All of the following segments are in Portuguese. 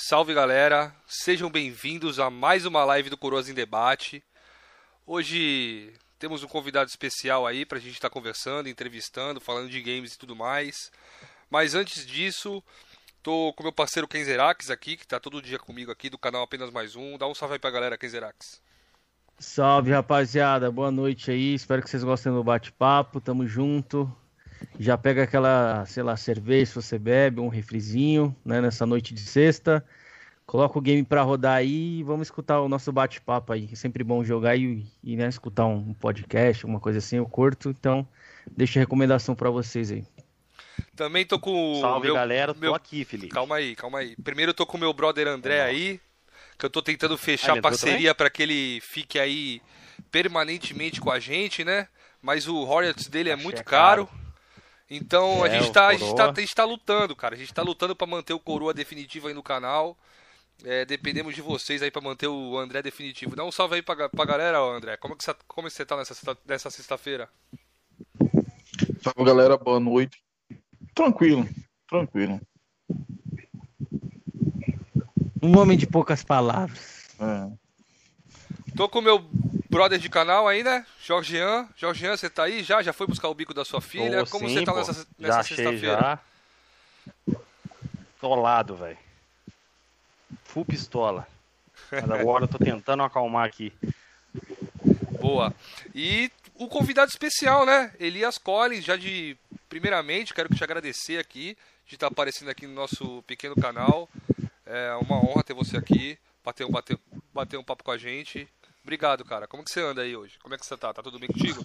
Salve galera, sejam bem-vindos a mais uma live do Coroas em Debate. Hoje temos um convidado especial aí pra gente estar tá conversando, entrevistando, falando de games e tudo mais. Mas antes disso, tô com meu parceiro Kenzerax aqui, que tá todo dia comigo aqui do canal Apenas Mais Um. Dá um salve aí pra galera, Kenzerax. Salve rapaziada, boa noite aí. Espero que vocês gostem do bate-papo. Tamo junto. Já pega aquela, sei lá, cerveja se você bebe, um refrizinho, né, nessa noite de sexta. Coloca o game para rodar aí e vamos escutar o nosso bate-papo aí. É sempre bom jogar e, e né, escutar um podcast, alguma coisa assim, eu curto. Então, deixa a recomendação para vocês aí. Também tô com Salve meu, galera, tô meu... aqui, Felipe. Calma aí, calma aí. Primeiro eu tô com o meu brother André aí, que eu tô tentando fechar ah, parceria para que ele fique aí permanentemente com a gente, né? Mas o royalties dele é muito é caro. caro. Então é, a, gente tá, a, gente tá, a gente tá lutando, cara. A gente tá lutando para manter o coroa definitivo aí no canal. É, dependemos de vocês aí para manter o André definitivo. Dá um salve aí pra, pra galera, André. Como, que você, como você tá nessa, nessa sexta-feira? Salve, galera. Boa noite. Tranquilo, tranquilo. Um homem de poucas palavras. É. Tô com o meu brother de canal aí, né? Jorgean. Jorgean, você tá aí já? Já foi buscar o bico da sua filha? Tô, Como sim, você tá pô. nessa, nessa sexta-feira? Tolado, velho. Full pistola. Mas agora eu tô tentando acalmar aqui. Boa. E o convidado especial, né? Elias Collins, já de primeiramente, quero te agradecer aqui de estar aparecendo aqui no nosso pequeno canal. É uma honra ter você aqui, bater um, bater, bater um papo com a gente. Obrigado, cara. Como que você anda aí hoje? Como é que você tá? Tá tudo bem contigo?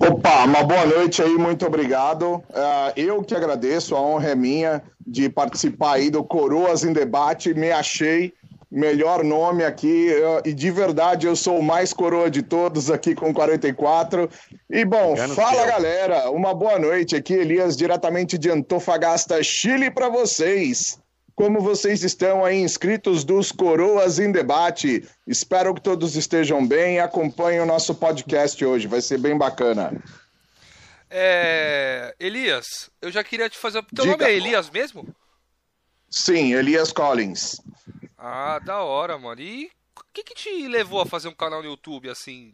Opa, uma boa noite aí, muito obrigado. Uh, eu que agradeço, a honra é minha de participar aí do Coroas em Debate. Me achei melhor nome aqui uh, e de verdade eu sou o mais coroa de todos aqui com 44. E bom, fala galera, uma boa noite aqui, Elias, diretamente de Antofagasta, Chile para vocês. Como vocês estão aí inscritos dos Coroas em Debate? Espero que todos estejam bem e acompanhem o nosso podcast hoje, vai ser bem bacana. É... Elias, eu já queria te fazer. Teu Diga. nome é Elias mesmo? Sim, Elias Collins. Ah, da hora, mano. E o que, que te levou a fazer um canal no YouTube assim?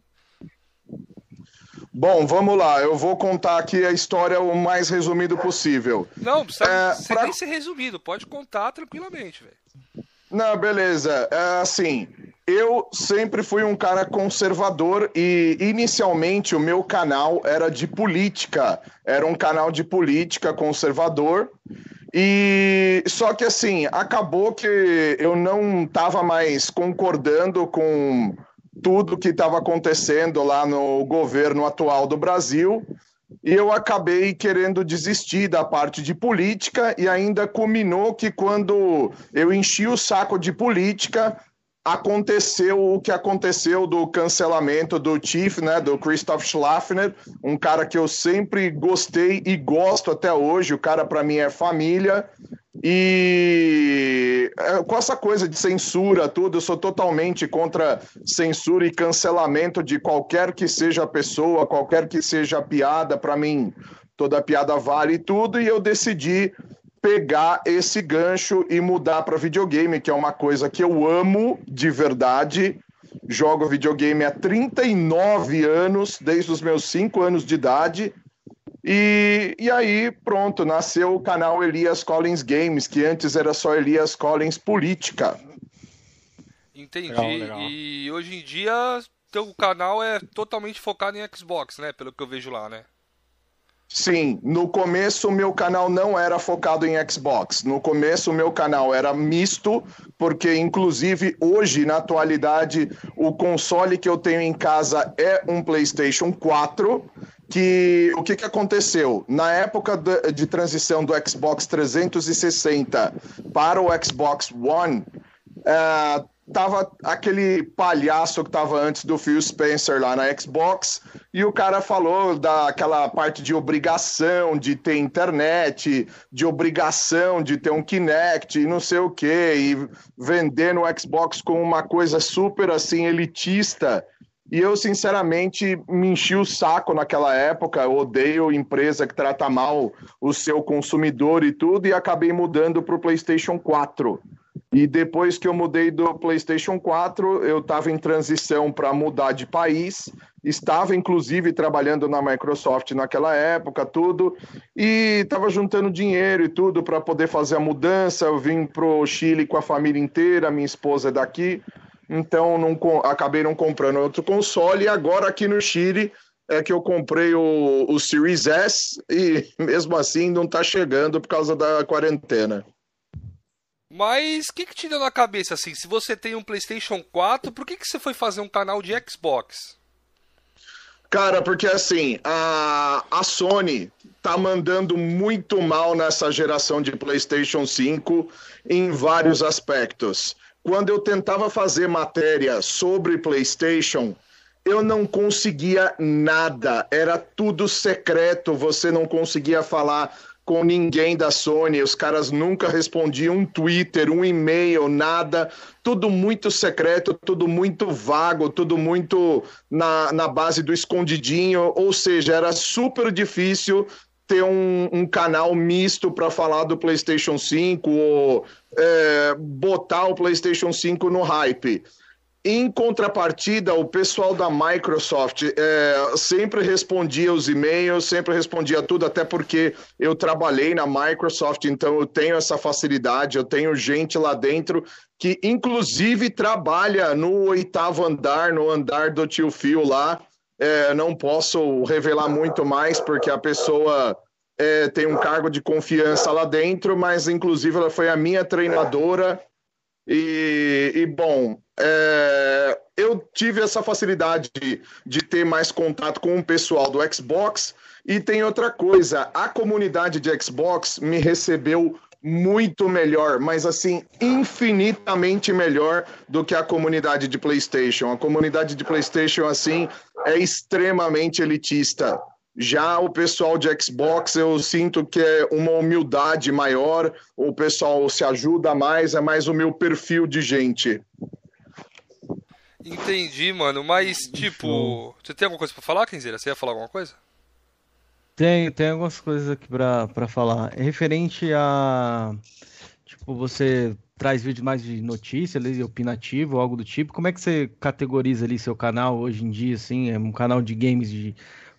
Bom, vamos lá. Eu vou contar aqui a história o mais resumido possível. Não, precisa é, pra... nem ser resumido. Pode contar tranquilamente, velho. Não, beleza. É assim, eu sempre fui um cara conservador e inicialmente o meu canal era de política. Era um canal de política conservador. E só que assim, acabou que eu não estava mais concordando com tudo que estava acontecendo lá no governo atual do Brasil. E eu acabei querendo desistir da parte de política, e ainda culminou que quando eu enchi o saco de política, aconteceu o que aconteceu do cancelamento do Chief, né, do Christoph Schlafner, um cara que eu sempre gostei e gosto até hoje, o cara para mim é família, e é, com essa coisa de censura, tudo, eu sou totalmente contra censura e cancelamento de qualquer que seja a pessoa, qualquer que seja a piada. Para mim, toda piada vale tudo. E eu decidi pegar esse gancho e mudar para videogame, que é uma coisa que eu amo de verdade. Jogo videogame há 39 anos, desde os meus 5 anos de idade. E, e aí, pronto, nasceu o canal Elias Collins Games, que antes era só Elias Collins Política. Entendi. Legal, legal. E hoje em dia, teu canal é totalmente focado em Xbox, né? Pelo que eu vejo lá, né? Sim, no começo o meu canal não era focado em Xbox. No começo o meu canal era misto, porque inclusive hoje, na atualidade, o console que eu tenho em casa é um PlayStation 4 que o que, que aconteceu? Na época de, de, transição do Xbox 360 para o Xbox One, uh, tava aquele palhaço que tava antes do Phil Spencer lá na Xbox, e o cara falou daquela parte de obrigação de ter internet, de obrigação de ter um Kinect e não sei o que, e vender no Xbox como uma coisa super assim elitista e eu, sinceramente, me enchi o saco naquela época. Eu odeio empresa que trata mal o seu consumidor e tudo, e acabei mudando para o PlayStation 4. E depois que eu mudei do PlayStation 4, eu estava em transição para mudar de país. Estava, inclusive, trabalhando na Microsoft naquela época, tudo. E estava juntando dinheiro e tudo para poder fazer a mudança. Eu vim para o Chile com a família inteira, minha esposa é daqui. Então, não, acabei não comprando outro console. E agora, aqui no Chile, é que eu comprei o, o Series S. E mesmo assim, não está chegando por causa da quarentena. Mas o que, que te deu na cabeça assim? Se você tem um PlayStation 4, por que, que você foi fazer um canal de Xbox? Cara, porque assim, a, a Sony tá mandando muito mal nessa geração de PlayStation 5 em vários aspectos. Quando eu tentava fazer matéria sobre PlayStation, eu não conseguia nada, era tudo secreto, você não conseguia falar com ninguém da Sony, os caras nunca respondiam um Twitter, um e-mail, nada, tudo muito secreto, tudo muito vago, tudo muito na, na base do escondidinho, ou seja, era super difícil ter um, um canal misto para falar do PlayStation 5 ou é, botar o PlayStation 5 no hype. Em contrapartida, o pessoal da Microsoft é, sempre respondia os e-mails, sempre respondia tudo, até porque eu trabalhei na Microsoft, então eu tenho essa facilidade, eu tenho gente lá dentro que, inclusive, trabalha no oitavo andar, no andar do tio Phil lá. É, não posso revelar muito mais, porque a pessoa é, tem um cargo de confiança lá dentro, mas, inclusive, ela foi a minha treinadora. E, e bom, é, eu tive essa facilidade de, de ter mais contato com o pessoal do Xbox. E tem outra coisa: a comunidade de Xbox me recebeu muito melhor, mas assim, infinitamente melhor do que a comunidade de PlayStation. A comunidade de PlayStation, assim, é extremamente elitista. Já o pessoal de Xbox, eu sinto que é uma humildade maior, o pessoal se ajuda mais, é mais o meu perfil de gente. Entendi, mano. Mas, tipo, você tem alguma coisa pra falar, Kenzeira? Você ia falar alguma coisa? Tem, tem algumas coisas aqui pra, pra falar. Referente a. Tipo, você traz vídeos mais de notícia, ali, opinativo, algo do tipo. Como é que você categoriza ali seu canal hoje em dia, assim? É um canal de games de,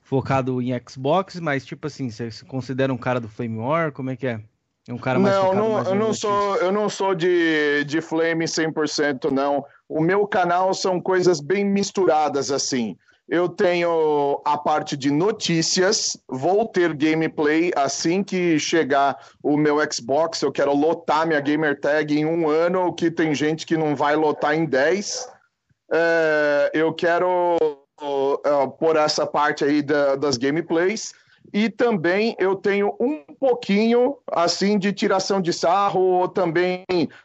focado em Xbox, mas, tipo assim, você se considera um cara do Flame War? Como é que é? É um cara mais não, não mais eu não sou Eu não sou de, de Flame 100%, não. O meu canal são coisas bem misturadas, assim. Eu tenho a parte de notícias, vou ter gameplay assim que chegar o meu Xbox. Eu quero lotar minha gamer tag em um ano, que tem gente que não vai lotar em 10. É, eu quero uh, por essa parte aí da, das gameplays. E também eu tenho um pouquinho assim de tiração de sarro, ou também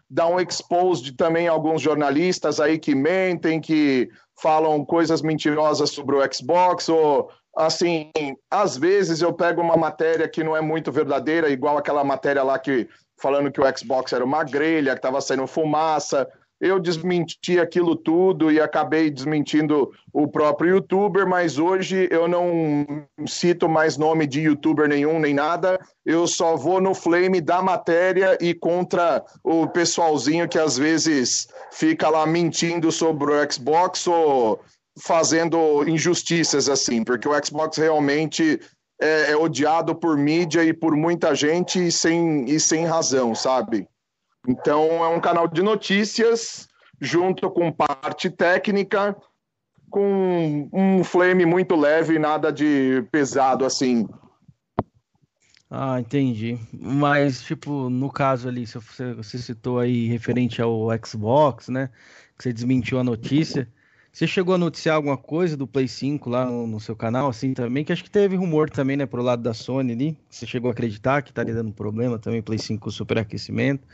dar um expose de também alguns jornalistas aí que mentem, que falam coisas mentirosas sobre o Xbox, ou assim, às vezes eu pego uma matéria que não é muito verdadeira, igual aquela matéria lá que falando que o Xbox era uma grelha, que estava saindo fumaça eu desmenti aquilo tudo e acabei desmentindo o próprio youtuber, mas hoje eu não cito mais nome de youtuber nenhum nem nada. Eu só vou no flame da matéria e contra o pessoalzinho que às vezes fica lá mentindo sobre o Xbox ou fazendo injustiças assim, porque o Xbox realmente é, é odiado por mídia e por muita gente e sem, e sem razão, sabe? Então é um canal de notícias junto com parte técnica, com um flame muito leve, nada de pesado assim. Ah, entendi. Mas, tipo, no caso ali, você, você citou aí referente ao Xbox, né? Que você desmentiu a notícia. Você chegou a noticiar alguma coisa do Play 5 lá no, no, seu canal, assim, também? Que acho que teve rumor também, né, pro lado da Sony ali. Você chegou a acreditar que estaria dando problema também, Play 5 com superaquecimento.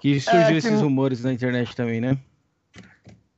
Que surgiu é que... esses rumores na internet também, né?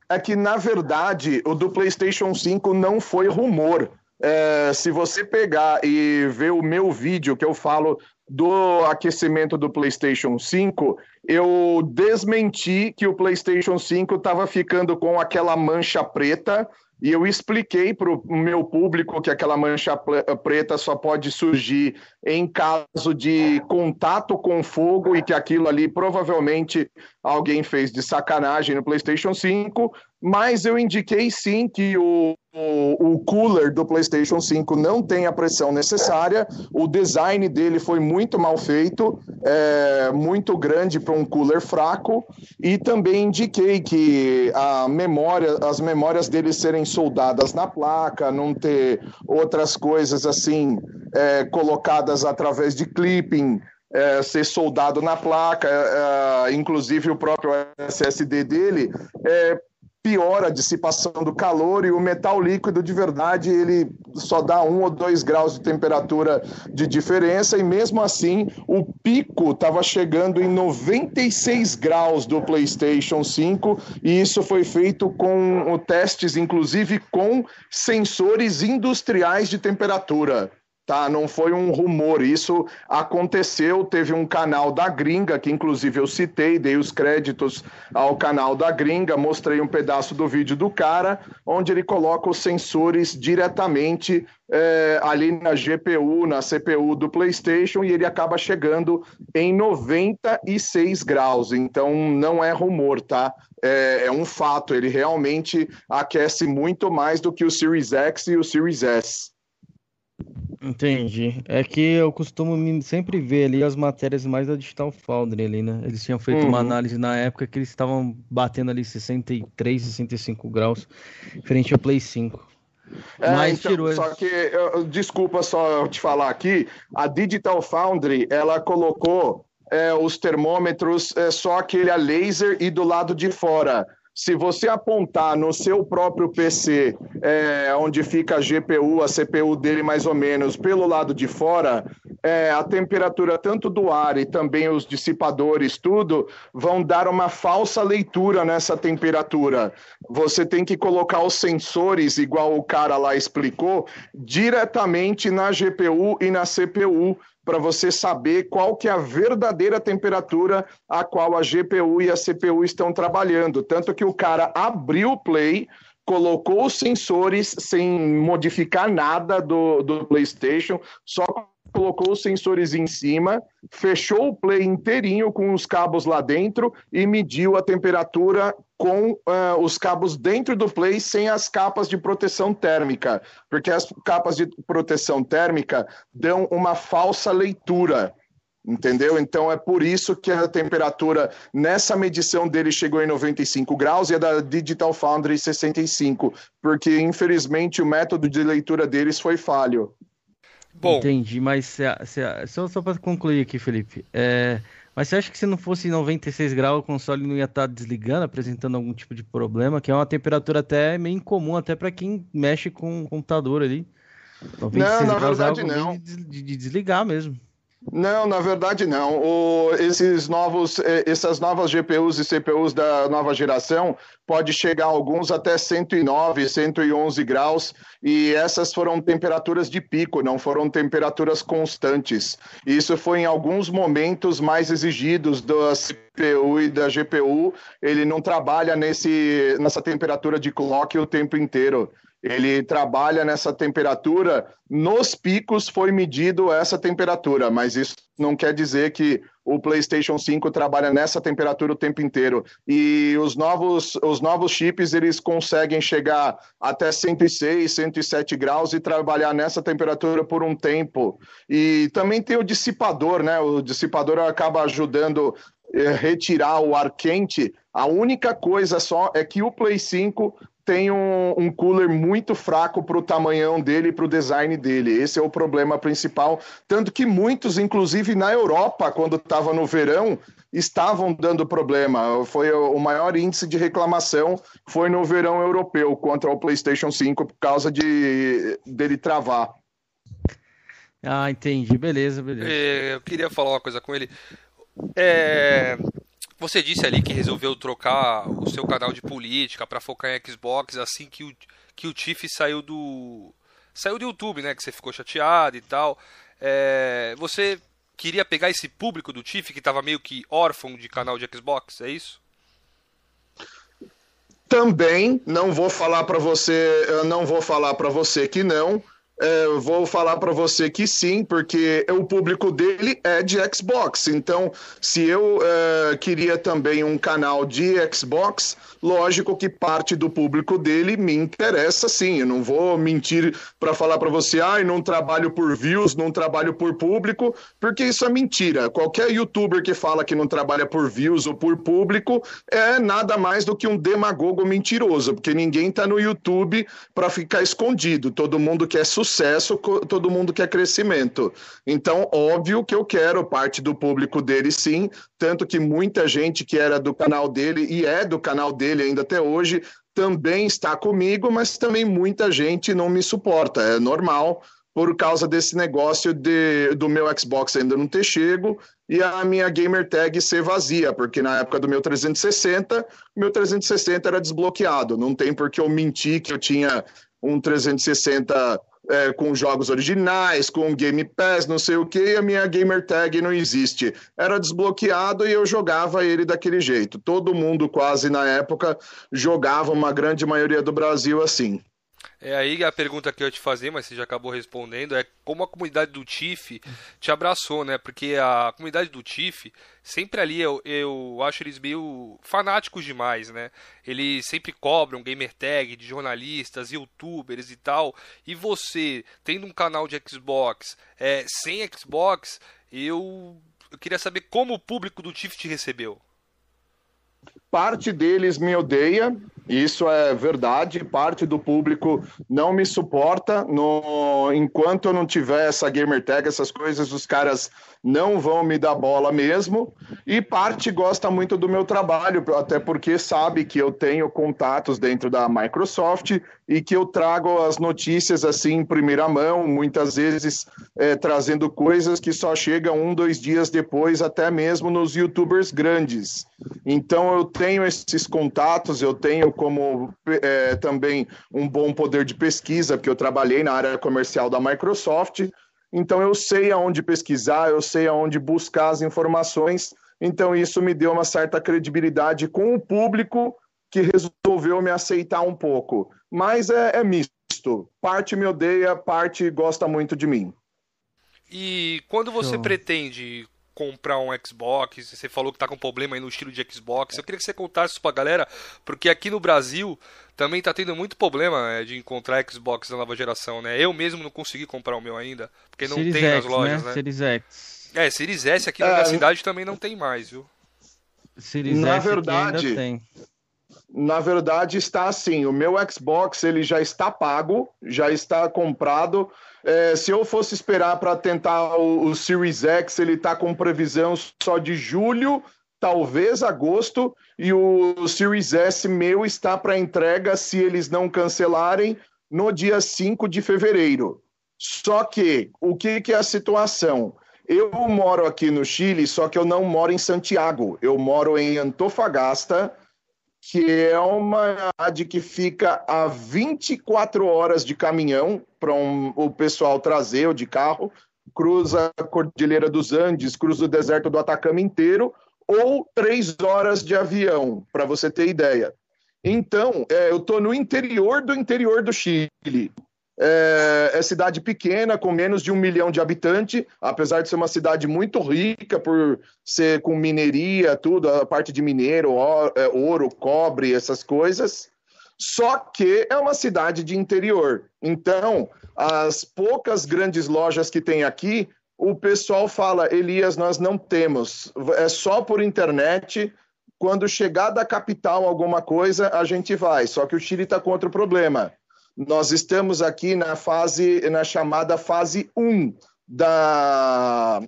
É que, na verdade, o do PlayStation 5 não foi rumor. É, se você pegar e ver o meu vídeo que eu falo do aquecimento do PlayStation 5, eu desmenti que o PlayStation 5 estava ficando com aquela mancha preta e eu expliquei para o meu público que aquela mancha preta só pode surgir em caso de contato com fogo e que aquilo ali provavelmente alguém fez de sacanagem no PlayStation 5, mas eu indiquei sim que o, o, o, cooler do PlayStation 5 não tem a pressão necessária, o design dele foi muito mal feito, é, muito grande para um cooler fraco, e também indiquei que a memória, as memórias dele serem soldadas na placa, não ter outras coisas assim é, colocadas através de clipping, é, ser soldado na placa, é, é inclusive o próprio SSD dele, é, piora a dissipação do calor e o metal líquido de verdade ele só dá um ou dois graus de temperatura de diferença. E mesmo assim o pico estava chegando em 96 graus do PlayStation 5 e isso foi feito com testes inclusive com sensores industriais de temperatura tá? Não foi um rumor, isso aconteceu. Teve um canal da Gringa, que inclusive eu citei, dei os créditos ao canal da Gringa, mostrei um pedaço do vídeo do cara, onde ele coloca os sensores diretamente é, ali na GPU, na CPU do PlayStation, e ele acaba chegando em 96 graus. Então não é rumor, tá? É, é um fato, ele realmente aquece muito mais do que o Series X e o Series S. Entendi. É que eu costumo sempre ver ali as matérias mais da Digital Foundry ali, né? Eles tinham feito uhum. uma análise na época que eles estavam batendo ali 63, 65 graus, frente ao Play 5. É, Mas então, tirou... Só que, eu, desculpa só te falar aqui, a Digital Foundry, ela colocou é, os termômetros é, só aquele a laser e do lado de fora. Se você apontar no seu próprio PC, é, onde fica a GPU, a CPU dele mais ou menos, pelo lado de fora, é, a temperatura tanto do ar e também os dissipadores, tudo, vão dar uma falsa leitura nessa temperatura. Você tem que colocar os sensores, igual o cara lá explicou, diretamente na GPU e na CPU para você saber qual que é a verdadeira temperatura a qual a GPU e a CPU estão trabalhando. Tanto que o cara abriu o Play, colocou os sensores sem modificar nada do, do PlayStation, só colocou os sensores em cima, fechou o play inteirinho com os cabos lá dentro e mediu a temperatura com uh, os cabos dentro do play sem as capas de proteção térmica, porque as capas de proteção térmica dão uma falsa leitura. Entendeu? Então é por isso que a temperatura nessa medição dele chegou em 95 graus e a da Digital Foundry 65, porque infelizmente o método de leitura deles foi falho. Bom. Entendi, mas se, se, só, só para concluir aqui, Felipe. É, mas você acha que se não fosse 96 graus, o console não ia estar tá desligando, apresentando algum tipo de problema? Que é uma temperatura até meio incomum, até para quem mexe com o computador ali. 96 não, na graus é verdade é não. De, de, de desligar mesmo. Não, na verdade não. O, esses novos, eh, essas novas GPUs e CPUs da nova geração pode chegar alguns até 109, 111 graus e essas foram temperaturas de pico, não foram temperaturas constantes. Isso foi em alguns momentos mais exigidos da CPU e da GPU. Ele não trabalha nesse, nessa temperatura de clock o tempo inteiro ele trabalha nessa temperatura, nos picos foi medido essa temperatura, mas isso não quer dizer que o PlayStation 5 trabalha nessa temperatura o tempo inteiro. E os novos, os novos chips, eles conseguem chegar até 106, 107 graus e trabalhar nessa temperatura por um tempo. E também tem o dissipador, né? O dissipador acaba ajudando eh, retirar o ar quente. A única coisa só é que o Play 5 tem um, um cooler muito fraco para o tamanhão dele e para o design dele. Esse é o problema principal. Tanto que muitos, inclusive na Europa, quando estava no verão, estavam dando problema. Foi o maior índice de reclamação foi no verão europeu contra o PlayStation 5 por causa de dele travar. Ah, entendi. Beleza, beleza. É, eu queria falar uma coisa com ele. É, você disse ali que resolveu trocar o seu canal de política para focar em Xbox assim que o, que o Tiff saiu do. saiu do YouTube, né? Que você ficou chateado e tal. É, você queria pegar esse público do Tiff que estava meio que órfão de canal de Xbox, é isso? Também não vou falar para você, não vou falar para você que não. É, vou falar para você que sim, porque o público dele é de Xbox. Então, se eu é, queria também um canal de Xbox, lógico que parte do público dele me interessa sim. Eu não vou mentir para falar para você, ah, não trabalho por views, não trabalho por público, porque isso é mentira. Qualquer youtuber que fala que não trabalha por views ou por público é nada mais do que um demagogo mentiroso, porque ninguém está no YouTube para ficar escondido. Todo mundo quer sucesso, todo mundo quer crescimento. Então, óbvio que eu quero parte do público dele sim, tanto que muita gente que era do canal dele e é do canal dele ainda até hoje também está comigo, mas também muita gente não me suporta. É normal por causa desse negócio de, do meu Xbox ainda não ter chego e a minha gamer tag ser vazia, porque na época do meu 360, meu 360 era desbloqueado. Não tem por que eu mentir que eu tinha um 360 é, com jogos originais, com Game Pass, não sei o que, a minha gamer tag não existe. Era desbloqueado e eu jogava ele daquele jeito. Todo mundo, quase na época, jogava, uma grande maioria do Brasil assim. É aí a pergunta que eu ia te fazer, mas você já acabou respondendo, é como a comunidade do TIFF te abraçou, né? Porque a comunidade do TIFF, sempre ali eu, eu acho eles meio fanáticos demais, né? Eles sempre cobram gamer tag de jornalistas, youtubers e tal. E você, tendo um canal de Xbox, é, sem Xbox, eu, eu queria saber como o público do TIFF te recebeu. Parte deles me odeia, isso é verdade. Parte do público não me suporta. No... Enquanto eu não tiver essa gamer tag, essas coisas, os caras não vão me dar bola mesmo. E parte gosta muito do meu trabalho, até porque sabe que eu tenho contatos dentro da Microsoft e que eu trago as notícias assim em primeira mão, muitas vezes é, trazendo coisas que só chegam um, dois dias depois, até mesmo nos youtubers grandes. Então eu tenho esses contatos, eu tenho como é, também um bom poder de pesquisa, porque eu trabalhei na área comercial da Microsoft. Então eu sei aonde pesquisar, eu sei aonde buscar as informações. Então isso me deu uma certa credibilidade com o público que resolveu me aceitar um pouco. Mas é, é misto. Parte me odeia, parte gosta muito de mim. E quando você Show. pretende comprar um Xbox, você falou que tá com problema aí no estilo de Xbox. Eu queria que você contasse isso pra galera, porque aqui no Brasil também tá tendo muito problema né, de encontrar Xbox da nova geração, né? Eu mesmo não consegui comprar o meu ainda, porque não Series tem X, nas lojas, né? né? Series X. É, Series S aqui na é, minha cidade também não tem mais, viu? Series na S verdade, ainda tem. Na verdade está assim, o meu Xbox ele já está pago, já está comprado. É, se eu fosse esperar para tentar o, o, Series X, ele está com previsão só de julho, talvez agosto, e o Series S meu está para entrega, se eles não cancelarem, no dia 5 de fevereiro. Só que, o que, que é a situação? Eu moro aqui no Chile, só que eu não moro em Santiago, eu moro em Antofagasta, que é uma cidade que fica a 24 horas de caminhão para um, o pessoal trazer ou de carro, cruza a Cordilheira dos Andes, cruza o deserto do Atacama inteiro, ou três horas de avião, para você ter ideia. Então, é, eu estou no interior do interior do Chile. É, é, cidade pequena, com menos de um milhão de habitantes, apesar de ser uma cidade muito rica por ser com mineria, tudo, a parte de mineiro, é, ouro, cobre, essas coisas. Só que é uma cidade de interior. Então, as poucas grandes lojas que tem aqui, o pessoal fala: Elias, nós não temos, é só por internet. Quando chegar da capital alguma coisa, a gente vai. Só que o Chile está com outro problema nós estamos aqui na fase, na chamada fase 1 da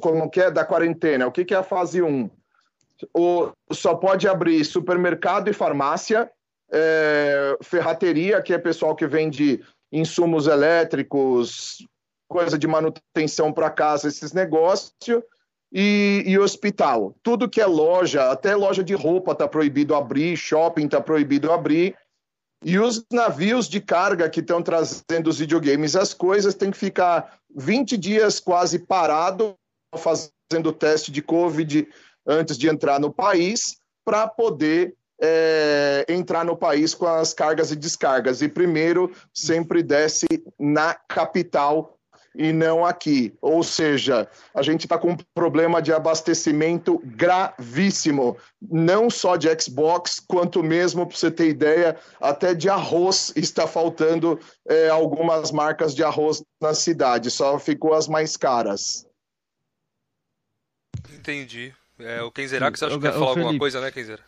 como que é da quarentena. O que, que é a fase 1? O, só pode abrir supermercado e farmácia, é, ferrateria, que é pessoal que vende insumos elétricos, coisa de manutenção para casa, esses negócios, e, e, hospital. Tudo que é loja, até loja de roupa está proibido abrir, shopping está proibido abrir, e os navios de carga que estão trazendo os videogames, as coisas, têm que ficar 20 dias quase parado, fazendo teste de Covid antes de entrar no país, para poder é, entrar no país com as cargas e descargas. E primeiro sempre desce na capital e não aqui. Ou seja, a gente está com um problema de abastecimento gravíssimo, não só de Xbox, quanto mesmo, para você ter ideia, até de arroz está faltando é, algumas marcas de arroz na cidade, só ficou as mais caras. Entendi. É, o Kenzerax acho que quer falar alguma coisa, né, Kenzer?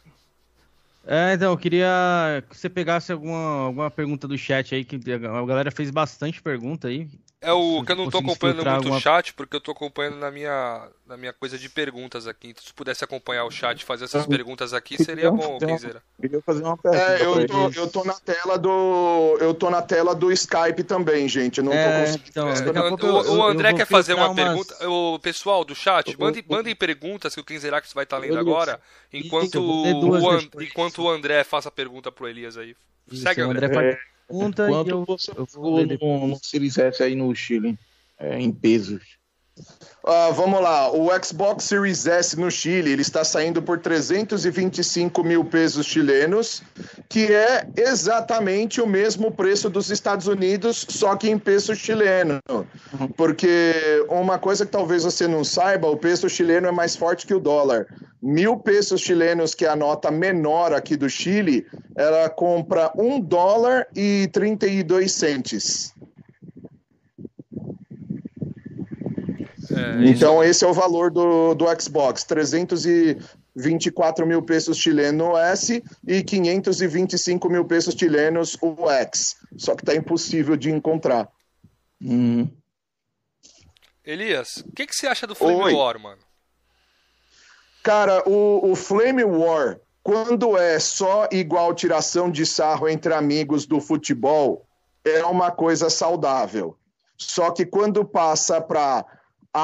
É, então, eu queria que você pegasse alguma, alguma pergunta do chat aí, que a galera fez bastante pergunta aí. É o que eu não tô acompanhando muito alguma... o chat, porque eu tô acompanhando na minha, na minha coisa de perguntas aqui. Então, se pudesse acompanhar o chat e fazer essas perguntas aqui, seria bom, Kenzeira. Queria fazer uma pergunta. É, eu tô, eu tô na tela do. Eu tô na tela do Skype também, gente. Eu não é, tô então, é, o, o, André quer fazer uma umas... pergunta. O pessoal do chat, mandem, mandem perguntas que o Kenzerax vai estar tá lendo agora, enquanto, o, enquanto o André faça a pergunta pro Elias aí. Segue, André. André é pergunta Quanto eu, você eu ficou no, no Series S aí no Chile, é, em pesos? Uh, vamos lá, o Xbox Series S no Chile ele está saindo por 325 mil pesos chilenos, que é exatamente o mesmo preço dos Estados Unidos, só que em peso chileno. Porque uma coisa que talvez você não saiba, o peso chileno é mais forte que o dólar. Mil pesos chilenos, que é a nota menor aqui do Chile, ela compra um dólar e 32 centes. É, então, esse é o valor do, do Xbox: 324 mil pesos chilenos o S e 525 mil pesos chilenos o X. Só que tá impossível de encontrar. Hum. Elias, o que, que você acha do Flame Oi. War, mano? Cara, o, o Flame War, quando é só igual tiração de sarro entre amigos do futebol, é uma coisa saudável. Só que quando passa para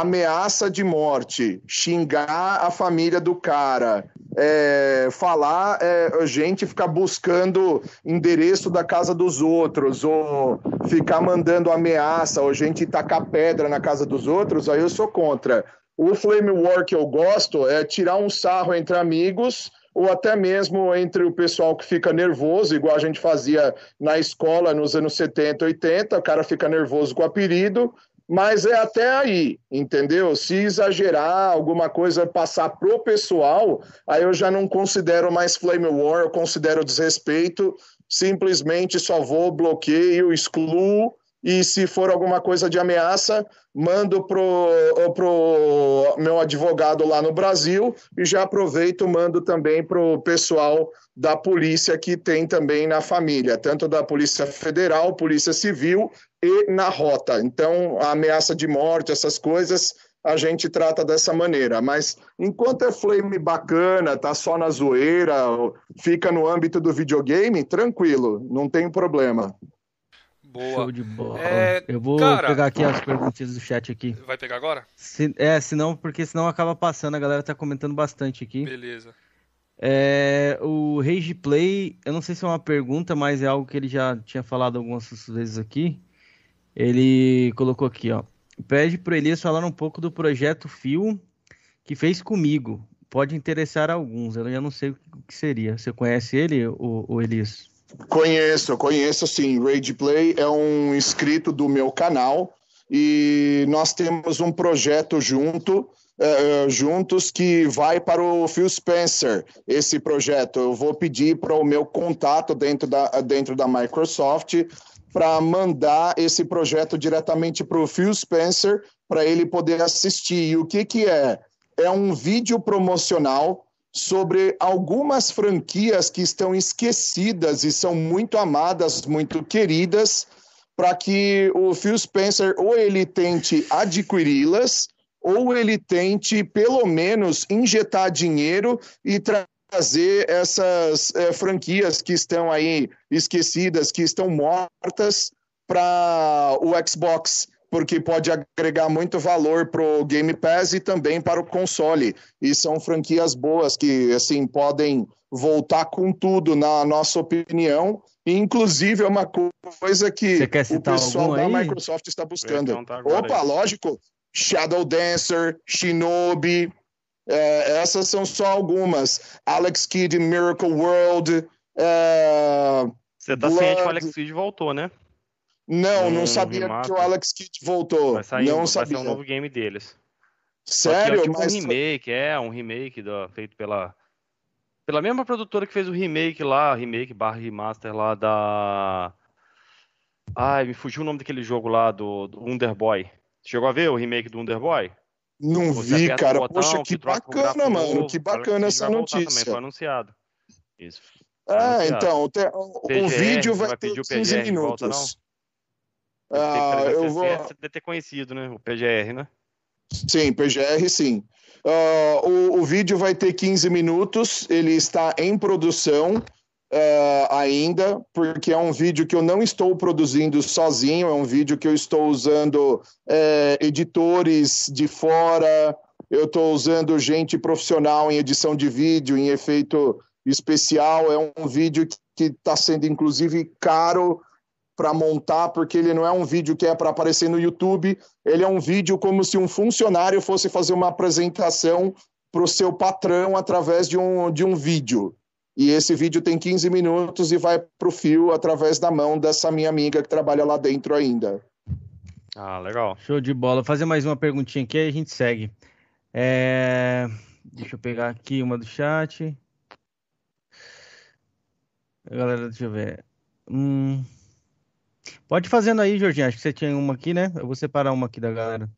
ameaça de morte, xingar a família do cara, é, falar, é, gente ficar buscando endereço da casa dos outros, ou ficar mandando ameaça, ou gente tacar pedra na casa dos outros, aí eu sou contra. O Flame War que eu gosto é tirar um sarro entre amigos, ou até mesmo entre o pessoal que fica nervoso, igual a gente fazia na escola nos anos 70, 80, o cara fica nervoso com o apelido, mas é até aí, entendeu? Se exagerar, alguma coisa passar pro pessoal, aí eu já não considero mais flame war, eu considero desrespeito, simplesmente só vou, bloqueio, excluo, e se for alguma coisa de ameaça, mando pro, pro meu advogado lá no Brasil e já aproveito, mando também pro pessoal da polícia que tem também na família, tanto da Polícia Federal, Polícia Civil e na rota. Então, a ameaça de morte, essas coisas, a gente trata dessa maneira. Mas enquanto é flame bacana, tá só na zoeira, fica no âmbito do videogame, tranquilo, não tem problema. Boa. Show de bola. É, eu vou cara, pegar aqui as perguntas do chat aqui. Vai pegar agora? Se, é, senão, porque senão acaba passando, a galera tá comentando bastante aqui. Beleza. É, o Rage Play, eu não sei se é uma pergunta, mas é algo que ele já tinha falado algumas vezes aqui. Ele colocou aqui, ó. Pede pro Elias falar um pouco do projeto Fio que fez comigo. Pode interessar alguns. Eu já não sei o que seria. Você conhece ele, o, o Elias? Conheço, conheço sim. Rage Play é um inscrito do meu canal e nós temos um projeto junto. Uh, juntos que vai para o Phil Spencer esse projeto. Eu vou pedir para o meu contato dentro da, dentro da Microsoft para mandar esse projeto diretamente para o Phil Spencer para ele poder assistir. E o que, que é? É um vídeo promocional sobre algumas franquias que estão esquecidas e são muito amadas, muito queridas, para que o Phil Spencer ou ele tente adquiri-las ou ele tente pelo menos injetar dinheiro e trazer essas é, franquias que estão aí esquecidas, que estão mortas para o Xbox, porque pode agregar muito valor para o Game Pass e também para o console. E são franquias boas que assim podem voltar com tudo, na nossa opinião. Inclusive, é uma coisa que o pessoal da Microsoft está buscando. Opa, aí. lógico. Shadow Dancer, Shinobi, É, essas são só algumas. Alex Kidd Miracle World. É, Você tá Blood... ciente que o Alex Kidd voltou, né? Não, não sabia que o Alex Kidd voltou. Vai sair, não vai sabia. ser um novo game deles. Sério? É tipo mas... um remake, é, um remake do, feito pela pela mesma produtora que fez o remake lá, remake barra remaster lá da. Ai, me fugiu o nome daquele jogo lá do, do Underboy. Chegou a ver o remake do Underboy? Não Você vi, cara. Botão, Poxa, que bacana, mano. Novo, que bacana essa notícia. Também foi anunciado. Isso. Foi é, anunciado. então, te, o, PGR, o vídeo vai, vai ter 15 minutos. Volta, ah, eu vou... Você deve ter conhecido, né? O PGR, né? Sim, PGR, sim. Uh, o, o, vídeo vai ter 15 minutos, ele está em produção uh, ainda, porque é um vídeo que eu não estou produzindo sozinho, é um vídeo que eu estou usando uh, editores de fora, eu estou usando gente profissional em edição de vídeo, em efeito especial. É um vídeo que está sendo, inclusive, caro para montar, porque ele não é um vídeo que é para aparecer no YouTube, ele é um vídeo como se um funcionário fosse fazer uma apresentação para o seu patrão através de um, de um vídeo. E esse vídeo tem 15 minutos e vai para o fio através da mão dessa minha amiga que trabalha lá dentro ainda. Ah, legal. Show de bola. Vou fazer mais uma perguntinha aqui e a gente segue. É... Deixa eu pegar aqui uma do chat. Galera, deixa eu ver. Hum... Pode fazendo aí, Jorginho. Acho que você tinha uma aqui, né? Eu vou separar uma aqui da galera.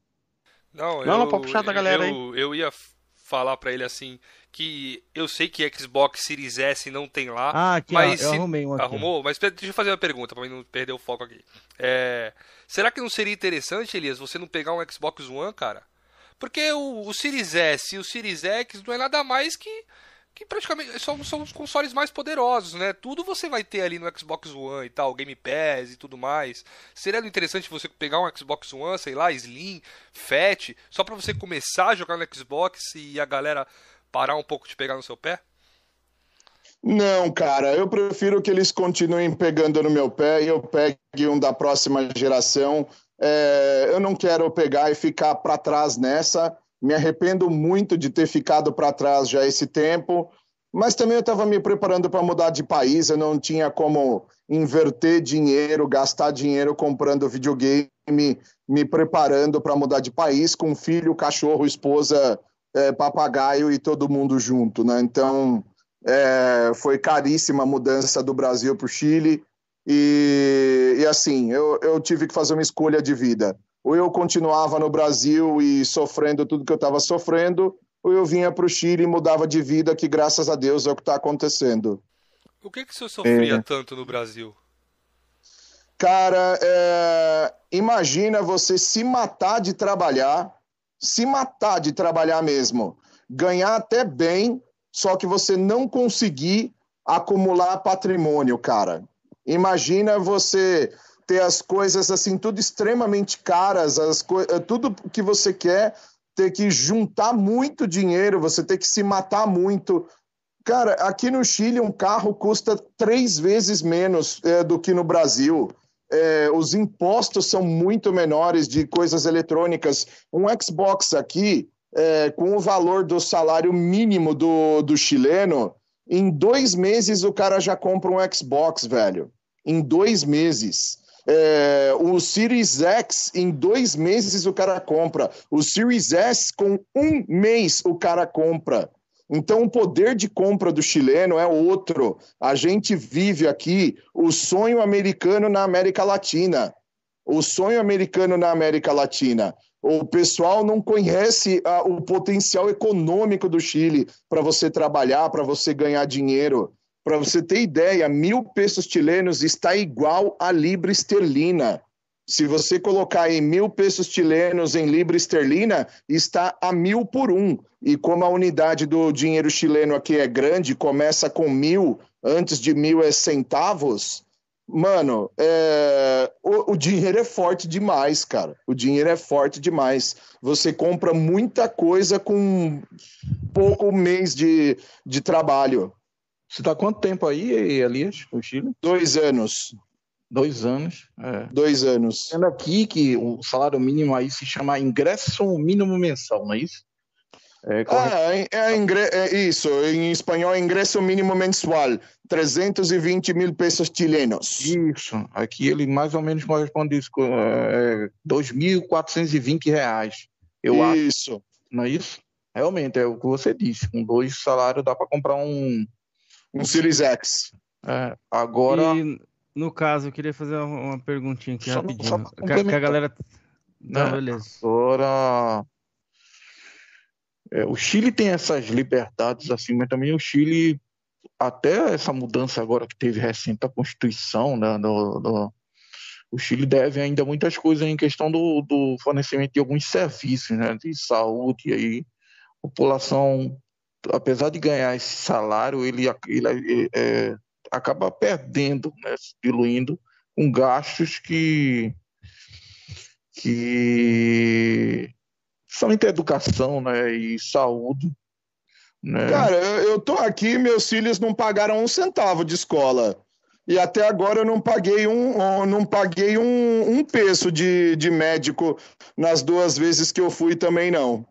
Não, não, eu, não pode puxar da galera eu, aí. Eu ia falar para ele assim que eu sei que Xbox Series S não tem lá. Ah, aqui, mas eu arrumei uma Arrumou? Mas deixa eu fazer uma pergunta para não perder o foco aqui. É, será que não seria interessante, Elias, você não pegar um Xbox One, cara? Porque o, o Series S e o Series X não é nada mais que que praticamente são, são os consoles mais poderosos, né? Tudo você vai ter ali no Xbox One e tal, Game Pass e tudo mais. Seria interessante você pegar um Xbox One, sei lá, Slim, Fat, só para você começar a jogar no Xbox e a galera parar um pouco de pegar no seu pé? Não, cara, eu prefiro que eles continuem pegando no meu pé e eu pegue um da próxima geração. É, eu não quero pegar e ficar para trás nessa. Me arrependo muito de ter ficado para trás já esse tempo, mas também eu estava me preparando para mudar de país, eu não tinha como inverter dinheiro, gastar dinheiro comprando videogame, me preparando para mudar de país com filho, cachorro, esposa, é, papagaio e todo mundo junto, né? Então é, foi caríssima a mudança do Brasil para o Chile e, e assim eu, eu tive que fazer uma escolha de vida ou eu continuava no Brasil e sofrendo tudo que eu estava sofrendo, ou eu vinha para o Chile e mudava de vida, que graças a Deus é o que está acontecendo. O que, que o senhor sofria é. tanto no Brasil? Cara, é... imagina você se matar de trabalhar, se matar de trabalhar mesmo, ganhar até bem, só que você não conseguir acumular patrimônio, cara. Imagina você ter as coisas assim, tudo extremamente caras, as eh, tudo que você quer, ter que juntar muito dinheiro, você ter que se matar muito. Cara, aqui no Chile um carro custa três vezes menos é, do que no Brasil. É, os impostos são muito menores de coisas eletrônicas. Um Xbox aqui, é, com o valor do salário mínimo do, do chileno, em dois meses o cara já compra um Xbox, velho. Em dois meses. É, o Series X, em dois meses o cara compra. O Series S, com um mês o cara compra. Então, o poder de compra do chileno é outro. A gente vive aqui o sonho americano na América Latina. O sonho americano na América Latina. O pessoal não conhece a, o potencial econômico do Chile para você trabalhar, para você ganhar dinheiro. Para você ter ideia, mil pesos chilenos está igual a libra esterlina. Se você colocar em mil pesos chilenos em libra esterlina, está a mil por um. E como a unidade do dinheiro chileno aqui é grande, começa com mil, antes de mil é centavos, mano, é... o, o, dinheiro é forte demais, cara. O dinheiro é forte demais. Você compra muita coisa com pouco mês de, de trabalho. Você está quanto tempo aí, Elias, no Chile? Dois anos. Dois anos. É. Dois anos. Sendo aqui que o salário mínimo aí se chama ingresso mínimo mensal, não é isso? É, ah, é, é, ingre... é, isso, em espanhol é ingresso mínimo mensual, 320 mil pesos chilenos. Isso, aqui ele mais ou menos corresponde isso, é, 2.420 reais. Eu isso. Acho, não é isso? Realmente, é o que você disse, com dois salários dá para comprar um... Um Series X. É, agora... E, no caso, eu queria fazer uma perguntinha aqui só, rapidinho. Só que, que a galera... Não, né? beleza. Agora é, o Chile tem essas liberdades assim, mas também o Chile, até essa mudança agora que teve recente da Constituição, né, do, do, o Chile deve ainda muitas coisas em questão do, do fornecimento de alguns serviços, né, de saúde, e aí a população, apesar de ganhar esse salário, ele, ele é, acaba perdendo, né, diluindo com gastos que que somente educação né, e saúde. Né? Cara, eu, eu tô aqui, meus filhos não pagaram um centavo de escola. E até agora eu não paguei um, não paguei um, um peso de, de médico nas duas vezes que eu fui também, não.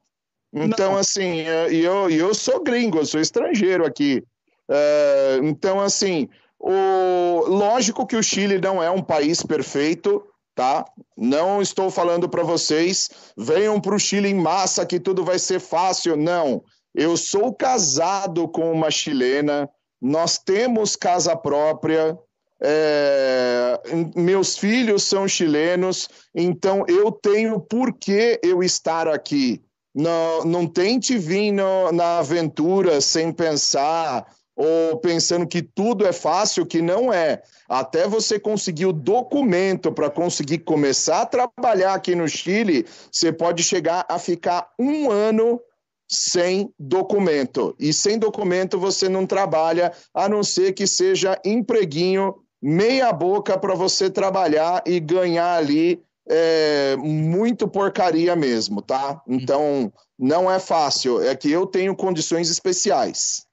Então, não. assim, é, e eu, eu sou gringo, eu sou estrangeiro aqui. É, então, assim, o, lógico que o Chile não é um país perfeito, tá? Não estou falando para vocês, venham para o Chile em massa que tudo vai ser fácil. Não. Eu sou casado com uma chilena, nós temos casa própria, é, meus filhos são chilenos, então eu tenho por que eu estar aqui. Não, não tente vir no, na aventura sem pensar ou pensando que tudo é fácil, que não é. Até você conseguir o documento para conseguir começar a trabalhar aqui no Chile, você pode chegar a ficar um ano sem documento. E sem documento você não trabalha, a não ser que seja empreguinho meia boca para você trabalhar e ganhar ali é, muito porcaria mesmo, tá? Então não é fácil. É que eu tenho condições especiais.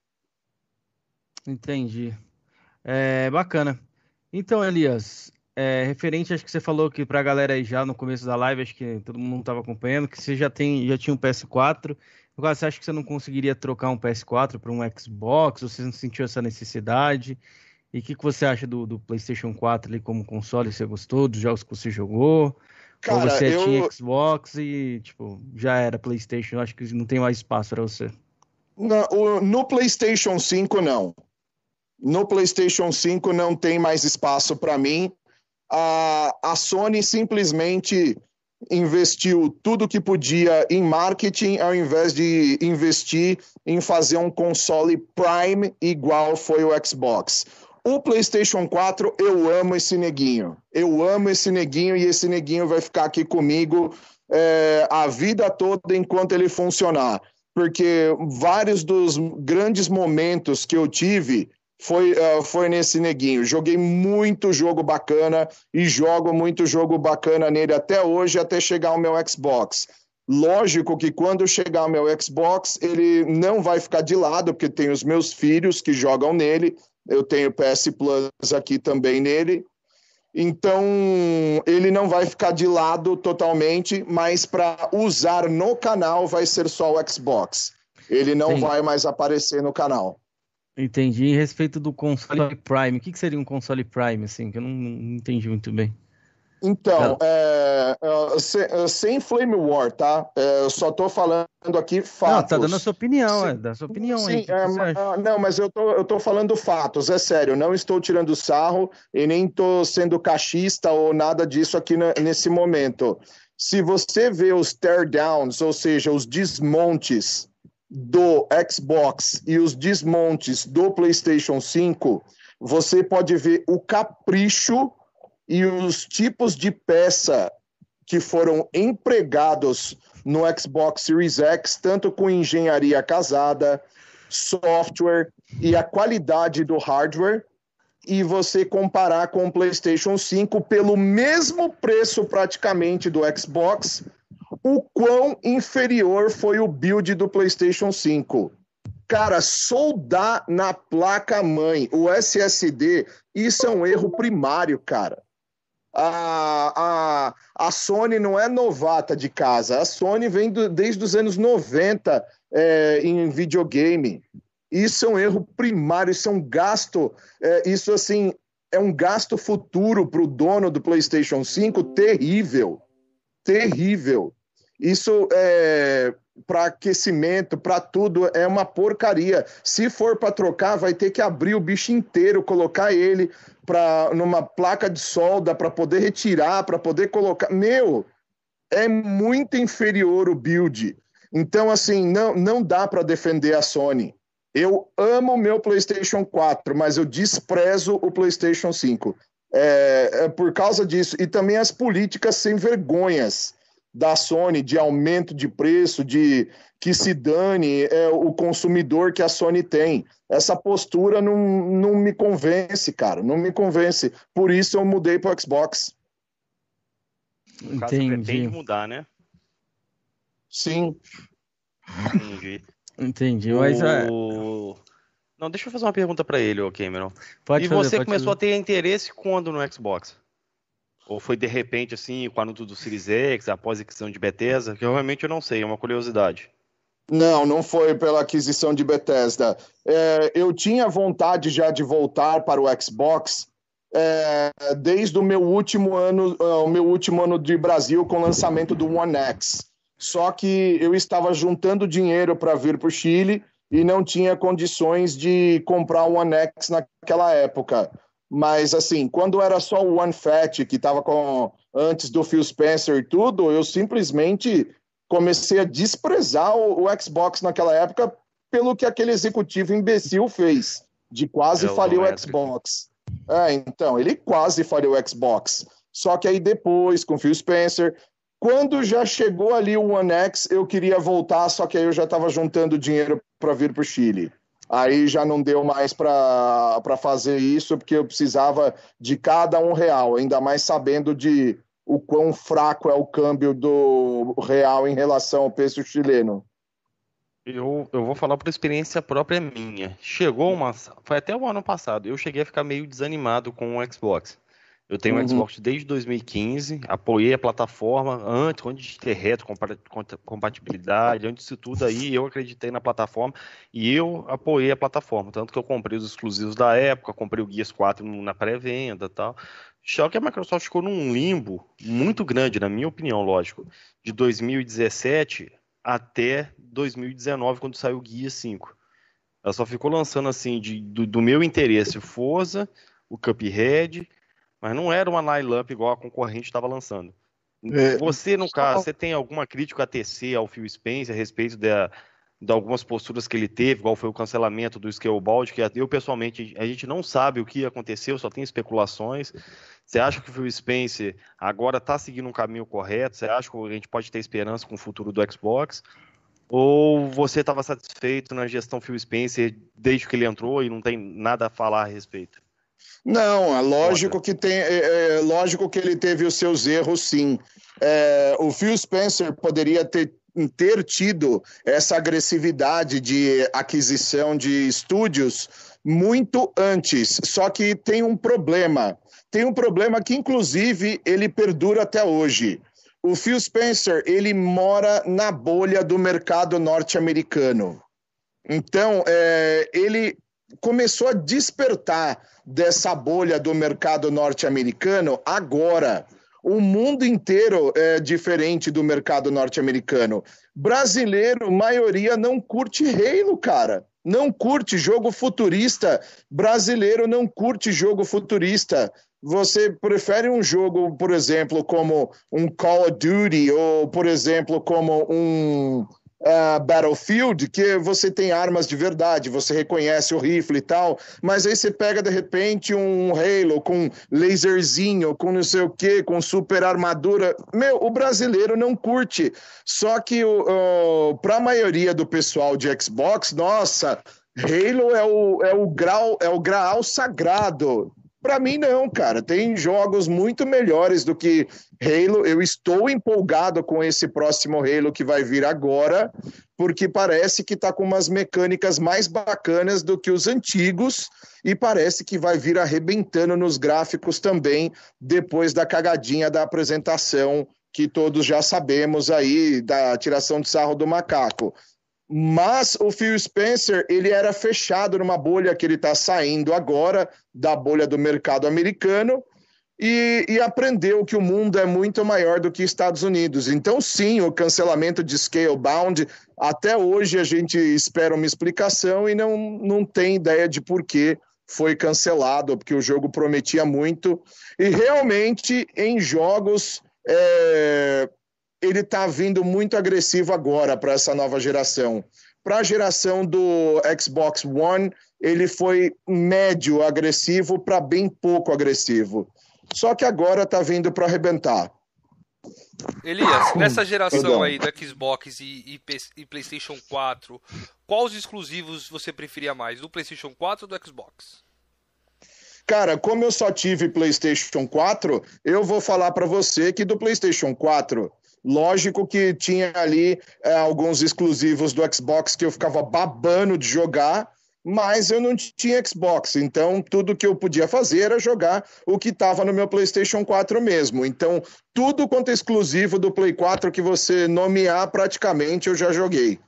Entendi. É bacana. Então, Elias, é, referente, acho que você falou que para a galera aí já no começo da live, acho que todo mundo estava acompanhando, que você já tem, já tinha um PS4. Agora, você acha que você não conseguiria trocar um PS4 para um Xbox? Você não sentiu essa necessidade? E o que, que você acha do, do, PlayStation 4 ali como console? Você gostou dos jogos que você jogou? Cara, Ou você eu... tinha Xbox e, tipo, já era PlayStation? Acho que não tem mais espaço para você. No, no PlayStation 5, não. No PlayStation 5 não tem mais espaço para mim. A, a Sony simplesmente investiu tudo que podia em marketing ao invés de investir em fazer um console Prime igual foi o Xbox. O PlayStation 4, eu amo esse neguinho. Eu amo esse neguinho e esse neguinho vai ficar aqui comigo é, a vida toda enquanto ele funcionar. Porque vários dos grandes momentos que eu tive foi, uh, foi nesse neguinho. Joguei muito jogo bacana e jogo muito jogo bacana nele até hoje, até chegar o meu Xbox. Lógico que quando chegar o meu Xbox, ele não vai ficar de lado, porque tem os meus filhos que jogam nele, eu tenho PS Plus aqui também nele. Então, ele não vai ficar de lado totalmente, mas para usar no canal vai ser só o Xbox. Ele não Sim. vai mais aparecer no canal. Entendi. Em respeito do console Prime, o que, que seria um console Prime, assim, que eu não, não entendi muito bem. Então, é, é, sem, sem, Flame War, tá? É, eu só tô falando aqui fatos. Não, tá dando a sua opinião, Sim. é, dá a sua opinião Sim, aí. É, não, mas eu tô, eu tô falando fatos, é sério. Não estou tirando sarro e nem tô sendo cachista ou nada disso aqui nesse momento. Se você vê os teardowns, ou seja, os desmontes do Xbox e os desmontes do PlayStation 5, você pode ver o capricho e os tipos de peça que foram empregados no Xbox Series X, tanto com engenharia casada, software e a qualidade do hardware, e você comparar com o PlayStation 5 pelo mesmo preço praticamente do Xbox, o quão inferior foi o build do PlayStation 5. Cara, soldar na placa-mãe o SSD, isso é um erro primário, cara. A, a, a Sony não é novata de casa. A Sony vem do, desde os anos 90 é, em videogame. Isso é um erro primário, isso é um gasto, é, isso assim é um gasto futuro para o dono do PlayStation 5 terrível, terrível. Isso é para aquecimento, para tudo, é uma porcaria. Se for para trocar, vai ter que abrir o bicho inteiro, colocar ele para numa placa de solda para poder retirar, para poder colocar. Meu, é muito inferior o build. Então, assim, não, não dá para defender a Sony. Eu amo o meu PlayStation 4, mas eu desprezo o PlayStation 5. É, é por causa disso. E também as políticas sem vergonhas da Sony de aumento de preço, de que se dane é, o consumidor que a Sony tem. Essa postura não, não me convence, cara, não me convence. Por isso eu mudei para o Xbox. No caso, Entendi. pretende mudar, né? Sim. Entendi. Entendi, mas é... Não, deixa eu fazer uma pergunta para ele, ô Cameron. Pode e fazer, você começou fazer. a ter interesse quando no Xbox? Ou foi de repente assim, com o anúncio do Series X, após a aquisição de Bethesda? Que realmente eu não sei, é uma curiosidade. Não, não foi pela aquisição de Bethesda. É, eu tinha vontade já de voltar para o Xbox é, desde o meu último ano, é, o meu último ano de Brasil com o lançamento do One X. Só que eu estava juntando dinheiro para vir para o Chile e não tinha condições de comprar o One X naquela época. Mas assim, quando era só o One Fat que estava com antes do Phil Spencer e tudo, eu simplesmente comecei a desprezar o, o Xbox naquela época pelo que aquele executivo imbecil fez, de quase é falir o Xbox. É, então, ele quase faliu o Xbox. Só que aí depois, com o Phil Spencer, quando já chegou ali o One X, eu queria voltar, só que aí eu já estava juntando dinheiro para vir para o Chile. Aí já não deu mais para fazer isso, porque eu precisava de cada um real, ainda mais sabendo de o quão fraco é o câmbio do real em relação ao peso chileno. Eu, eu vou falar por experiência própria minha. Chegou uma. Foi até o ano passado. Eu cheguei a ficar meio desanimado com o Xbox. Eu tenho uhum. um Xbox desde 2015, apoiei a plataforma antes, antes de ter retrocompatibilidade, antes disso tudo aí, eu acreditei na plataforma e eu apoiei a plataforma. Tanto que eu comprei os exclusivos da época, comprei o Guias 4 na pré-venda e tal. Só que a Microsoft ficou num limbo muito grande, na minha opinião, lógico, de 2017 até 2019, quando saiu o Guia 5. Ela só ficou lançando assim de, do, do meu interesse Forza, o Cuphead, mas não era uma line-up igual a concorrente estava lançando. É, você, no caso, você tem alguma crítica a TC, ao Phil Spencer, a respeito da, de algumas posturas que ele teve, igual foi o cancelamento do Scalebound, que eu pessoalmente, a gente não sabe o que aconteceu, só tem especulações. Você acha que o Phil Spencer agora está seguindo um caminho correto? Você acha que a gente pode ter esperança com o futuro do Xbox? Ou você estava satisfeito na gestão Phil Spencer desde que ele entrou e não tem nada a falar a respeito? Não, é lógico que tem, é, é, lógico que ele teve os seus erros, sim. É, o Phil Spencer poderia ter ter tido essa agressividade de aquisição de estúdios muito antes. Só que tem um problema. Tem um problema que, inclusive, ele perdura até hoje. O Phil Spencer, ele mora na bolha do mercado norte-americano. Então, é, ele começou a despertar dessa bolha do mercado norte-americano agora. O mundo inteiro é diferente do mercado norte-americano. Brasileiro, maioria não curte Halo, cara. Não curte jogo futurista. Brasileiro não curte jogo futurista. Você prefere um jogo, por exemplo, como um Call of Duty, ou, por exemplo, como um uh, Battlefield, que você tem armas de verdade, você reconhece o rifle e tal, mas aí você pega de repente um Halo com laserzinho, com não sei o que, com super armadura. Meu, o brasileiro não curte. Só que uh, para a maioria do pessoal de Xbox, nossa, Halo é o, é o grau, é o graal sagrado. Para mim, não, cara. Tem jogos muito melhores do que Halo. Eu estou empolgado com esse próximo Halo que vai vir agora, porque parece que está com umas mecânicas mais bacanas do que os antigos e parece que vai vir arrebentando nos gráficos também, depois da cagadinha da apresentação que todos já sabemos aí, da tiração de sarro do macaco. Mas o Phil Spencer, ele era fechado numa bolha que ele está saindo agora, da bolha do mercado americano, e, e, aprendeu que o mundo é muito maior do que Estados Unidos. Então, sim, o cancelamento de Scalebound, até hoje a gente espera uma explicação e não, não tem ideia de por que foi cancelado, porque o jogo prometia muito. E realmente, em jogos, é, ele está vindo muito agressivo agora para essa nova geração. Para a geração do Xbox One, ele foi médio agressivo para bem pouco agressivo. Só que agora está vindo para arrebentar. Elias, nessa geração Perdão. aí do Xbox e, e, e, PlayStation 4, quais exclusivos você preferia mais, do PlayStation 4 ou do Xbox? Cara, como eu só tive PlayStation 4, eu vou falar para você que do PlayStation 4, lógico que tinha ali é, alguns exclusivos do Xbox que eu ficava babando de jogar, mas eu não tinha Xbox, então tudo que eu podia fazer era jogar o que estava no meu PlayStation 4 mesmo. Então, tudo quanto é exclusivo do Play 4 que você nomear, praticamente eu já joguei.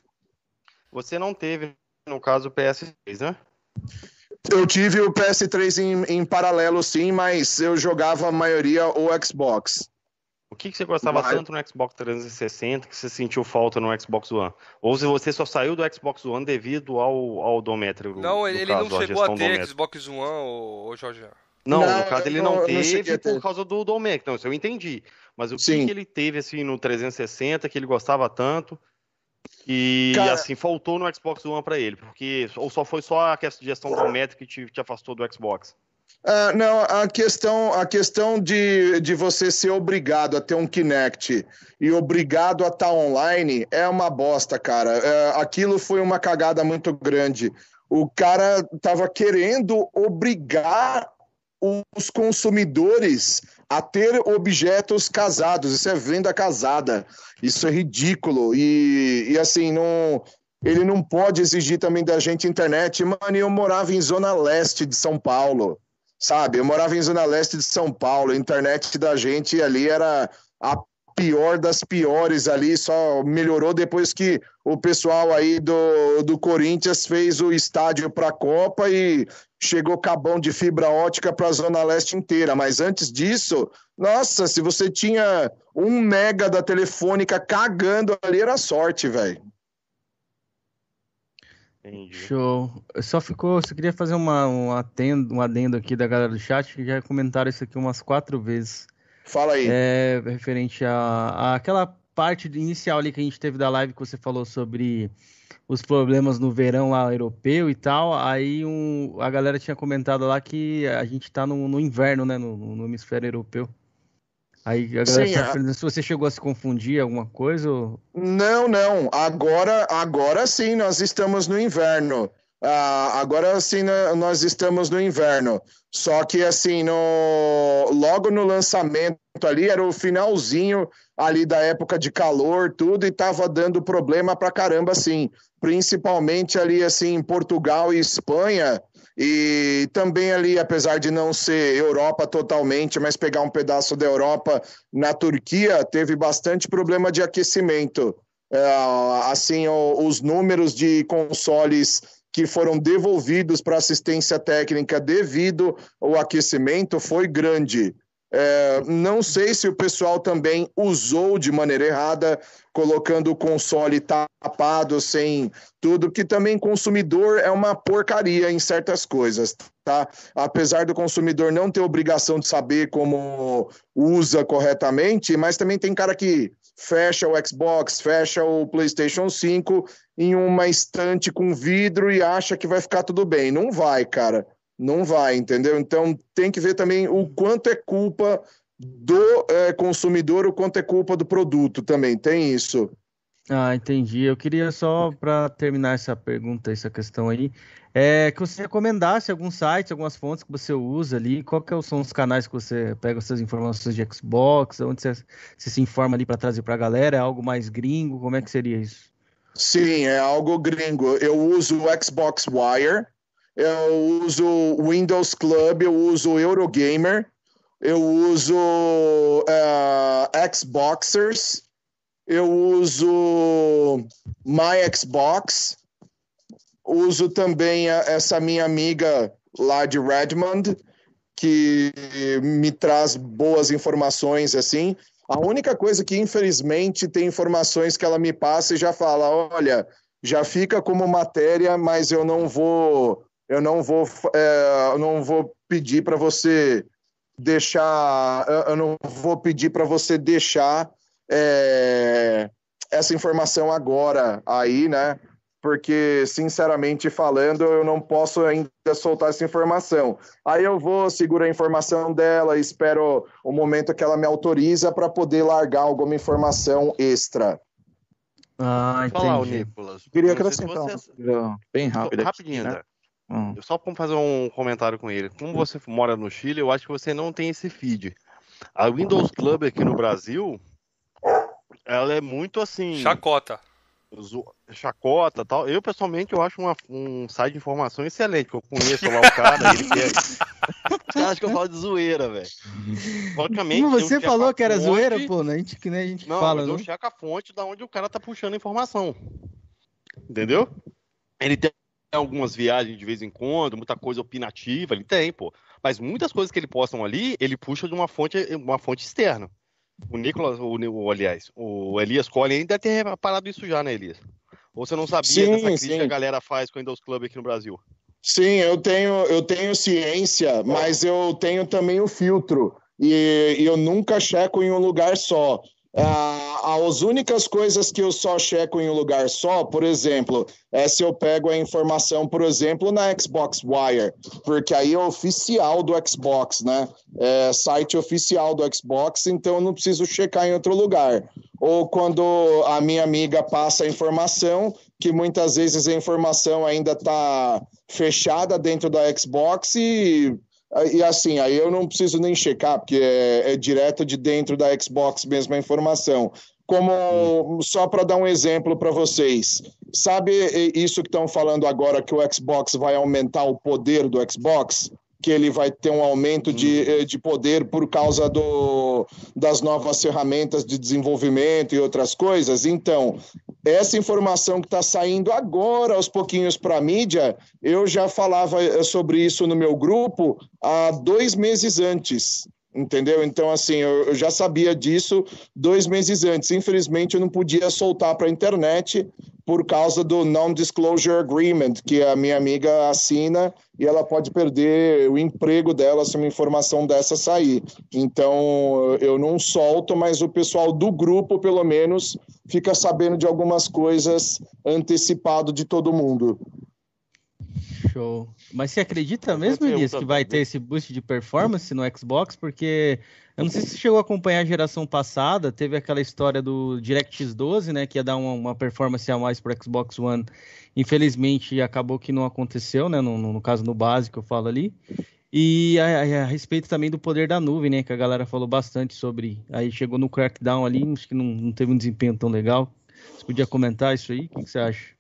Você não teve, no caso, o PS3, né? Eu tive o PS3 em, em paralelo, sim, mas eu jogava a maioria o Xbox. O que, que você gostava Mas... tanto no Xbox 360 que você sentiu falta no Xbox One? Ou se você só saiu do Xbox One devido ao, ao dométrico? Não, ele caso, não chegou a ter Xbox One, ô, Jorge. Não, não, no caso ele não, não teve por causa do Domec, não, isso eu entendi. Mas o que, que, ele teve assim no 360 que ele gostava tanto e Cara... assim faltou no Xbox One para ele, porque ou só foi só a questão do Domec que te, te afastou do Xbox? Uh, não, a questão, a questão de, de você ser obrigado a ter um Kinect e obrigado a estar tá online é uma bosta, cara. Uh, aquilo foi uma cagada muito grande. O cara estava querendo obrigar os consumidores a ter objetos casados. Isso é venda casada. Isso é ridículo. E, e assim, não, ele não pode exigir também da gente internet. Mano, eu morava em Zona Leste de São Paulo sabe? Eu morava em Zona Leste de São Paulo, a internet da gente ali era a pior das piores ali, só melhorou depois que o pessoal aí do, do Corinthians fez o estádio para a Copa e chegou cabão de fibra ótica para a Zona Leste inteira. Mas antes disso, nossa, se você tinha um mega da telefônica cagando ali, era sorte, velho. Entendi. Show. Só ficou. Só queria fazer uma, um, atendo, um adendo aqui da galera do chat, que já comentaram isso aqui umas quatro vezes. Fala aí. É, referente a, a aquela parte inicial ali que a gente teve da live que você falou sobre os problemas no verão lá europeu e tal. Aí um, a galera tinha comentado lá que a gente tá no, no inverno, né? No, no hemisfério europeu. Aí a galera Sim, tá se você chegou a se confundir alguma coisa? Ou... Não, não. Agora, agora sim nós estamos no inverno. Ah, agora sim nós estamos no inverno. Só que assim, no... logo no lançamento ali, era o finalzinho ali da época de calor, tudo, e tava dando problema pra caramba, assim. Principalmente ali, assim, em Portugal e Espanha, e também ali, apesar de não ser Europa totalmente, mas pegar um pedaço da Europa na Turquia, teve bastante problema de aquecimento. É, assim, os números de consoles que foram devolvidos para assistência técnica devido ao aquecimento foi grande. É, não sei se o pessoal também usou de maneira errada, colocando o console tapado, sem tudo, que também consumidor é uma porcaria em certas coisas, tá? Apesar do consumidor não ter obrigação de saber como usa corretamente, mas também tem cara que fecha o Xbox, fecha o PlayStation 5 em uma estante com vidro e acha que vai ficar tudo bem. Não vai, cara não vai, entendeu? Então tem que ver também o quanto é culpa do é, consumidor, o quanto é culpa do produto também, tem isso. Ah, entendi. Eu queria só para terminar essa pergunta, essa questão aí, é que você recomendasse alguns sites, algumas fontes que você usa ali, qual que são os canais que você pega essas informações de Xbox, onde você, você se informa ali para trazer para a galera, é algo mais gringo, como é que seria isso? Sim, é algo gringo. Eu uso o Xbox Wire, eu uso Windows Club, eu uso Eurogamer, eu uso uh, Xboxers, eu uso My Xbox, uso também a, essa minha amiga lá de Redmond, que me traz boas informações assim. A única coisa que, infelizmente, tem informações que ela me passa e já fala: olha, já fica como matéria, mas eu não vou, eu não vou, é, eu não vou pedir para você deixar, eu não vou pedir para você deixar é, essa informação agora aí, né? porque, sinceramente falando, eu não posso ainda soltar essa informação. Aí eu vou, seguro a informação dela, espero o momento que ela me autoriza para poder largar alguma informação extra. Ah, entendi. Falar, o Nicolas. Queria acrescentar você... bem rápido. Rapidinho, aqui, né? Hum. Só para fazer um comentário com ele. Como você mora no Chile, eu acho que você não tem esse feed. A Windows Club aqui no Brasil, ela é muito assim. Chacota chacota tal. Eu, pessoalmente, eu acho uma, um site de informação excelente, eu conheço lá o cara, ele quer. Você acha que eu falo de zoeira, velho? Logicamente. Não, você falou que era fonte... zoeira, pô, né? A gente, que nem a gente não, fala. Não, eu checo a fonte da onde o cara tá puxando a informação. Entendeu? Ele tem algumas viagens de vez em quando, muita coisa opinativa, ele tem, pô. Mas muitas coisas que ele postam ali, ele puxa de uma fonte, uma fonte externa. O Nicolas, o, o, aliás, o Elias Collin ainda deve ter parado isso já, né, Elias? Ou você não sabia sim, dessa crítica sim. que a galera faz com o Windows Club aqui no Brasil? Sim, eu tenho, eu tenho ciência, mas eu tenho também o filtro. E, e eu nunca checo em um lugar só. Ah, as únicas coisas que eu só checo em um lugar só, por exemplo, é se eu pego a informação, por exemplo, na Xbox Wire, porque aí é oficial do Xbox, né? É site oficial do Xbox, então eu não preciso checar em outro lugar. Ou quando a minha amiga passa a informação, que muitas vezes a informação ainda está fechada dentro da Xbox e e assim, aí eu não preciso nem checar, porque é, é direto de dentro da Xbox mesmo a informação. Como só para dar um exemplo para vocês, sabe isso que estão falando agora que o Xbox vai aumentar o poder do Xbox? que ele vai ter um aumento de, uhum. eh, de poder por causa do, das novas ferramentas de desenvolvimento e outras coisas. Então, essa informação que está saindo agora, aos pouquinhos, para a mídia, eu já falava eh, sobre isso no meu grupo há dois meses antes entendeu? Então, assim, eu, já sabia disso dois meses antes. Infelizmente, eu não podia soltar para a internet por causa do Non-Disclosure Agreement, que a minha amiga assina e ela pode perder o emprego dela se uma informação dessa sair. Então, eu não solto, mas o pessoal do grupo, pelo menos, fica sabendo de algumas coisas antecipado de todo mundo. Show. Mas você acredita mesmo, Elias, que vai ter esse boost de performance no Xbox? Porque eu não sei se você chegou a acompanhar a geração passada, teve aquela história do DirectX 12, né, que ia dar uma, uma performance a mais para Xbox One. Infelizmente, acabou que não aconteceu, né, no, no caso no básico eu falo ali. E a, a, respeito também do poder da nuvem, né, que a galera falou bastante sobre. Aí chegou no Crackdown ali, acho que não, não teve um desempenho tão legal. Você podia comentar isso aí? O que, que você acha?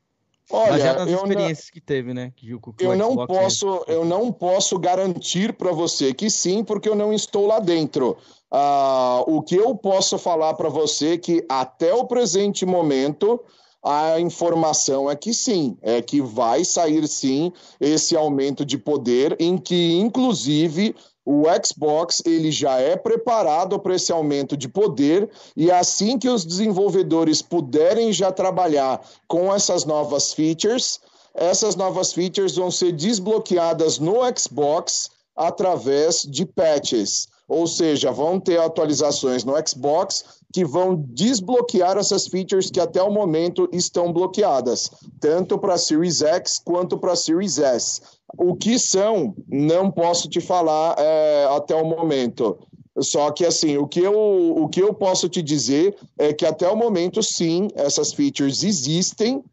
Olha, Baseado nas experiências não, que teve, né? Que, que eu não posso, eu não posso garantir para você que sim, porque eu não estou lá dentro. Uh, o que eu posso falar para você é que até o presente momento a informação é que sim, é que vai sair sim esse aumento de poder, em que inclusive o Xbox ele já é preparado para esse aumento de poder e assim que os desenvolvedores puderem já trabalhar com essas novas features, essas novas features vão ser desbloqueadas no Xbox através de patches. Ou seja, vão ter atualizações no Xbox que vão desbloquear essas features que até o momento estão bloqueadas, tanto para Series X quanto para Series S. O que são, não posso te falar é, até o momento. Só que assim, o que, eu, o que eu posso te dizer é que até o momento, sim, essas features existem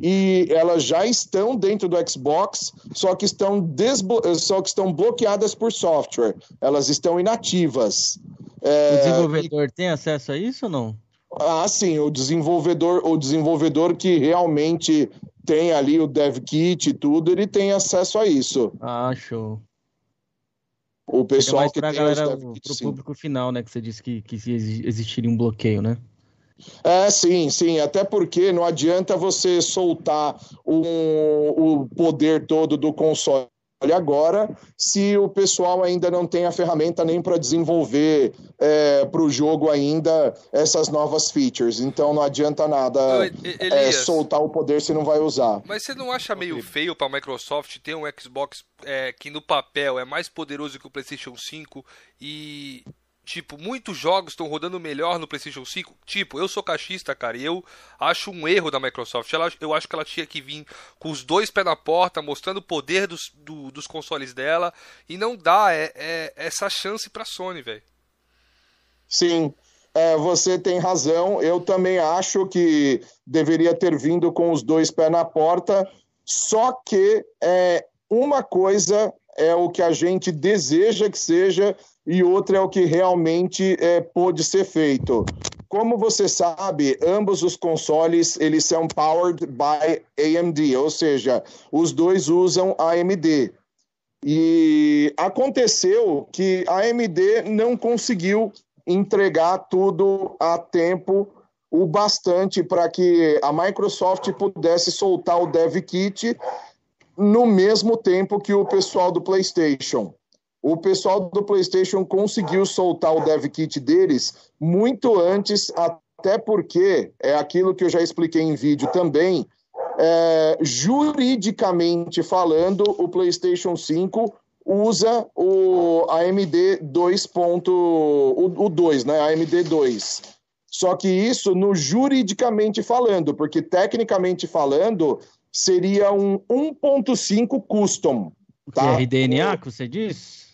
e elas já estão dentro do Xbox, só que estão, desblo só que estão bloqueadas por software. Elas estão inativas. É... O desenvolvedor tem acesso a isso ou não? Ah, sim, o desenvolvedor, o desenvolvedor que realmente tem ali o dev kit e tudo, ele tem acesso a isso. Ah, show. O pessoal que tem galera, o, pro sim. público final, né, que você disse que, que existiria um bloqueio, né? É, sim, sim. Até porque não adianta você soltar o, o poder todo do console agora se o pessoal ainda não tem a ferramenta nem para desenvolver é, para o jogo ainda essas novas features. Então não adianta nada é, soltar o poder se não vai usar. Mas você não acha meio feio para a Microsoft ter um Xbox é, que no papel é mais poderoso que o PlayStation 5 e Tipo, muitos jogos estão rodando melhor no PlayStation 5. Tipo, eu sou cachista, cara, e eu acho um erro da Microsoft. Ela, eu acho que ela tinha que vir com os dois pés na porta, mostrando o poder dos, do, dos consoles dela, e não dá é, é essa chance pra Sony, velho. Sim, é, você tem razão. Eu também acho que deveria ter vindo com os dois pés na porta. Só que é, uma coisa é o que a gente deseja que seja e outra é o que realmente é, pôde ser feito. Como você sabe, ambos os consoles eles são powered by AMD, ou seja, os dois usam AMD. E aconteceu que a AMD não conseguiu entregar tudo a tempo o bastante para que a Microsoft pudesse soltar o Dev Kit no mesmo tempo que o pessoal do PlayStation o pessoal do PlayStation conseguiu soltar o dev kit deles muito antes, até porque é aquilo que eu já expliquei em vídeo também. É, juridicamente falando, o PlayStation 5 usa o AMD 2. o, o 2, né? AMD 2. Só que isso no juridicamente falando, porque tecnicamente falando seria um 1.5 custom. Tá? RDNA que você disse?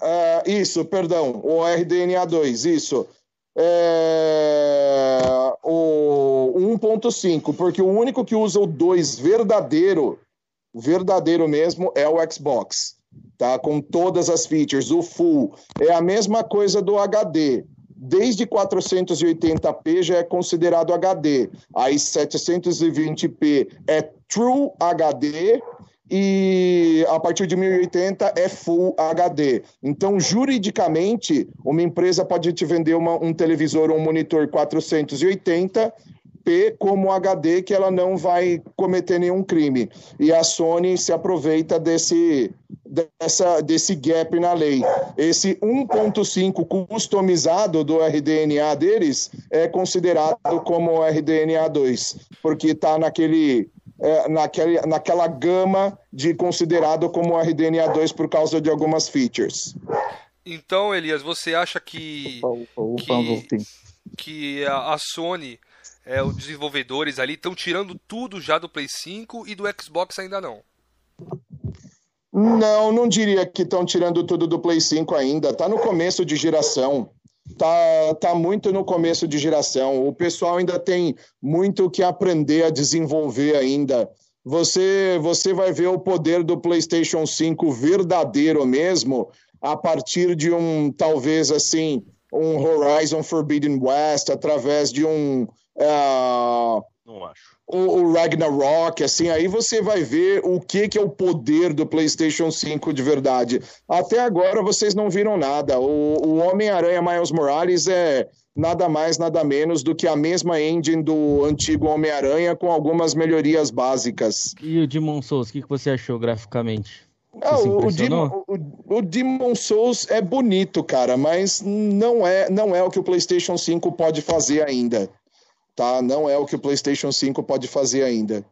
Uh, isso, perdão, o RDNA2, isso. É, o 1.5, porque o único que usa o 2 verdadeiro, verdadeiro mesmo, é o Xbox, tá? Com todas as features, o full. É a mesma coisa do HD. Desde 480p já é considerado HD. Aí 720p é True HD e a partir de 1080 é Full HD. Então, juridicamente, uma empresa pode te vender uma, um televisor ou um monitor 480 P como HD que ela não vai cometer nenhum crime. E a Sony se aproveita desse, dessa, desse gap na lei. Esse 1.5 customizado do RDNA deles é considerado como RDNA 2, porque está naquele é, naquele, naquela gama de considerado como RDNA2 por causa de algumas features. Então, Elias, você acha que, ufa, ufa, ufa, que, que a, a Sony, é, os desenvolvedores ali, estão tirando tudo já do Play 5 e do Xbox ainda não? Não, não diria que estão tirando tudo do Play 5 ainda. Está no começo de geração tá, tá muito no começo de geração. O pessoal ainda tem muito que aprender a desenvolver ainda. Você, você vai ver o poder do PlayStation 5 verdadeiro mesmo a partir de um, talvez assim, um Horizon Forbidden West, através de um. Uh, Não acho o, o Ragnarok, assim, aí você vai ver o que, que é o poder do PlayStation 5 de verdade. Até agora vocês não viram nada. O, o Homem-Aranha Miles Morales é nada mais, nada menos do que a mesma engine do antigo Homem-Aranha com algumas melhorias básicas. E o Demon Souls, o que, que você achou graficamente? Não, o, Demon, o, o Demon Souls é bonito, cara, mas não é, não é o que o PlayStation 5 pode fazer ainda tá? Não é o que o PlayStation 5 pode fazer ainda.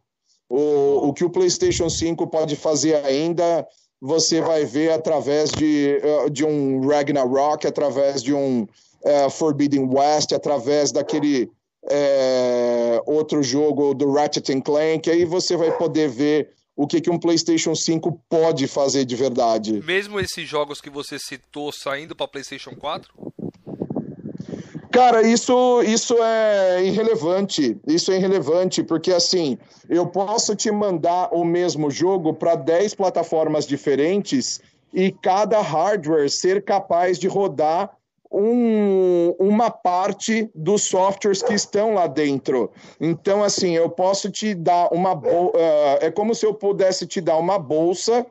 O, o que o PlayStation 5 pode fazer ainda, você vai ver através de, eh, de um Ragnarok, através de um uh, Forbidden West, através daquele é, outro jogo do Ratchet Clank, aí você vai poder ver o que, que um PlayStation 5 pode fazer de verdade. Mesmo esses jogos que você citou saindo para PlayStation 4? Cara, isso, isso é irrelevante. Isso é irrelevante, porque assim, eu posso te mandar o mesmo jogo para 10 plataformas diferentes e cada hardware ser capaz de rodar um, uma parte dos softwares que estão lá dentro. Então, assim, eu posso te dar uma. Uh, é como se eu pudesse te dar uma bolsa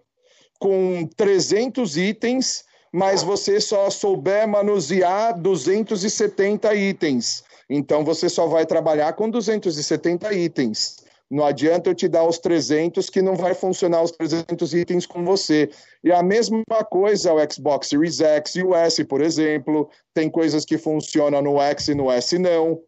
com 300 itens mas você só souber manusear 270 itens. Então você só vai trabalhar com 270 itens. Não adianta eu te dar os 300 que não vai funcionar os 300 itens com você. E a mesma coisa o Xbox Series X e o S, por exemplo. Tem coisas que funcionam no X e no S não.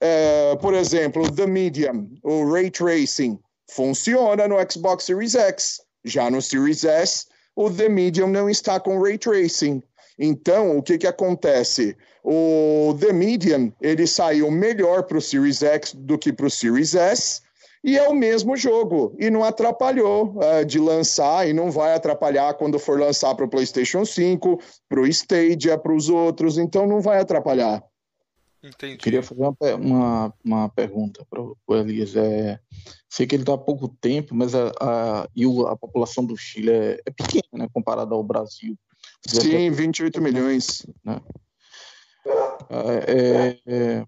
É, por exemplo, The Medium, o Ray Tracing, funciona no Xbox Series X. Já no Series S, o The Medium não está com Ray Tracing. Então, o que, que acontece? O The Medium ele saiu melhor para o Series X do que para o Series S e é o mesmo jogo, e não atrapalhou uh, de lançar, e não vai atrapalhar quando for lançar para o PlayStation 5, para o Stadia, para os outros, então não vai atrapalhar. Entendi. Queria fazer uma, uma, uma pergunta para o Elias. É, sei que ele está há pouco tempo, mas a, a, e a população do Chile é, é pequena, né, comparada ao Brasil. Sim, 28 milhões. Né? É, é,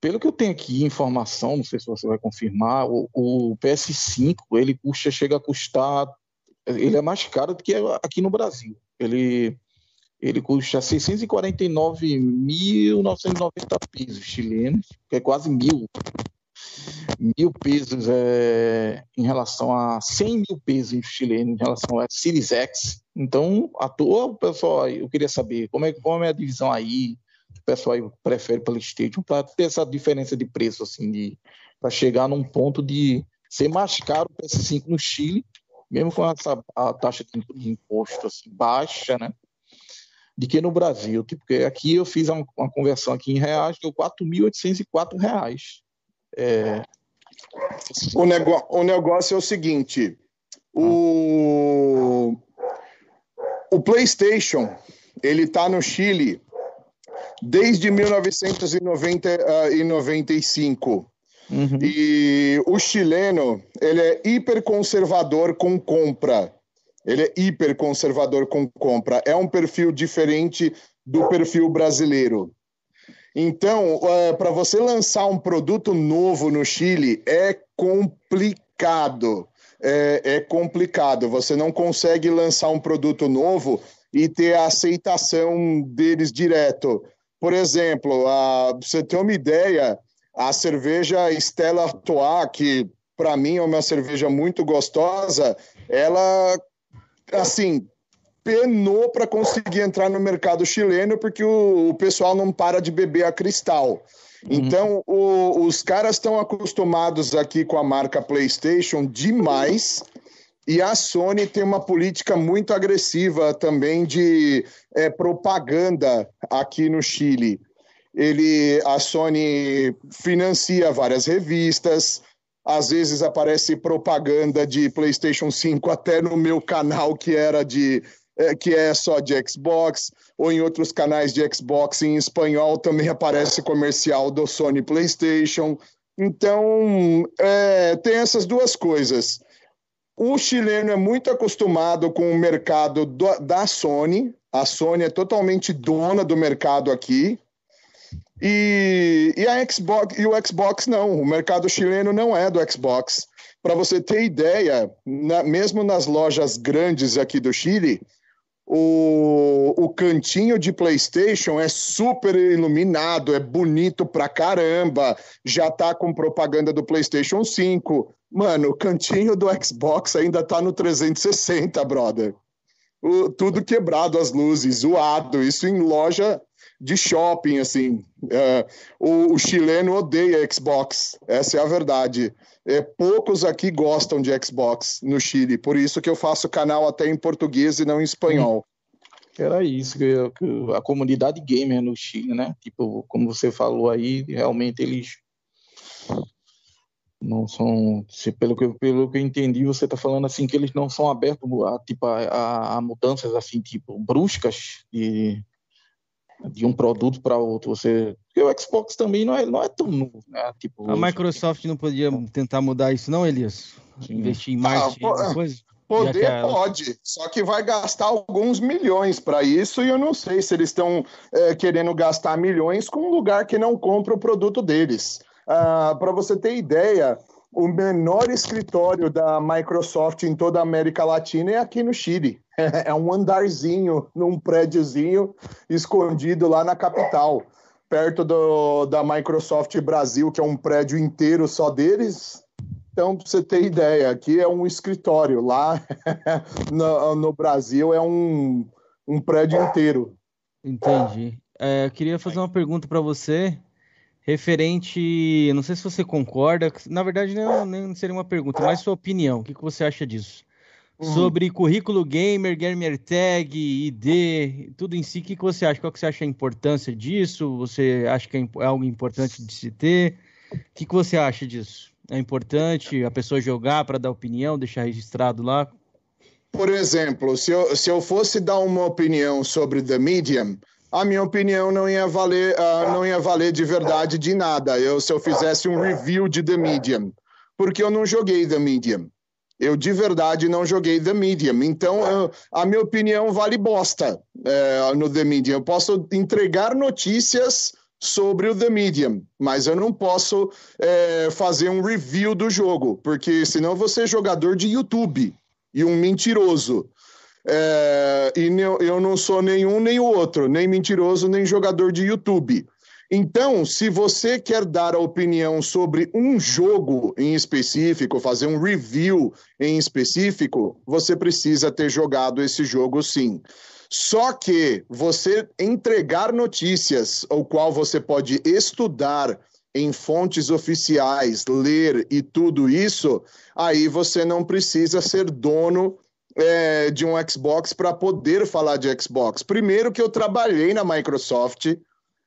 pelo que eu tenho aqui informação, não sei se você vai confirmar, o, o, PS5 ele custa, chega a custar, ele é mais caro do que aqui no Brasil. Ele ele custa 649.990 pesos chilenos, que é quase mil, mil pesos é, em relação a 100 mil pesos chilenos em relação a Series X. Então, à toa, pessoal, eu queria saber como é, como é a divisão aí, o pessoal aí prefere PlayStation para ter essa diferença de preço, assim, para chegar num ponto de ser mais caro o PS5 no Chile, mesmo com essa a taxa de imposto assim, baixa, né? De que no Brasil, porque aqui eu fiz uma, uma conversão aqui em reais, deu 4.804 reais. É... O, nego o negócio é o seguinte, o, o PlayStation, ele está no Chile desde 1995. Uhum. E o chileno, ele é hiperconservador com compra. Ele é hiperconservador com compra. É um perfil diferente do perfil brasileiro. Então, é, para você lançar um produto novo no Chile é complicado. É, é, complicado. Você não consegue lançar um produto novo e ter a aceitação deles direto. Por exemplo, a, você ter uma ideia, a cerveja Stella Artois, que para mim é uma cerveja muito gostosa, ela, assim, penou para conseguir entrar no mercado chileno porque o, o, pessoal não para de beber a cristal. Uhum. Então, o, os caras estão acostumados aqui com a marca PlayStation demais. E a Sony tem uma política muito agressiva também de é, propaganda aqui no Chile. Ele, a Sony financia várias revistas, às vezes aparece propaganda de PlayStation 5 até no meu canal que era de é, que é só de Xbox, ou em outros canais de Xbox em espanhol também aparece comercial do Sony PlayStation. Então, é, tem essas duas coisas. O chileno é muito acostumado com o mercado do, da Sony. A Sony é totalmente dona do mercado aqui. E, e, a Xbox e o Xbox não. O mercado chileno não é do Xbox. Para você ter ideia, na, mesmo nas lojas grandes aqui do Chile, o, o cantinho de PlayStation é super iluminado, é bonito pra caramba, já tá com propaganda do PlayStation 5. Mano, o cantinho do Xbox ainda tá no 360, brother. O, tudo quebrado, as luzes, zoado, isso em loja de shopping, assim. É, o, o, chileno odeia Xbox, essa é a verdade. É, poucos aqui gostam de Xbox no Chile, por isso que eu faço canal até em português e não em espanhol. Era isso, que, a comunidade gamer no Chile, né? Tipo, como você falou aí, realmente eles não são, pelo, que, pelo que eu entendi, você está falando assim que eles não são abertos a, tipo, a, a mudanças assim, tipo, bruscas de, de um produto para outro. Você, porque o Xbox também não é, não é tão novo, né? Tipo, a Microsoft não podia tentar mudar isso, não, Elias? Investir em mais ah, coisa? Poder é pode, só que vai gastar alguns milhões para isso e eu não sei se eles estão é, querendo gastar milhões com um lugar que não compra o produto deles. Ah, Para você ter ideia, o menor escritório da Microsoft em toda a América Latina é aqui no Chile. É um andarzinho, num prédiozinho escondido lá na capital. perto do, da Microsoft Brasil, que é um prédio inteiro só deles. Então, para você ter ideia, aqui é um escritório, lá no, no Brasil é um, um prédio inteiro. Entendi. É, eu queria fazer uma pergunta para você referente, não sei se você concorda, na verdade não, nem seria uma pergunta, mas sua opinião, o que, que você acha disso? Uhum. Sobre currículo gamer, gamer tag, ID, tudo em si, o que, que você acha? Qual que você acha a importância disso? Você acha que é, é algo importante de se ter? O que, que você acha disso? É importante a pessoa jogar para dar opinião, deixar registrado lá? Por exemplo, se eu, se eu fosse dar uma opinião sobre The Medium, a minha opinião não ia valer, uh, não ia valer de verdade de nada. Eu, se eu fizesse um review de The Medium, porque eu não joguei The Medium. Eu de verdade não joguei The Medium. Então, uh, a minha opinião vale bosta uh, no The Medium. Eu posso entregar notícias sobre o The Medium, mas eu não posso eh, fazer um review do jogo, porque senão eu vou ser jogador de YouTube e um mentiroso. É, e eu não sou nenhum nem o outro, nem mentiroso, nem jogador de YouTube. Então, se você quer dar a opinião sobre um jogo em específico, fazer um review em específico, você precisa ter jogado esse jogo sim. Só que você entregar notícias, o qual você pode estudar em fontes oficiais, ler e tudo isso, aí você não precisa ser dono é, de um Xbox para poder falar de Xbox. Primeiro que eu trabalhei na Microsoft,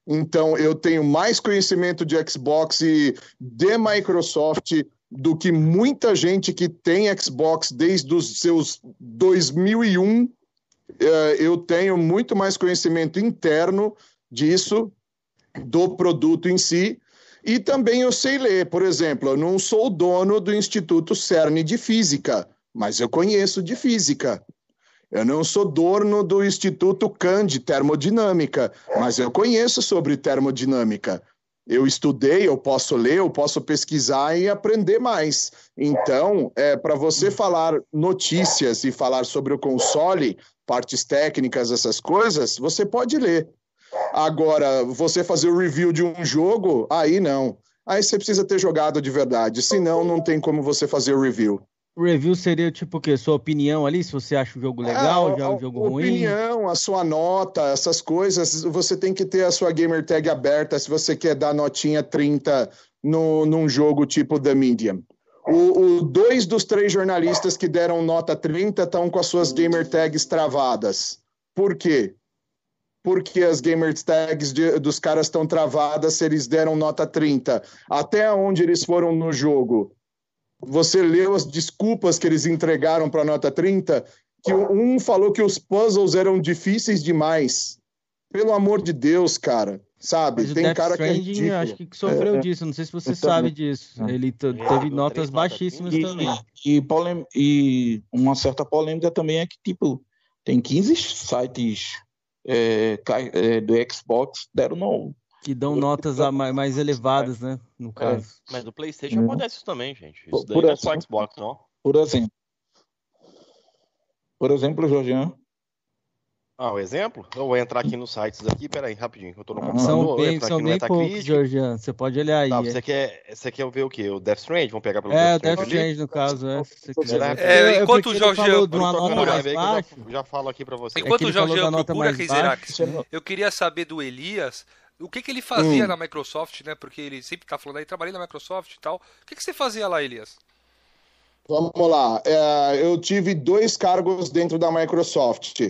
então eu tenho mais conhecimento de Xbox e de Microsoft do que muita gente que tem Xbox desde os seus 2001. É, eu tenho muito mais conhecimento interno disso, do produto em si. E também eu sei ler, por exemplo, eu não sou dono do Instituto CERN de Física mas eu conheço de física. Eu não sou dono do Instituto Kahn de Termodinâmica, mas eu conheço sobre termodinâmica. Eu estudei, eu posso ler, eu posso pesquisar e aprender mais. Então, é, para você falar notícias e falar sobre o console, partes técnicas, essas coisas, você pode ler. Agora, você fazer o review de um jogo, aí não. Aí você precisa ter jogado de verdade, senão não tem como você fazer o review. O review seria tipo o quê? Sua opinião ali, se você acha o jogo legal, é, já o jogo ruim? opinião, a sua nota, essas coisas, você tem que ter a sua gamer tag aberta se você quer dar notinha 30 no, num jogo tipo The Medium. O, o dois dos três jornalistas que deram nota 30 estão com as suas gamer tags travadas. Por quê? Porque as gamer tags de, dos caras estão travadas se eles deram nota 30. Até onde eles foram no jogo? Você leu as desculpas que eles entregaram para a nota 30, que um falou que os puzzles eram difíceis demais. Pelo amor de Deus, cara. Sabe? Mas Tem cara Stranding, que é acho que sofreu é, disso. Não sei se você sabe disso. Ele é, teve notas baixíssimas e, também. E, e uma certa polêmica também é que, tipo, tem 15 sites é, é, do Xbox deram no, que dão notas mais, mais elevadas, né? No é. caso. É. Mas do PlayStation uhum. acontece isso também, gente. Isso daí por não é só Xbox, não. Por exemplo. Por exemplo, Jorginho. Ah, o exemplo? Eu vou entrar aqui nos sites aqui, peraí, rapidinho, eu tô no computador. São bem, são bem poucos, Georgian, você pode olhar aí. Tá, você, é. quer, você quer ver o quê? O Death Strange? Vamos pegar pelo É, o Death Strange, no caso, é. Se quiser. É, enquanto o Georgian... Já, já falo aqui pra você. Enquanto é o Georgian procura, Keizerax, eu queria saber do Elias o que, que ele fazia hum. na Microsoft, né? Porque ele sempre tá falando aí, trabalhei na Microsoft e tal. O que, que você fazia lá, Elias? Vamos lá. É, eu tive dois cargos dentro da Microsoft.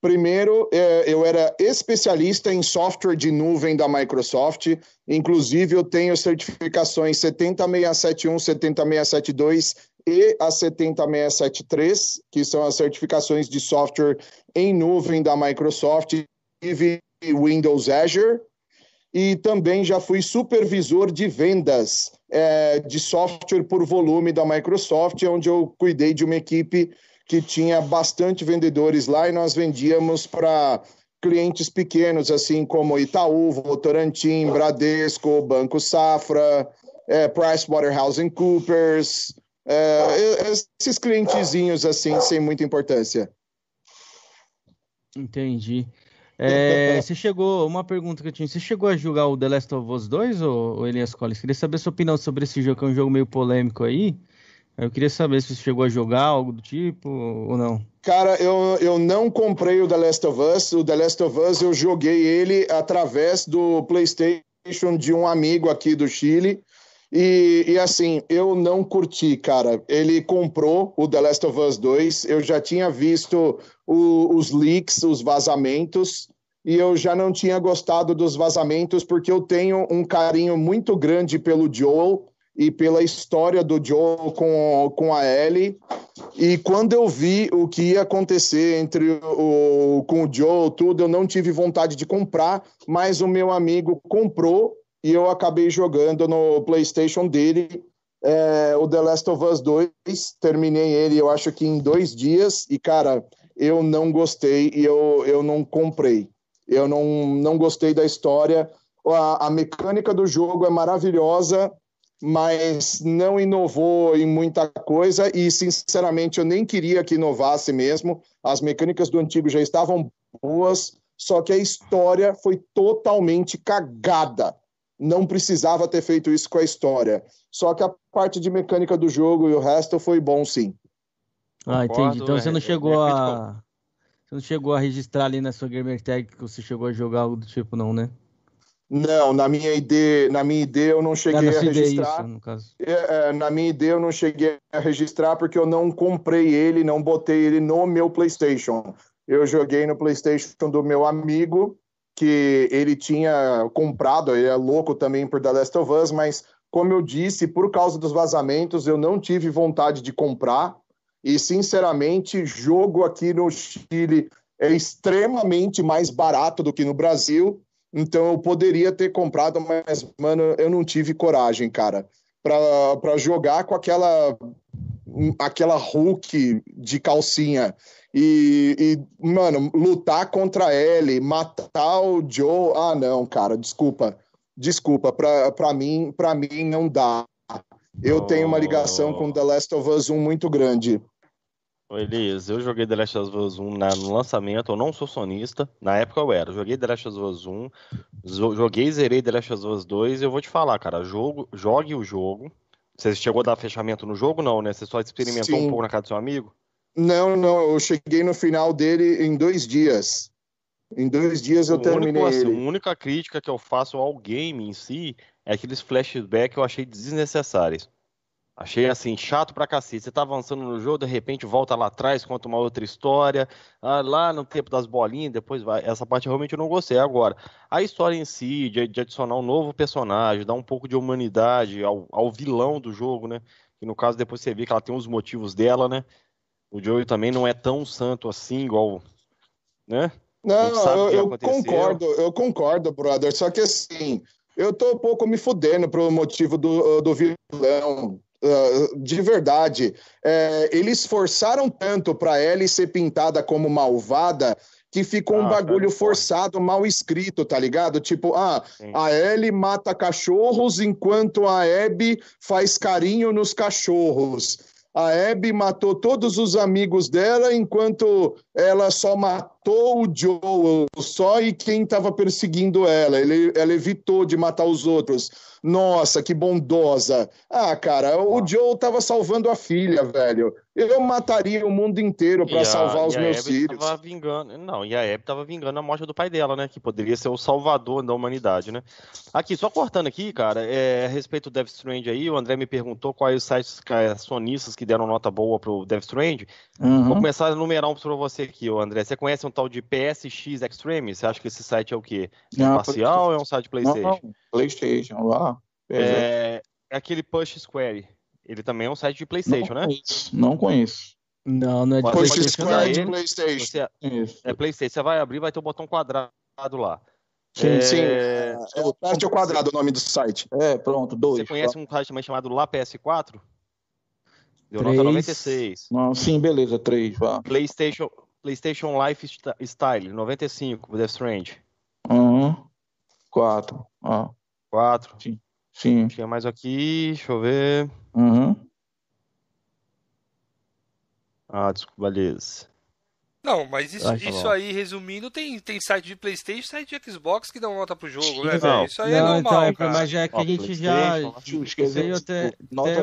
Primeiro, é, eu era especialista em software de nuvem da Microsoft. Inclusive, eu tenho certificações 70671, 70672 e a 70673, que são as certificações de software em nuvem da Microsoft. Tive Windows Azure, e também já fui supervisor de vendas é, de software por volume da Microsoft, onde eu cuidei de uma equipe que tinha bastante vendedores lá e nós vendíamos para clientes pequenos, assim como Itaú, Votorantim, Bradesco, Banco Safra, é, PricewaterhouseCoopers, é, esses clientezinhos assim, sem muita importância. Entendi. É, você chegou, uma pergunta que eu tinha, você chegou a jogar o The Last of Us 2, ou, ou Elias Collins? Queria saber a sua opinião sobre esse jogo, que é um jogo meio polêmico aí. Eu queria saber se você chegou a jogar algo do tipo ou não. Cara, eu, eu não comprei o The Last of Us. O The Last of Us eu joguei ele através do PlayStation de um amigo aqui do Chile. E, e, assim, eu não curti, cara. Ele comprou o The Last of Us 2, eu já tinha visto o, os leaks, os vazamentos, e eu já não tinha gostado dos vazamentos porque eu tenho um carinho muito grande pelo Joel e pela história do Joel com, com a Ellie. E quando eu vi o que ia acontecer entre o, com o Joel, tudo, eu não tive vontade de comprar, mas o meu amigo comprou e eu acabei jogando no PlayStation dele é, o The Last of Us 2. Terminei ele, eu acho que em dois dias, e cara, eu não gostei e eu, eu não comprei. Eu não, não gostei da história. A, a mecânica do jogo é maravilhosa, mas não inovou em muita coisa e, sinceramente, eu nem queria que inovasse mesmo. As mecânicas do antigo já estavam boas, só que a história foi totalmente cagada não precisava ter feito isso com a história. Só que a parte de mecânica do jogo e o resto foi bom, sim. Ah, entendi. Então você não é, chegou é, a. Você não chegou a registrar ali na sua gamer tag que você chegou a jogar algo do tipo, não, né? Não, na minha ID, na minha ID eu não cheguei a registrar. Isso, é, é, na minha ID eu não cheguei a registrar porque eu não comprei ele, não botei ele no meu PlayStation. Eu joguei no PlayStation do meu amigo que ele tinha comprado, ele é louco também por The Last of Us, mas como eu disse, por causa dos vazamentos, eu não tive vontade de comprar. E, sinceramente, jogo aqui no Chile é extremamente mais barato do que no Brasil. Então, eu poderia ter comprado, mas, mano, eu não tive coragem, cara, para jogar com aquela, aquela Hulk de calcinha. E, e, mano, lutar contra ele, matar o Joe. Ah, não, cara, desculpa. Desculpa, pra, pra, mim, pra mim não dá. Eu oh. tenho uma ligação com The Last of Us 1 muito grande. Elias, eu joguei The Last of Us 1 na, no lançamento, eu não sou sonista, na época eu era. Joguei The Last of Us 1, joguei zerei The Last of Us 2 e eu vou te falar, cara, jogo, jogue o jogo. Você chegou a dar fechamento no jogo? Não, né? Você só experimentou Sim. um pouco na casa do seu amigo? Não, não, eu cheguei no final dele em dois dias. Em dois dias eu o terminei único, assim. A única crítica que eu faço ao game em si é aqueles flashbacks que eu achei desnecessários. Achei assim, chato pra cacete. Você tá avançando no jogo, de repente volta lá atrás, conta uma outra história. Ah, lá no tempo das bolinhas, depois vai. Essa parte realmente eu não gostei. Agora, a história em si, de, de adicionar um novo personagem, dar um pouco de humanidade ao, ao vilão do jogo, né? Que no caso depois você vê que ela tem os motivos dela, né? O Joey também não é tão santo assim, igual, né? Não, eu, eu concordo, eu concordo, brother. Só que assim, eu tô um pouco me fudendo pro motivo do, do vilão. Uh, de verdade, é, eles forçaram tanto para Ellie ser pintada como malvada que ficou ah, um bagulho cara, forçado, mal escrito, tá ligado? Tipo, ah, Sim. a Ellie mata cachorros enquanto a Abby faz carinho nos cachorros a Abby matou todos os amigos dela, enquanto ela só matou o Joel, só e quem estava perseguindo ela. Ele, ela evitou de matar os outros. Nossa, que bondosa. Ah, cara, o Joe tava salvando a filha, velho. Eu mataria o mundo inteiro para salvar os meus Abby filhos. Tava vingando, não, e a Abby tava vingando a morte do pai dela, né? Que poderia ser o salvador da humanidade, né? Aqui, só cortando aqui, cara, é, a respeito do Death Strange aí, o André me perguntou quais os sites sonistas que deram nota boa pro Death Strange. Uhum. Vou começar a numerar um pra você aqui, André. Você conhece um tal de PSX Extreme? Você acha que esse site é o quê? É não, parcial ou é um site PlayStation? Não, não. PlayStation, lá. É, é aquele Push Square. Ele também é um site de PlayStation, não né? Conheço, não conheço. Não, não é de Push Square de PlayStation. Você, é PlayStation. Você vai abrir, vai ter o um botão quadrado lá. Sim, é... sim. É, é o quadrado o nome do site. É, pronto, dois. Você conhece um site também chamado Lá PS4? Deu nota 96. Não, sim, beleza, 3, vá. PlayStation, PlayStation Life Style, 95, Death Strange. Uhum. 4. Ah. 4. Sim. Sim. Tinha mais aqui, deixa eu ver. Uhum. Ah, desculpa, beleza. Não, mas isso, isso aí, resumindo, tem, tem site de Playstation e site de Xbox que dão nota pro jogo, né, velho? Isso aí é não, é normal, então, cara. Mas já é que a gente já... Eu até, até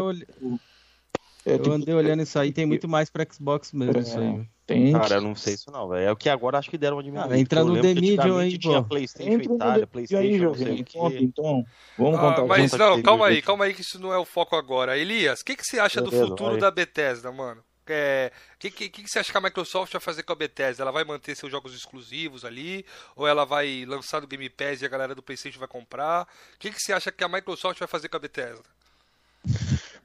eu, eu andei olhando isso aí, tem muito mais pra Xbox mesmo, isso aí. Tem. Cara, eu não sei isso não, velho. É o que agora acho que deram uma diminuída. Ah, entra no The Medium aí, tinha PlayStation Entra Itália, PlayStation, aí, não sei o que. Então, vamos ah, contar Mas não, calma aí, calma aí que isso não é o foco agora. Elias, o que, que você acha Beleza, do futuro vai. da Bethesda, mano? O é, que, que, que, você acha que a Microsoft vai fazer com a Bethesda? Ela vai manter seus jogos exclusivos ali? Ou ela vai lançar no Game Pass e a galera do PlayStation vai comprar? O que, que você acha que a Microsoft vai fazer com a Bethesda?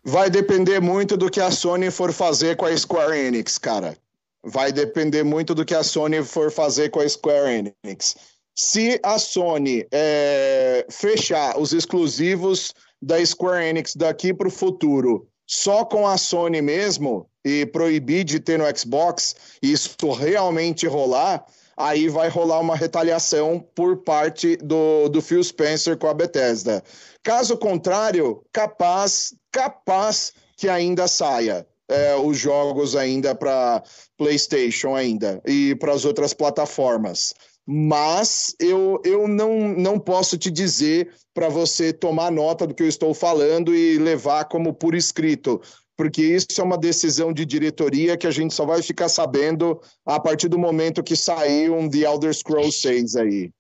Vai depender muito do que a Sony for fazer com a Square Enix, cara vai depender muito do que a Sony for fazer com a Square Enix. Se a Sony é, fechar os exclusivos da Square Enix daqui para o futuro só com a Sony mesmo e proibir de ter no Xbox, e isso realmente rolar, aí vai rolar uma retaliação por parte do, do Phil Spencer com a Bethesda. Caso contrário, capaz, capaz que ainda saia é, os jogos ainda para PlayStation ainda e para as outras plataformas. Mas eu, eu não, não posso te dizer para você tomar nota do que eu estou falando e levar como por escrito, porque isso é uma decisão de diretoria que a gente só vai ficar sabendo a partir do momento que sair um The Elder Scrolls 6 aí.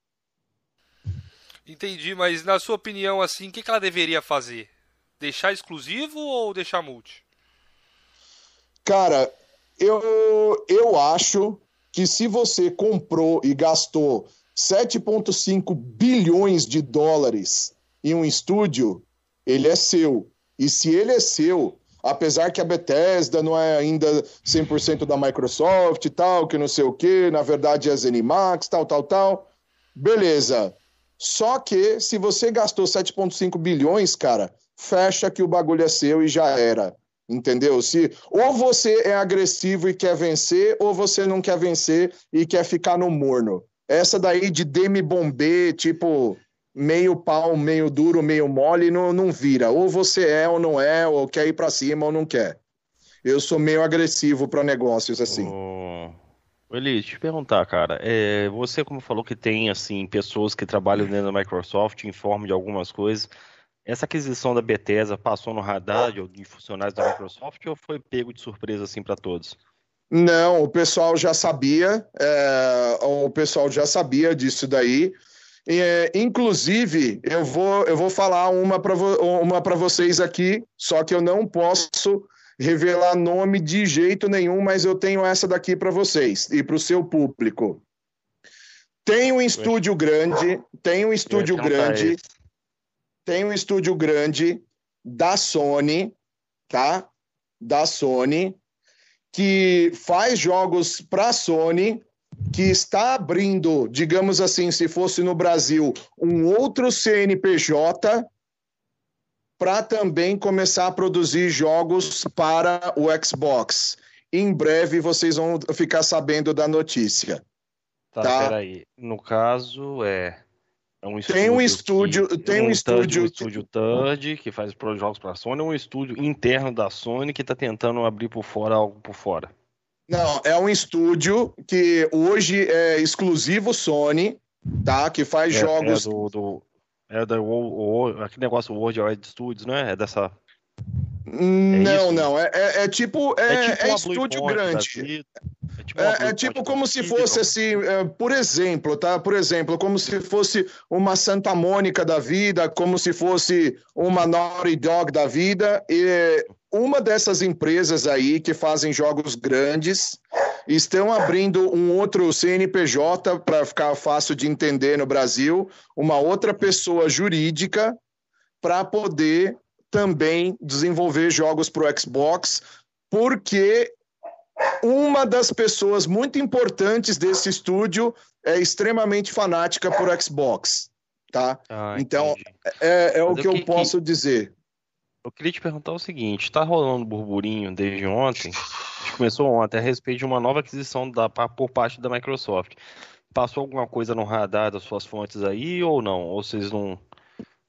Entendi, mas na sua opinião, assim, o que ela deveria fazer? Deixar exclusivo ou deixar multi? Cara, eu, eu acho que se você comprou e gastou 7,5 bilhões de dólares em um estúdio, ele é seu. E se ele é seu, apesar que a Bethesda não é ainda 100% da Microsoft e tal, que não sei o que, na verdade é a Zenimax, tal, tal, tal, beleza. Só que se você gastou 7,5 bilhões, cara, fecha que o bagulho é seu e já era. Entendeu? Se ou você é agressivo e quer vencer, ou você não quer vencer e quer ficar no morno. Essa daí de demi bomber, tipo meio pau, meio duro, meio mole, não, não vira. Ou você é ou não é, ou quer ir para cima ou não quer. Eu sou meio agressivo para negócios assim. Oh. Eli, te perguntar, cara, é, você como falou que tem assim pessoas que trabalham dentro da Microsoft, informam de algumas coisas. Essa aquisição da Bethesda passou no radar de funcionários da Microsoft ou foi pego de surpresa assim para todos? Não, o pessoal já sabia, é, o pessoal já sabia disso daí. É, inclusive, eu vou, eu vou falar uma para uma vocês aqui, só que eu não posso revelar nome de jeito nenhum, mas eu tenho essa daqui para vocês e para o seu público. Tem um estúdio grande, tem um estúdio grande tem um estúdio grande da Sony, tá? Da Sony, que faz jogos para Sony, que está abrindo, digamos assim, se fosse no Brasil, um outro CNPJ para também começar a produzir jogos para o Xbox. Em breve vocês vão ficar sabendo da notícia. Tá, tá? peraí. No caso, é. É um tem um estúdio, que, tem um, um estúdio, um estúdio Third que faz jogos para a Sony, um estúdio interno da Sony que está tentando abrir por fora algo por fora. Não, é um estúdio que hoje é exclusivo Sony, tá? Que faz é, jogos. É do, do é aquele negócio World Wide Studios, não é? É dessa. É não, não. É, é, é, tipo é, é tipo é estúdio grande. É tipo, é, é tipo como se fosse assim, é, por exemplo, tá? Por exemplo, como se fosse uma Santa Mônica da vida, como se fosse uma Naughty Dog da vida. E uma dessas empresas aí que fazem jogos grandes estão abrindo um outro CNPJ para ficar fácil de entender no Brasil, uma outra pessoa jurídica para poder também desenvolver jogos para o Xbox, porque uma das pessoas muito importantes desse estúdio é extremamente fanática por Xbox, tá? Ah, então, é, é o que eu que, posso que... dizer. Eu queria te perguntar o seguinte, está rolando burburinho desde ontem, a gente começou ontem, a respeito de uma nova aquisição da, por parte da Microsoft. Passou alguma coisa no radar das suas fontes aí ou não? Ou vocês não,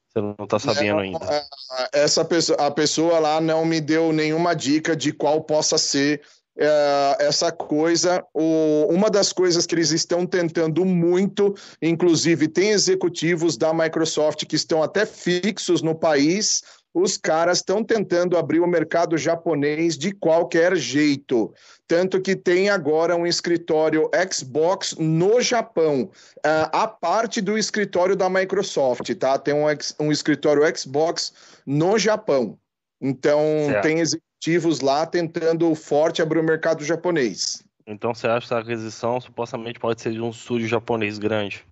você não está sabendo ainda? É, essa pessoa, a pessoa lá não me deu nenhuma dica de qual possa ser é, essa coisa. O, uma das coisas que eles estão tentando muito, inclusive tem executivos da Microsoft que estão até fixos no país, os caras estão tentando abrir o mercado japonês de qualquer jeito. Tanto que tem agora um escritório Xbox no Japão, uh, a parte do escritório da Microsoft, tá? Tem um, um escritório Xbox no Japão. Então, certo. tem executivos lá tentando forte abrir o mercado japonês. Então, você acha que a aquisição supostamente pode ser de um estúdio japonês grande?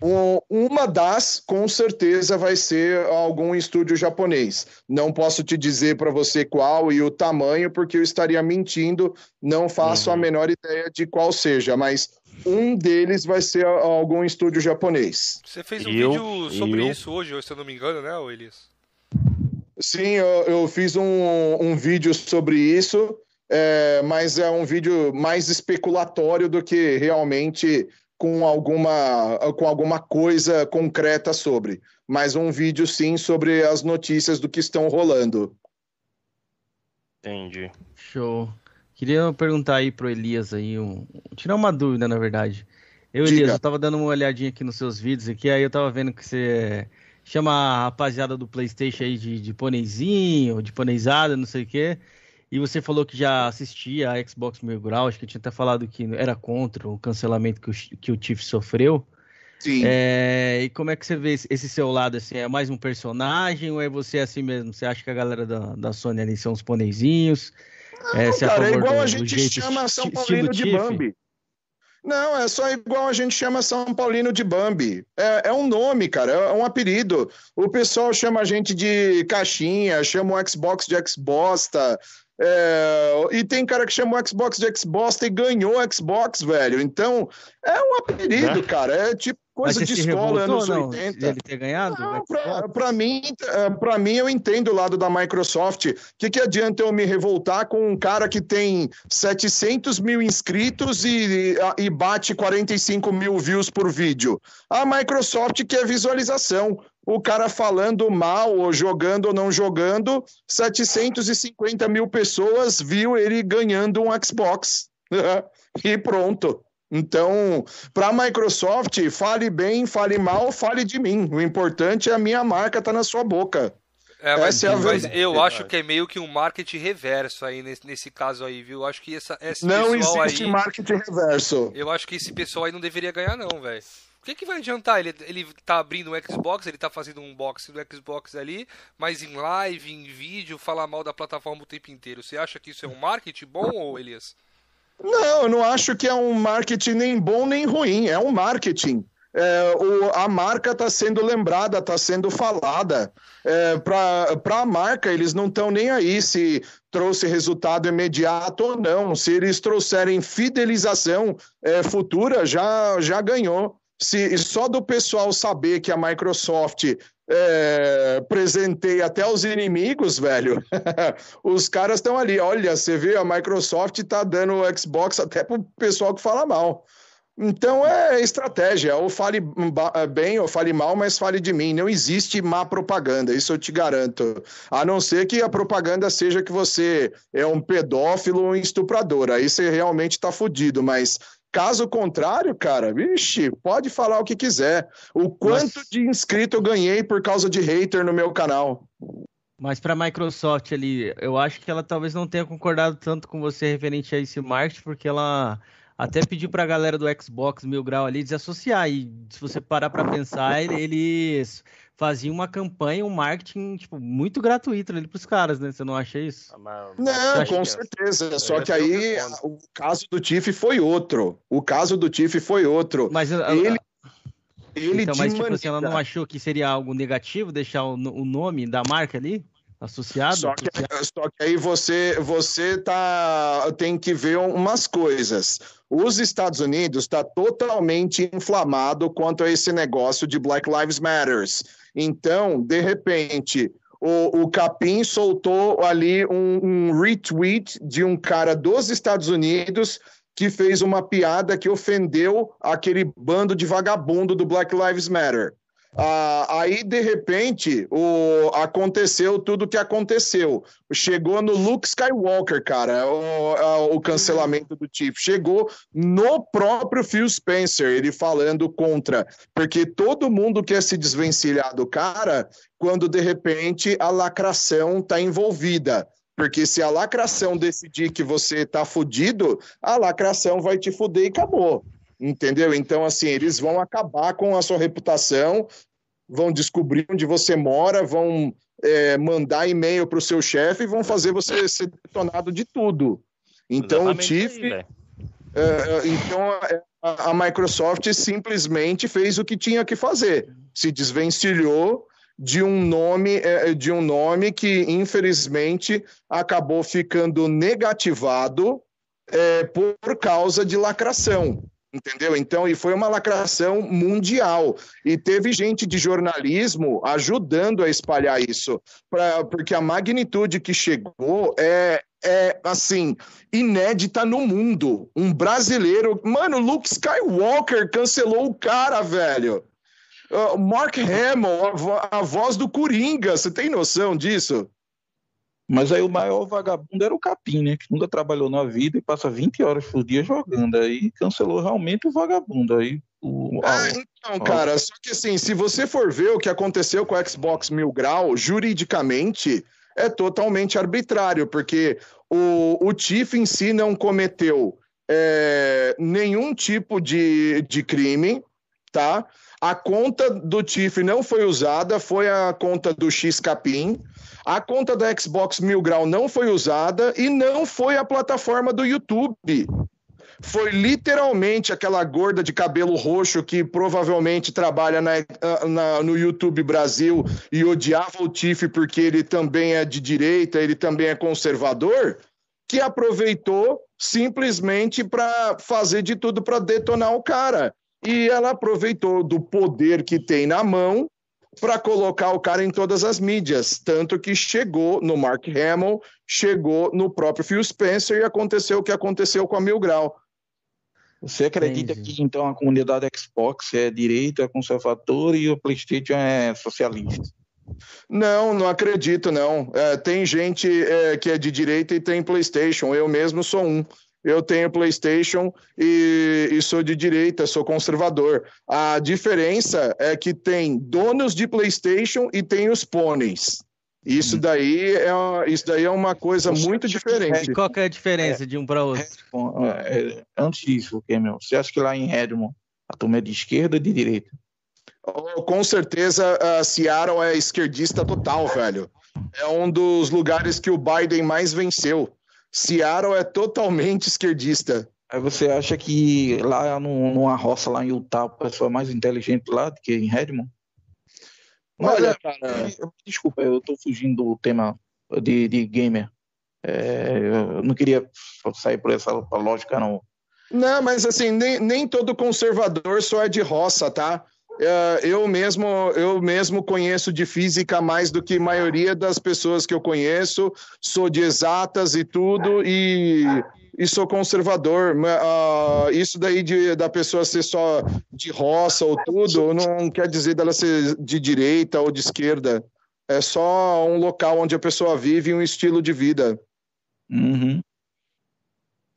Uma das, com certeza, vai ser algum estúdio japonês. Não posso te dizer para você qual e o tamanho, porque eu estaria mentindo, não faço uhum. a menor ideia de qual seja, mas um deles vai ser algum estúdio japonês. Você fez um eu, vídeo sobre eu... isso hoje, se eu não me engano, né, Elias? Sim, eu, eu fiz um, um vídeo sobre isso, é, mas é um vídeo mais especulatório do que realmente com alguma, com alguma coisa concreta sobre, mas um vídeo sim sobre as notícias do que estão rolando. Entendi. Show. Queria perguntar aí pro Elias aí, um... tirar uma dúvida, na verdade. Eu, Diga. Elias, eu tava dando uma olhadinha aqui nos seus vídeos aqui, aí eu tava vendo que você chama a rapaziada do Playstation aí de, de ponezinho, de ponezada, não sei o quê. E você falou que já assistia a Xbox Mil Grau, acho que tinha até falado que era contra o cancelamento que o, que o Tiff sofreu. Sim. É, e como é que você vê esse seu lado, assim, é mais um personagem ou é você assim mesmo? Você acha que a galera da, da Sony ali são os ponezinhos? Não, é, cara, é igual do, a gente chama São Paulino de Bambi. Não, é só igual a gente chama São Paulino de Bambi. É, é, um nome, cara, é um apelido. O pessoal chama a gente de caixinha, chama o Xbox de Xbosta, é, e tem cara que chamou o Xbox de Xbox e ganhou Xbox, velho. Então, é um apelido, é. cara. É tipo coisa de escola, anos não, 80. Ele ter ganhado? Não, pra, pra, mim, é, pra mim, eu entendo o lado da Microsoft. O que, que adianta eu me revoltar com um cara que tem 700 mil inscritos e, e bate 45 mil views por vídeo? A Microsoft quer visualização o cara falando mal, ou jogando ou não jogando, 750 mil pessoas viu ele ganhando um Xbox. e pronto. Então, para a Microsoft, fale bem, fale mal, fale de mim. O importante é a minha marca tá na sua boca. É, mas, é mas eu acho que é meio que um marketing reverso aí nesse, nesse caso aí, viu? Eu acho que essa, esse não existe aí, marketing reverso. Eu acho que esse pessoal aí não deveria ganhar não, velho que, que vai adiantar? Ele, ele tá abrindo um Xbox, ele tá fazendo um unboxing do Xbox ali, mas em live, em vídeo, falar mal da plataforma o tempo inteiro. Você acha que isso é um marketing bom, ou Elias? Não, eu não acho que é um marketing nem bom nem ruim. É um marketing. É, o, a marca está sendo lembrada, está sendo falada. É, Para a marca, eles não estão nem aí se trouxe resultado imediato ou não. Se eles trouxerem fidelização é, futura, já, já ganhou se só do pessoal saber que a Microsoft é, presenteia até os inimigos, velho, os caras estão ali. Olha, você vê, a Microsoft está dando o Xbox até pro pessoal que fala mal. Então é estratégia, ou fale bem ou fale mal, mas fale de mim. Não existe má propaganda, isso eu te garanto. A não ser que a propaganda seja que você é um pedófilo ou um estuprador. Aí você realmente está fudido, mas Caso contrário, cara, vixe, pode falar o que quiser. O quanto Mas... de inscrito eu ganhei por causa de hater no meu canal. Mas para a Microsoft ali, eu acho que ela talvez não tenha concordado tanto com você referente a esse marketing, porque ela até pediu para a galera do Xbox Mil Grau ali desassociar. E se você parar para pensar, eles fazia uma campanha, um marketing, tipo, muito gratuito ali pros caras, né? Você não acha isso? Ah, não, com certeza. Só que aí o caso do Tiff foi outro. O caso do Tiff foi outro. Mas ele... Ele então, mas, tipo maneira... assim, ela não achou que seria algo negativo deixar o, o nome da marca ali? associado. Só que, só que, aí você você tá tem que ver umas coisas. Os Estados Unidos está totalmente inflamado quanto a esse negócio de Black Lives Matters. Então, de repente, o, o Capim soltou ali um, um retweet de um cara dos Estados Unidos que fez uma piada que ofendeu aquele bando de vagabundo do Black Lives Matter. Ah, aí, de repente, o, aconteceu tudo o que aconteceu. Chegou no Luke Skywalker, cara, o, o cancelamento do Chief. Chegou no próprio Phil Spencer, ele falando contra. Porque todo mundo quer se desvencilhar do cara quando, de repente, a lacração está envolvida. Porque se a lacração decidir que você tá fudido, a lacração vai te fuder e acabou. Entendeu? Então, assim, eles vão acabar com a sua reputação, vão descobrir onde você mora, vão é, mandar e-mail para o seu chefe e vão fazer você ser detonado de tudo. Então, Exatamente o Tiff. É, é, então, é, a, a Microsoft simplesmente fez o que tinha que fazer. Se desvencilhou de um nome é, de um nome que infelizmente acabou ficando negativado é, por causa de lacração entendeu? Então, e foi uma lacração mundial. E teve gente de jornalismo ajudando a espalhar isso, pra, porque a magnitude que chegou é, é, assim, inédita no mundo. Um brasileiro. Mano, Luke Skywalker cancelou o cara, velho. Uh, Mark Hamill, a, a voz do Coringa, você tem noção disso? Mas aí o maior vagabundo era o Capim, né? Que nunca trabalhou na vida e passa 20 horas por dia jogando. Aí cancelou realmente o vagabundo. Aí o, ah, então, cara, só que assim, se você for ver o que aconteceu com o Xbox Mil Grau, juridicamente é totalmente arbitrário, porque o, o TIF em si não cometeu é, nenhum tipo de, de crime, tá? A conta do TIF não foi usada, foi a conta do X Capim. A conta da Xbox Mil Grau não foi usada e não foi a plataforma do YouTube. Foi literalmente aquela gorda de cabelo roxo que provavelmente trabalha na, na, no YouTube Brasil e odiava o Tiff porque ele também é de direita, ele também é conservador, que aproveitou simplesmente para fazer de tudo para detonar o cara. E ela aproveitou do poder que tem na mão para colocar o cara em todas as mídias, tanto que chegou no Mark Hamill, chegou no próprio Phil Spencer e aconteceu o que aconteceu com a Mil Grau. Você acredita Entendi. que então a comunidade Xbox é direita, é conservadora e o PlayStation é socialista? Não, não acredito, não. É, tem gente é, que é de direita e tem PlayStation. Eu mesmo sou um eu tenho PlayStation e, e, sou de direita, sou conservador. A diferença é que tem donos de PlayStation e tem os pôneis. Isso uhum. daí é, isso daí é uma coisa muito diferente. Qual é a diferença é, de um para outro? É, é, antes disso, meu? você acha que lá em Redmond a turma é de esquerda ou de direita? Oh, com certeza a Seattle é esquerdista total, velho. É um dos lugares que o Biden mais venceu. Seattle é totalmente esquerdista. Aí você acha que lá no, numa roça lá em Utah, a pessoa é mais inteligente lá do que em Redmond? Olha, cara. Desculpa, eu tô fugindo do tema de, de gamer. É, eu não queria sair por essa lógica, não. Não, mas assim, nem, nem todo conservador só é de roça, tá? É, eu mesmo eu mesmo conheço de física mais do que a maioria das pessoas que eu conheço, sou de exatas e tudo, e, e sou conservador. Uh, isso daí de, da pessoa ser só de roça ou tudo, não quer dizer dela ser de direita ou de esquerda. É só um local onde a pessoa vive um estilo de vida. Uhum.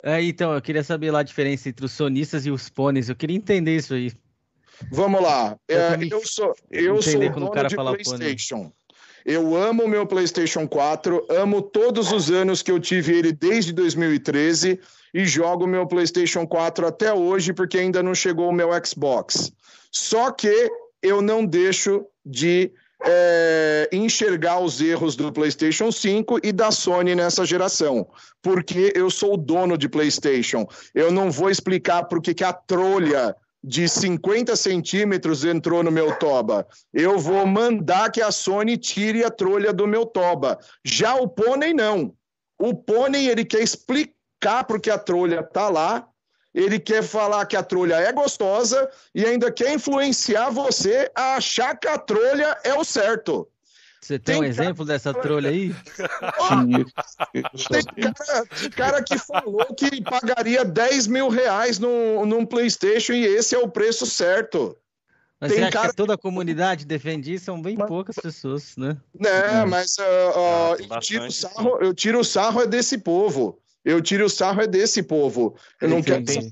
É, então, eu queria saber lá a diferença entre os sonistas e os pôneis. Eu queria entender isso aí. Vamos lá. É, eu sou, eu sou dono de PlayStation. Eu amo o meu PlayStation 4, amo todos os anos que eu tive ele desde 2013 e jogo meu PlayStation 4 até hoje porque ainda não chegou o meu Xbox. Só que eu não deixo de é, enxergar os erros do PlayStation 5 e da Sony nessa geração, porque eu sou o dono de PlayStation. Eu não vou explicar por que a trolha de 50 centímetros entrou no meu toba. Eu vou mandar que a Sony tire a trolha do meu toba. Já o pônei, não. O pônei, ele quer explicar porque a trolha tá lá, ele quer falar que a trolha é gostosa e ainda quer influenciar você a achar que a trolha é o certo. Você tem, tem um exemplo dessa trolha aí? tem cara, cara, que falou que pagaria 10 mil reais num, num PlayStation e esse é o preço certo. Mas tem cara... que toda a comunidade defende isso? São bem mas... poucas pessoas, né? Né, mas uh, uh, eu, tiro o sarro, eu tiro o sarro é desse povo. Eu tiro o sarro é desse povo. Eu não quero saber.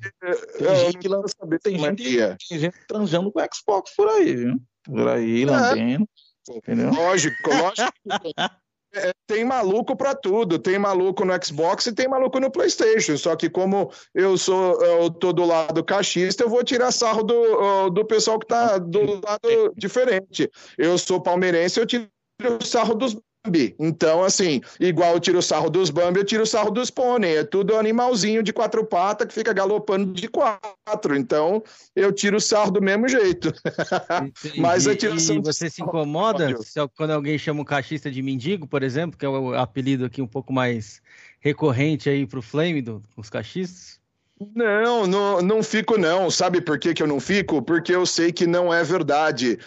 Tem gente que lança saber, tem gente, é. tem gente transando com Xbox por aí, viu? Por aí, é. lambendo. Entendeu? Lógico, lógico. É, tem maluco para tudo, tem maluco no Xbox e tem maluco no PlayStation. Só que como eu sou, eu tô do lado cachista, eu vou tirar sarro do, do pessoal que tá do lado diferente. Eu sou palmeirense, eu tiro sarro dos Bambi. Então, assim, igual eu tiro o sarro dos Bambi, eu tiro o sarro dos pônei. É tudo animalzinho de quatro patas que fica galopando de quatro. Então, eu tiro o sarro do mesmo jeito. Mas a tiração. E você se incomoda se, quando alguém chama um cachista de mendigo, por exemplo, que é o apelido aqui um pouco mais recorrente aí pro Flame dos do, cachistas? Não, não, não fico não. Sabe por que, que eu não fico? Porque eu sei que não é verdade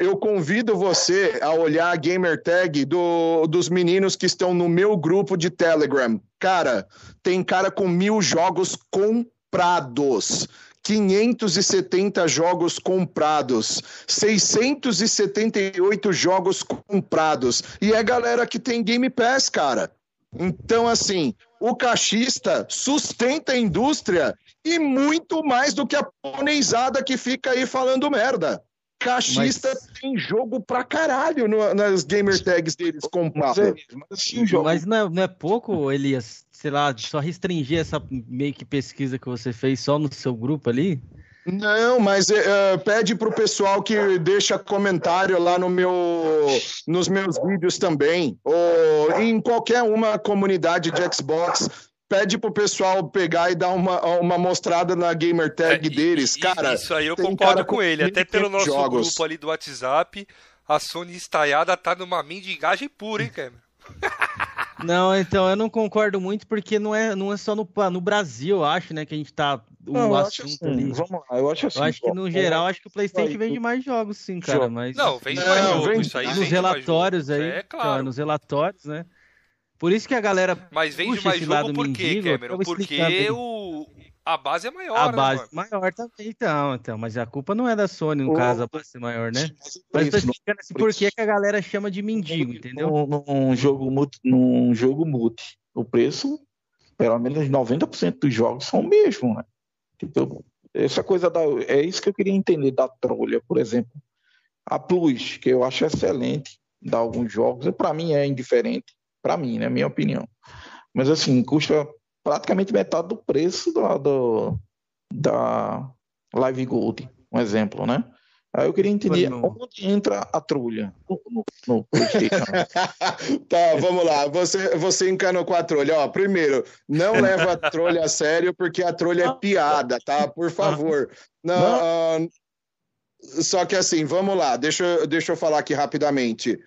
eu convido você a olhar a gamer tag do, dos meninos que estão no meu grupo de Telegram. Cara, tem cara com mil jogos comprados. 570 jogos comprados, 678 jogos comprados. E é galera que tem Game Pass, cara. Então, assim, o cachista sustenta a indústria e muito mais do que a poneizada que fica aí falando merda. Cachista mas... tem jogo pra caralho no, nas gamer tags deles comprados. Mas, mas, mas não, é, não, é, pouco, Elias, sei lá, só restringir essa meio que pesquisa que você fez só no seu grupo ali? Não, mas uh, pede pro pessoal que deixa comentário lá no meu, nos meus vídeos também, ou em qualquer uma comunidade de Xbox pede pro pessoal pegar e dar uma, uma mostrada na gamer tag é, deles. Cara, isso aí eu concordo com ele. Até pelo nosso jogos. grupo ali do WhatsApp, a Sony estaiada tá numa mendigagem pura, hein, Cameron? Não, então eu não concordo muito porque não é, não é só no, no Brasil, eu acho, né, que a gente tá o não, assunto assim, ali. Vamos lá, eu acho assim. Eu acho que no geral, acho que o PlayStation vende mais jogos, sim, cara, mas Não, vende mais jogos, isso aí nos relatórios aí, é, claro. nos relatórios, né? Por isso que a galera. Mas vende mais jogo por quê, Cameron? Porque o... a base é maior. A né, base é maior também, então, então. Mas a culpa não é da Sony, no o... caso, a base é maior, né? Mas eu tô explicando assim, por que a galera chama de mendigo, entendeu? Num, num jogo multi, num jogo multi, o preço, pelo menos 90% dos jogos são o mesmo, né? Tipo, essa coisa da. É isso que eu queria entender da trolha, por exemplo. A Plus, que eu acho excelente, dá alguns jogos, para mim é indiferente para mim, né? Minha opinião. Mas assim, custa praticamente metade do preço do, do, da Live Gold, um exemplo, né? Aí eu queria entender onde entra a trulha no, no, tá, vamos lá. Você, você encanou com a trolha. Ó, primeiro, não leva a trolha a sério, porque a trolha é piada, tá? Por favor. Não, não. Uh, só que assim, vamos lá. Deixa, deixa eu falar aqui rapidamente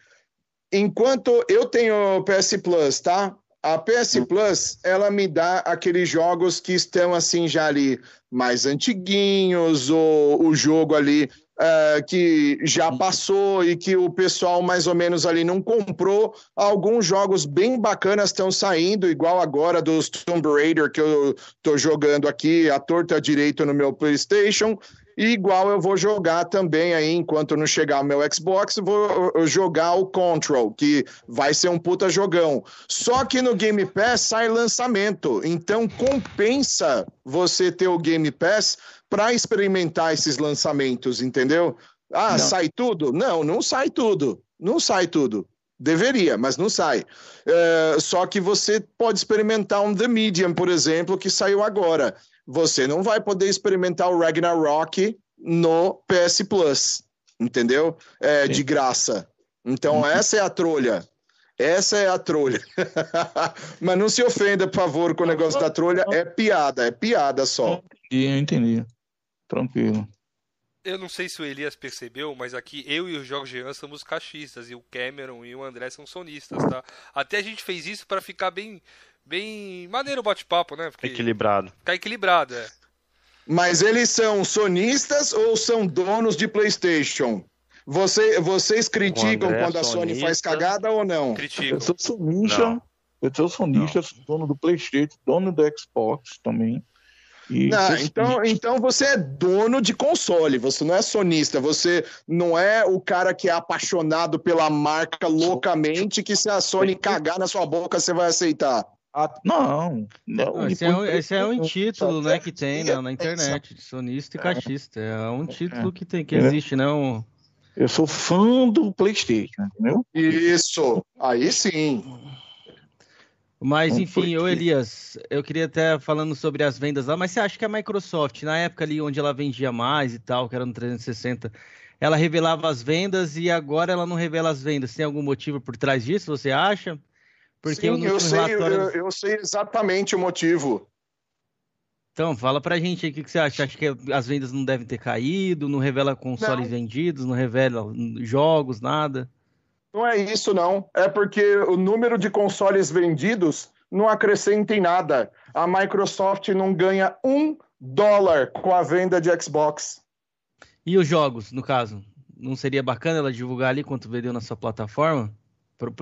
enquanto eu tenho PS Plus, tá? A PS hum. Plus, ela me dá aqueles jogos que estão assim já ali mais antiguinhos, ou o jogo ali uh, que já hum. passou e que o pessoal mais ou menos ali não comprou. Alguns jogos bem bacanas estão saindo, igual agora dos Tomb Raider que eu tô jogando aqui, a torta direito no meu PlayStation. E igual eu vou jogar também aí, enquanto não chegar o meu Xbox, vou jogar o Control, que vai ser um puta jogão. Só que no Game Pass sai lançamento, então compensa você ter o Game Pass para experimentar esses lançamentos, entendeu? Ah, não. sai tudo? Não, não sai tudo. Não sai tudo. Deveria, mas não sai. É, só que você pode experimentar um The Medium, por exemplo, que saiu agora você não vai poder experimentar o Ragnarok no PS Plus, entendeu? É, de graça. Então, uhum. essa é a trolha. Essa é a trolha. Mas não se ofenda, por favor, com o negócio da trolha. É piada, é piada só. Entendi, entendi. Tranquilo. Eu não sei se o Elias percebeu, mas aqui eu e o Jorge Jean somos cachistas e o Cameron e o André são sonistas, tá? Até a gente fez isso para ficar bem bem maneiro o bate-papo, né? Porque equilibrado. Ficar equilibrado, é. Mas eles são sonistas ou são donos de PlayStation? Você, vocês criticam quando a Sony faz cagada ou não? Criticam. Eu sou sonista, não. eu sou sonista, sou dono do PlayStation, dono do Xbox também. Não, então, então você é dono de console, você não é sonista, você não é o cara que é apaixonado pela marca loucamente, que se a Sony cagar na sua boca, você vai aceitar. Ah, não, não. Esse, é um, esse é um título, né, que tem na, na internet, de sonista e caixista. É um título que tem, que existe, não. Né, Eu sou fã do PlayStation, entendeu? Isso, aí sim. Mas enfim, ô Elias, eu queria até falando sobre as vendas lá, mas você acha que a Microsoft, na época ali onde ela vendia mais e tal, que era no 360, ela revelava as vendas e agora ela não revela as vendas? Tem algum motivo por trás disso, você acha? Porque Sim, eu, sei, relatório... eu, eu, sei exatamente o motivo. Então, fala pra gente aí o que, que você acha. Acha que as vendas não devem ter caído, não revela consoles não. vendidos, não revela jogos, nada? Não é isso, não. É porque o número de consoles vendidos não acrescenta em nada. A Microsoft não ganha um dólar com a venda de Xbox. E os jogos, no caso? Não seria bacana ela divulgar ali quanto vendeu na sua plataforma?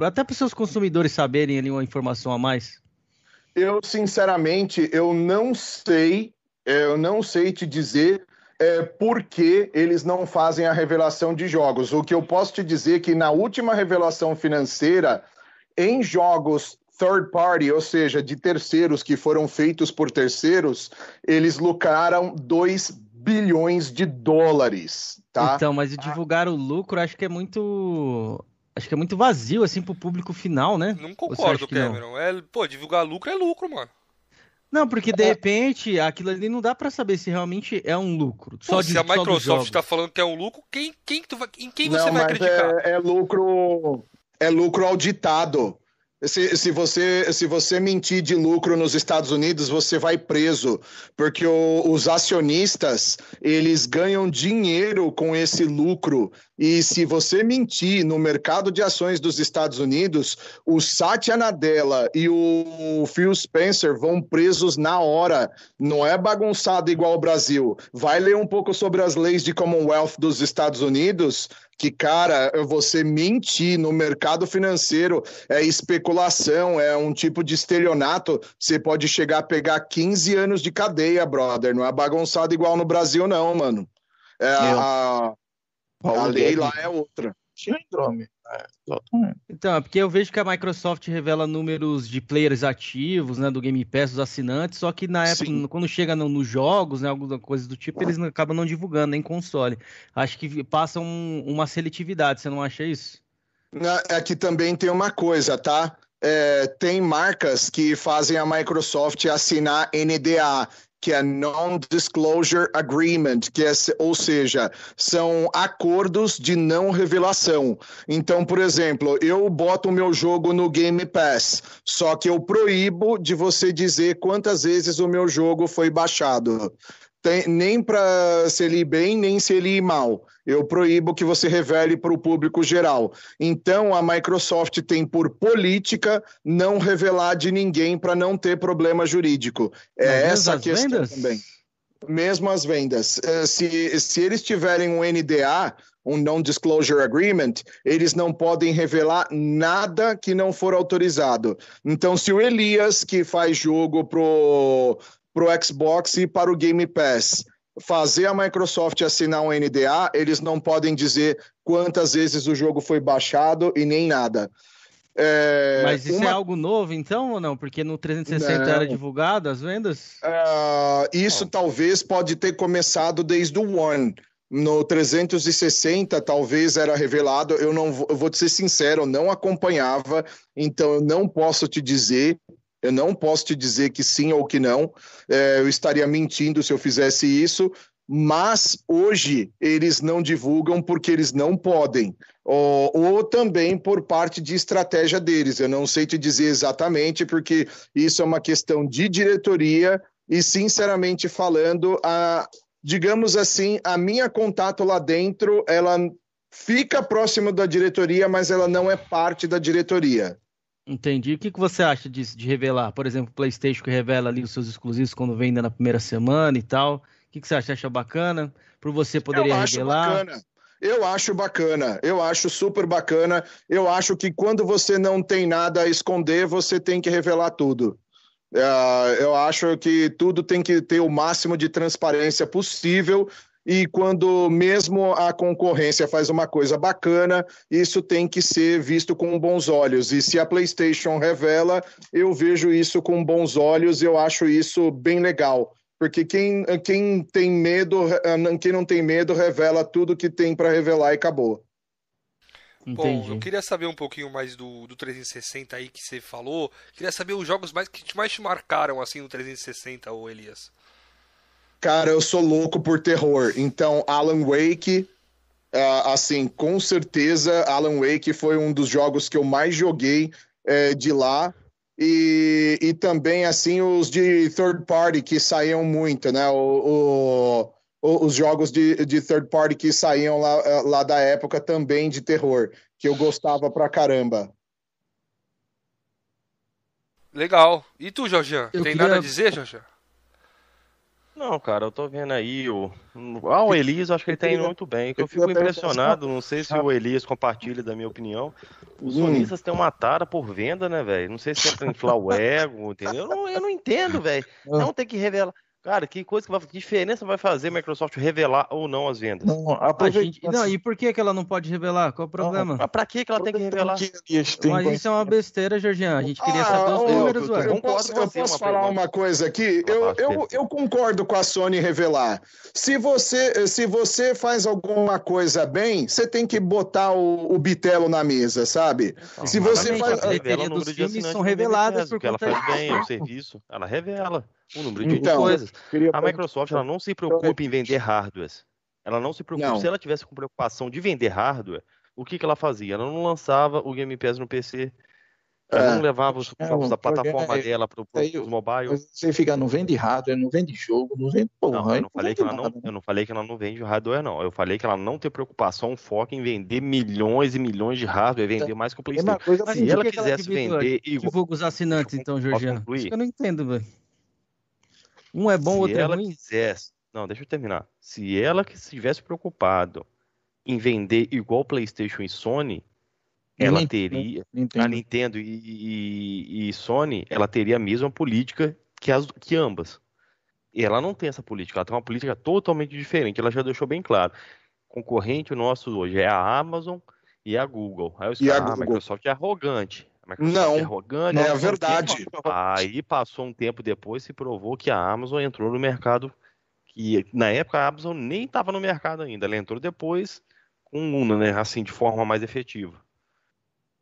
Até para os seus consumidores saberem ali uma informação a mais? Eu, sinceramente, eu não sei, eu não sei te dizer é, por que eles não fazem a revelação de jogos. O que eu posso te dizer é que na última revelação financeira, em jogos third party, ou seja, de terceiros que foram feitos por terceiros, eles lucraram 2 bilhões de dólares, tá? Então, mas divulgar o lucro acho que é muito acho que é muito vazio assim pro público final, né? Não concordo, Cameron. É, pô, divulgar lucro é lucro, mano. Não, porque de repente aquilo ali não dá para saber se realmente é um lucro. Só Pô, de, se a Microsoft está falando que é um lucro, quem, quem tu vai, em quem você não, vai acreditar? É, é, lucro, é lucro auditado. Se, se, você, se você mentir de lucro nos Estados Unidos, você vai preso, porque o, os acionistas eles ganham dinheiro com esse lucro. E se você mentir no mercado de ações dos Estados Unidos, o Satya Nadella e o Phil Spencer vão presos na hora. Não é bagunçado igual o Brasil. Vai ler um pouco sobre as leis de Commonwealth dos Estados Unidos que, cara, você mentir no mercado financeiro é especulação, é um tipo de estelionato. Você pode chegar a pegar 15 anos de cadeia, brother. Não é bagunçado igual no Brasil, não, mano. É, a, a lei lá é outra. Síndrome. É, então, é porque eu vejo que a Microsoft revela números de players ativos, né, do Game Pass, dos assinantes, só que na época, Sim. quando chega nos no jogos, né, alguma coisa do tipo, eles acabam não divulgando nem console. Acho que passa um, uma seletividade, você não acha isso? Aqui também tem uma coisa, tá? É, tem marcas que fazem a Microsoft assinar NDA, que é Non-Disclosure Agreement, que é, ou seja, são acordos de não revelação. Então, por exemplo, eu boto o meu jogo no Game Pass, só que eu proíbo de você dizer quantas vezes o meu jogo foi baixado. Tem, nem para se ele bem, nem se ele mal. Eu proíbo que você revele para o público geral. Então, a Microsoft tem por política não revelar de ninguém para não ter problema jurídico. É essa a questão vendas? também. Mesmo as vendas. É, se, se eles tiverem um NDA, um Non-Disclosure Agreement, eles não podem revelar nada que não for autorizado. Então, se o Elias, que faz jogo pro para o Xbox e para o Game Pass. Fazer a Microsoft assinar um NDA, eles não podem dizer quantas vezes o jogo foi baixado e nem nada. É, Mas isso é uma... é algo novo, então, ou não? Porque no 360 não. era divulgado as vendas? Uh, isso oh. talvez pode ter começado desde o One. No 360, talvez era revelado. Eu não eu vou te ser sincero, eu não acompanhava, então eu não posso te dizer. Eu não posso te dizer que sim ou que não. É, eu estaria mentindo se eu fizesse isso. Mas hoje eles não divulgam porque eles não podem, ou, ou, também por parte de estratégia deles. Eu não sei te dizer exatamente, porque isso é uma questão de diretoria e, sinceramente falando, a, digamos assim, a minha contato lá dentro, ela fica próximo da diretoria, mas ela não é parte da diretoria. Entendi. O que, que você acha disso, de revelar? Por exemplo, o PlayStation que revela ali os seus exclusivos quando vem na primeira semana e tal. O que, que você acha? Acha bacana? Para você poderia Eu acho revelar? Bacana. Eu acho bacana, eu acho super bacana. Eu acho que quando você não tem nada a esconder, você tem que revelar tudo. Uh, eu acho que tudo tem que ter o máximo de transparência possível e quando mesmo a concorrência faz uma coisa bacana, isso tem que ser visto com bons olhos. E se a PlayStation revela, eu vejo isso com bons olhos, eu acho isso bem legal. Porque quem, quem tem medo, quem não tem medo, revela tudo que tem para revelar e acabou. Entendi. Bom, eu queria saber um pouquinho mais do, do 360 aí que você falou. Queria saber os jogos mais que mais te marcaram assim no 360, ô Elias. Cara, eu sou louco por terror. Então, Alan Wake, uh, assim, com certeza, Alan Wake foi um dos jogos que eu mais joguei uh, de lá. E, e também, assim, os de third party que saíam muito, né? O, o, os jogos de, de third party que saíam lá, eh, lá da época também de terror, que eu gostava pra caramba. Legal. E tu, Jorjan? Tem queria... nada a dizer, Jorjan? Não, cara, eu tô vendo aí o. Ah, o Elias, acho que ele tá indo muito bem. Eu fico impressionado, não sei se o Elias compartilha da minha opinião. Os hum. sonistas têm uma tara por venda, né, velho? Não sei se é pra inflar o ego, entendeu? Eu não, eu não entendo, velho. Ah. Não tem que revelar. Cara, que coisa que, vai, que diferença vai fazer a Microsoft revelar ou não as vendas? Não, gente, não, e por que, que ela não pode revelar? Qual o problema? Não, pra que, que ela tem que revelar? Mas isso é uma besteira, Georgian. A gente queria ah, saber os números, eu, eu, posso, eu posso falar uma coisa aqui? Eu, eu, eu concordo com a Sony revelar. Se você, se você faz alguma coisa bem, você tem que botar o, o bitelo na mesa, sabe? Não, se você faz. As revela dos filmes são reveladas porque ela faz bem o serviço. Ela revela um número de então, coisas. A Microsoft ela não se preocupa em vender hardwares. Ela não se preocupa. Não. Se ela tivesse com preocupação de vender hardware, o que, que ela fazia? Ela não lançava o Game Pass no PC. Ela é. não levava os jogos da plataforma é, dela para os mobile. Você fica, não vende hardware, não vende jogo, não vende porra. Não, eu, não falei que ela não, eu não falei que ela não vende hardware, não. Eu falei que ela não tem preocupação, um foco em vender milhões e milhões de hardware, vender mais que o PlayStation. Coisa, Se ela quisesse vender. Divulga os assinantes, então, Georgiano. Isso que eu não entendo, velho. Um é bom, o outro é ruim. Quisesse, não, deixa eu terminar. Se ela que estivesse preocupado em vender igual PlayStation e Sony, ela Nintendo, teria Nintendo. a Nintendo e, e, e, Sony, ela teria a mesma política que, as, que ambas. E ela não tem essa política, ela tem uma política totalmente diferente. Ela já deixou bem claro. Concorrente nosso hoje é a Amazon e a Google. Aí os e caras, a, ah, a Microsoft é arrogante. Microsoft não, é arrogante. É verdade. Aí passou um tempo depois se provou que a Amazon entrou no mercado que na época a Amazon nem estava no mercado ainda. Ela entrou depois com uma, né, assim, de forma mais efetiva.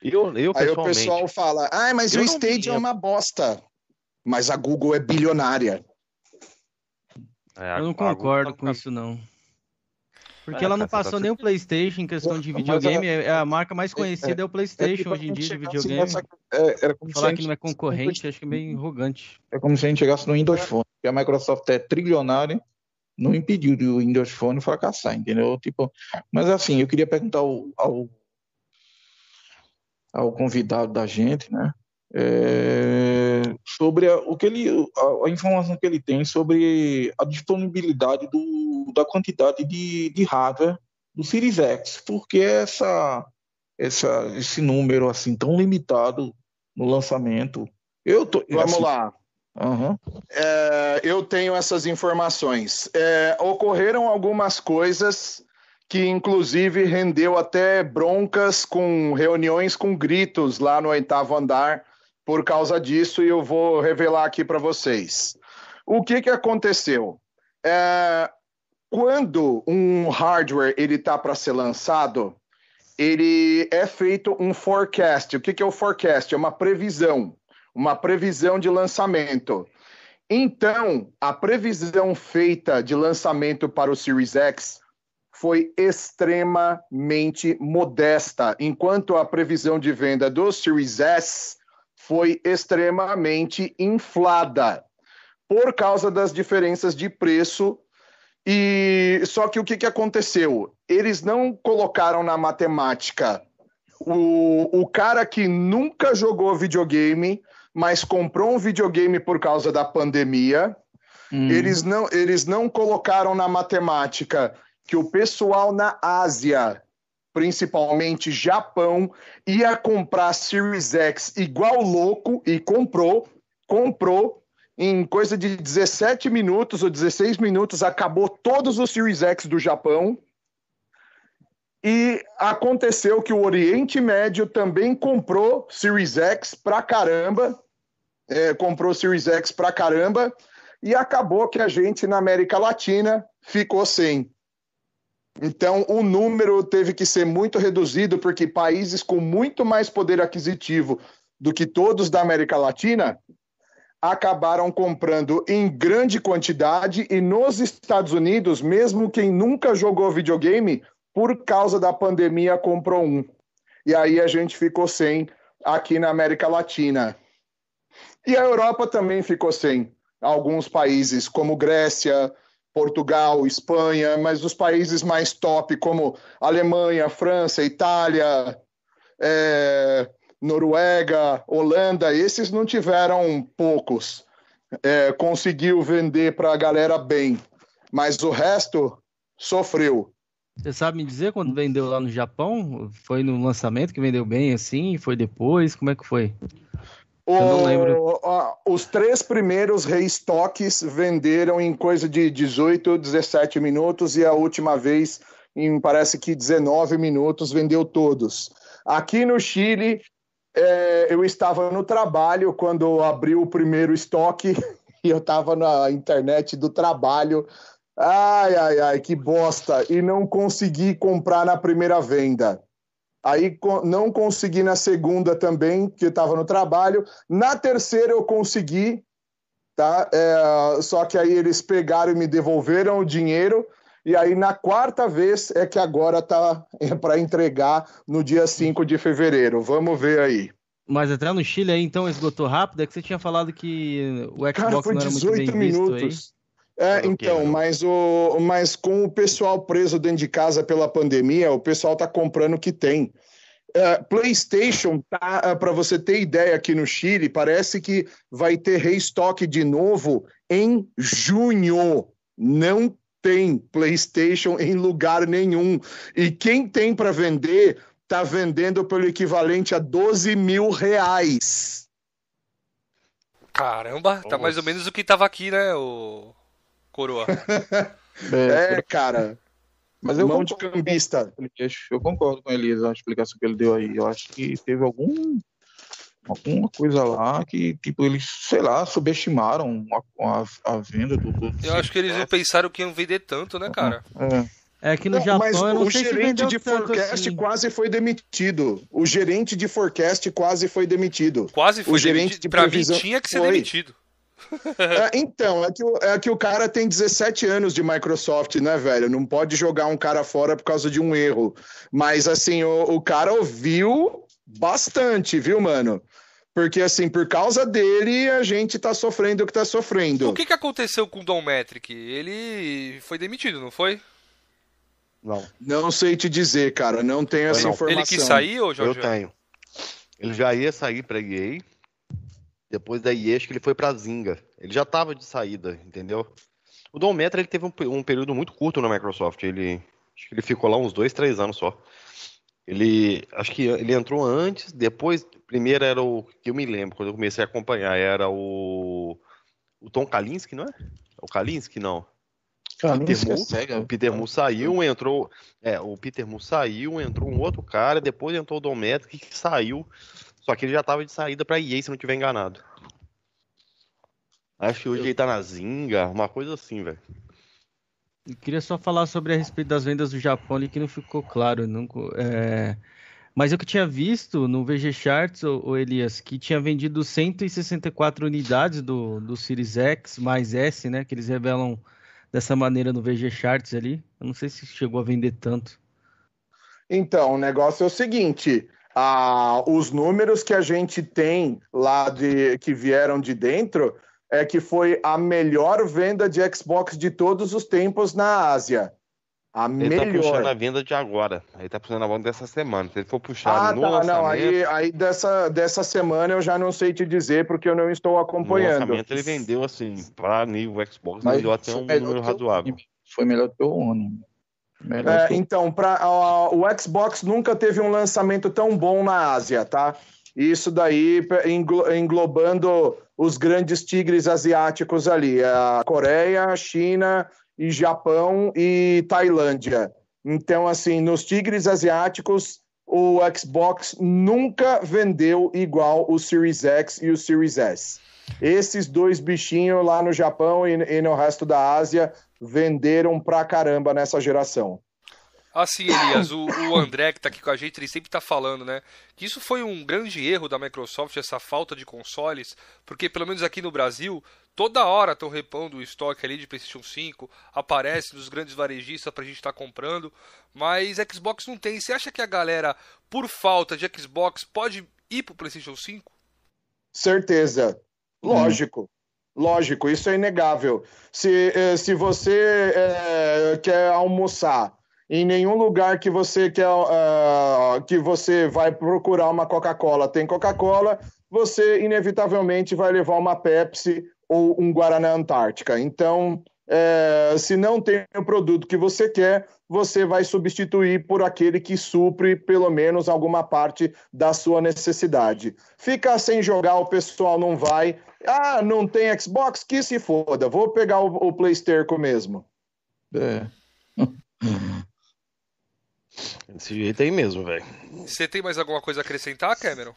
Eu, eu Aí o pessoal fala, ah, mas o Stadia é uma bosta. Mas a Google é bilionária. É, eu não concordo com isso, não. Porque é, ela não passou tá nem o PlayStation em questão de videogame. A, é a marca mais conhecida é, é o PlayStation hoje em dia de videogame. Nessa, é, era como Falar que não é concorrente, acho que é meio arrogante. É como se a gente chegasse no Windows Phone. Porque a Microsoft é trilionária, não impediu o Windows Phone fracassar, entendeu? Tipo, mas assim, eu queria perguntar ao, ao, ao convidado da gente, né? é, sobre a, o que ele, a, a, informação que ele tem sobre a disponibilidade do, da quantidade de, de hardware do Series X, porque essa, essa, esse número assim tão limitado no lançamento. Eu tô, Vamos assim, lá. Uhum. É, eu tenho essas informações. É, ocorreram algumas coisas que inclusive rendeu até broncas com reuniões com gritos lá no oitavo andar por causa disso e eu vou revelar aqui para vocês. O que, que aconteceu? É, quando um hardware ele está para ser lançado, ele é feito um forecast. O que, que é o forecast? É uma previsão, uma previsão de lançamento. Então, a previsão feita de lançamento para o Series X foi extremamente modesta, enquanto a previsão de venda do Series S foi extremamente inflada por causa das diferenças de preço. E só que o que, que aconteceu? Eles não colocaram na matemática o, o cara que nunca jogou videogame, mas comprou um videogame por causa da pandemia. Hum. Eles, não, eles não colocaram na matemática que o pessoal na Ásia principalmente Japão, ia comprar Series X igual louco e comprou. comprou em coisa de 17 minutos ou 16 minutos, acabou todos os Series X do Japão. E aconteceu que o Oriente Médio também comprou Series X pra caramba. É, comprou Series X pra caramba. E acabou que a gente na América Latina ficou sem. Então, o número teve que ser muito reduzido, porque países com muito mais poder aquisitivo do que todos da América Latina acabaram comprando em grande quantidade e nos Estados Unidos, mesmo quem nunca jogou videogame, por causa da pandemia comprou um. E aí a gente ficou sem aqui na América Latina. E a Europa também ficou sem. Alguns países como Grécia, Portugal, Espanha, mas os países mais top como Alemanha, França, Itália, é, Noruega, Holanda, esses não tiveram poucos. É, conseguiu vender para a galera bem, mas o resto sofreu. Você sabe me dizer quando vendeu lá no Japão? Foi no lançamento que vendeu bem assim? Foi depois? Como é que foi? Eu não lembro. Os três primeiros restoques venderam em coisa de 18, 17 minutos e a última vez em parece que 19 minutos vendeu todos. Aqui no Chile é, eu estava no trabalho quando abriu o primeiro estoque e eu estava na internet do trabalho. Ai, ai, ai, que bosta! E não consegui comprar na primeira venda. Aí não consegui na segunda também, que estava no trabalho. Na terceira eu consegui, tá? É, só que aí eles pegaram e me devolveram o dinheiro. E aí na quarta vez é que agora tá é para entregar no dia 5 de fevereiro. Vamos ver aí. Mas entrar no Chile aí então esgotou rápido? É que você tinha falado que o Xbox Cara, foi não era muito bem minutos. visto aí. É, então, mas, o, mas com o pessoal preso dentro de casa pela pandemia, o pessoal tá comprando o que tem. É, PlayStation, tá, é, para você ter ideia, aqui no Chile, parece que vai ter restock de novo em junho. Não tem PlayStation em lugar nenhum. E quem tem para vender está vendendo pelo equivalente a 12 mil reais. Caramba, Nossa. tá mais ou menos o que tava aqui, né, o Coroa? é, é, cara. Mas eu Mão de cambista. Eu concordo com ele, a explicação que ele deu aí. Eu acho que teve algum alguma coisa lá que, tipo, eles, sei lá, subestimaram a, a, a venda do, do, Eu acho que eles não pensaram que iam vender tanto, né, cara? É. É que no não, Japão, mas o gerente de forecast assim. quase foi demitido. O gerente de forecast quase foi demitido. Quase foi o gerente demitido. De previsão... mim tinha que ser foi. demitido. É, então, é que, é que o cara tem 17 anos de Microsoft, né, velho? Não pode jogar um cara fora por causa de um erro. Mas, assim, o, o cara ouviu bastante, viu, mano? Porque, assim, por causa dele, a gente tá sofrendo o que tá sofrendo. O que, que aconteceu com o Don Metric? Ele foi demitido, não foi? Não. Não sei te dizer, cara. Não tenho essa não. informação. Ele quis sair, ou Jorge? Eu tenho. Ele já ia sair pra EA. Depois da que ele foi pra Zinga. Ele já tava de saída, entendeu? O Don Metra, ele teve um, um período muito curto na Microsoft. Ele, acho que ele ficou lá uns dois, três anos só. Ele, acho que ele entrou antes, depois, primeiro era o que eu me lembro, quando eu comecei a acompanhar, era o, o Tom Kalinske, não é? O Kalinske, não. Peter Mu, é Peter Mu saiu, entrou, é, o Peter Mu saiu, entrou um outro cara, depois entrou o Dom Metric, que saiu, só que ele já tava de saída pra EA, se não tiver enganado. Acho que hoje eu... ele tá na Zinga, uma coisa assim, velho. Eu queria só falar sobre a respeito das vendas do Japão ali que não ficou claro. Não, é... Mas eu que tinha visto no VG Charts, o, Elias, que tinha vendido 164 unidades do, do Series X mais S, né? Que eles revelam dessa maneira no VG Charts ali. Eu não sei se chegou a vender tanto. Então, o negócio é o seguinte: ah, os números que a gente tem lá de que vieram de dentro é que foi a melhor venda de Xbox de todos os tempos na Ásia. A ele melhor. tá puxando a venda de agora. Ele tá puxando a venda dessa semana. Se ele for puxar ah, no tá, lançamento... Não, aí, aí dessa, dessa semana eu já não sei te dizer, porque eu não estou acompanhando. No lançamento ele vendeu, assim, para nível Xbox, Mas vendeu até um número razoável. Foi melhor que o One. É. Então, pra, uh, o Xbox nunca teve um lançamento tão bom na Ásia, tá? Isso daí englobando os grandes tigres asiáticos ali, a Coreia, a China e Japão e Tailândia. Então, assim, nos tigres asiáticos, o Xbox nunca vendeu igual o Series X e o Series S. Esses dois bichinhos lá no Japão e, e no resto da Ásia venderam pra caramba nessa geração. Assim, Elias, o, o, André que tá aqui com a gente, ele sempre tá falando, né? Que isso foi um grande erro da Microsoft, essa falta de consoles, porque pelo menos aqui no Brasil, toda hora estão repondo o estoque ali de PlayStation 5, aparece nos grandes varejistas pra gente estar tá comprando, mas Xbox não tem. Você acha que a galera, por falta de Xbox, pode ir pro PlayStation 5? Certeza. Lógico. Hum. Lógico, isso é inegável. Se, eh, se você é, quer almoçar em nenhum lugar que você quer uh, que você vai procurar uma Coca-Cola tem Coca-Cola, você inevitavelmente vai levar uma Pepsi ou um Guaraná Antártica. Então, é, se não tem o produto que você quer, você vai substituir por aquele que supre pelo menos alguma parte da sua necessidade. Ficar sem jogar, o pessoal não vai. Ah, não tem Xbox? Que se foda, vou pegar o, o PlayStation mesmo. É. Desse jeito aí mesmo, velho. Você tem mais alguma coisa a acrescentar, Cameron?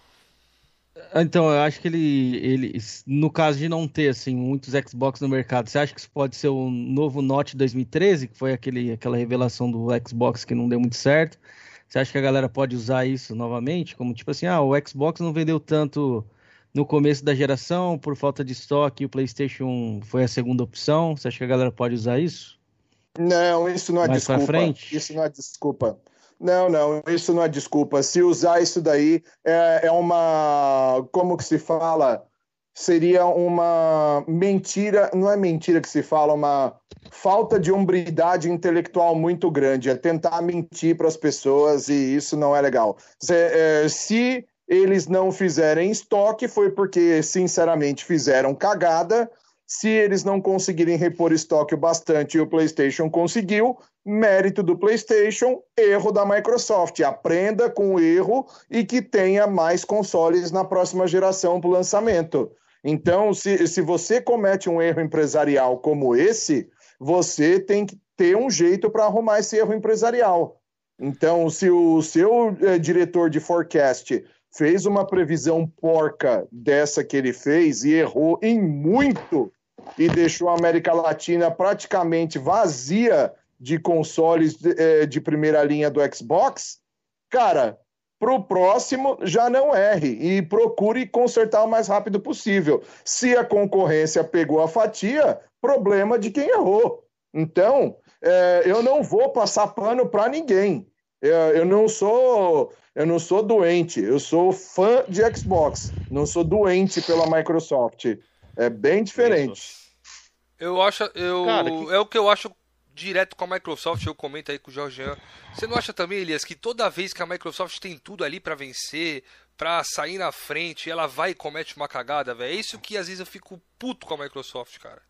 Então, eu acho que ele, ele, no caso de não ter assim muitos Xbox no mercado, você acha que isso pode ser o novo Note 2013, que foi aquele, aquela revelação do Xbox que não deu muito certo? Você acha que a galera pode usar isso novamente? Como tipo assim, ah, o Xbox não vendeu tanto no começo da geração por falta de estoque, e o PlayStation foi a segunda opção. Você acha que a galera pode usar isso? Não, isso não é Mais desculpa. Frente? Isso não é desculpa. Não, não, isso não é desculpa. Se usar isso daí é, é uma. Como que se fala? Seria uma mentira, não é mentira que se fala, uma falta de hombridade intelectual muito grande. É tentar mentir para as pessoas e isso não é legal. Se, é, se eles não fizerem estoque, foi porque, sinceramente, fizeram cagada se eles não conseguirem repor estoque o bastante e o PlayStation conseguiu, mérito do PlayStation, erro da Microsoft. Aprenda com o erro e que tenha mais consoles na próxima geração para o lançamento. Então, se, se você comete um erro empresarial como esse, você tem que ter um jeito para arrumar esse erro empresarial. Então, se o seu é, diretor de forecast fez uma previsão porca dessa que ele fez e errou em muito, e deixou a América Latina praticamente vazia de consoles de, é, de primeira linha do Xbox, cara, para o próximo já não erre e procure consertar o mais rápido possível. Se a concorrência pegou a fatia, problema de quem errou. Então, é, eu não vou passar pano para ninguém. Eu, não sou eu não sou doente, eu sou fã de Xbox, não sou doente pela Microsoft. É bem diferente. Eu acho. Eu, Cara, que... É o que eu acho direto com a Microsoft, eu comento aí com o Jorgean. Você não acha também, Elias, que toda vez que a Microsoft tem tudo ali para vencer, para sair na frente, ela vai e comete uma cagada, velho? É isso que às vezes eu fico puto com a Microsoft, cara.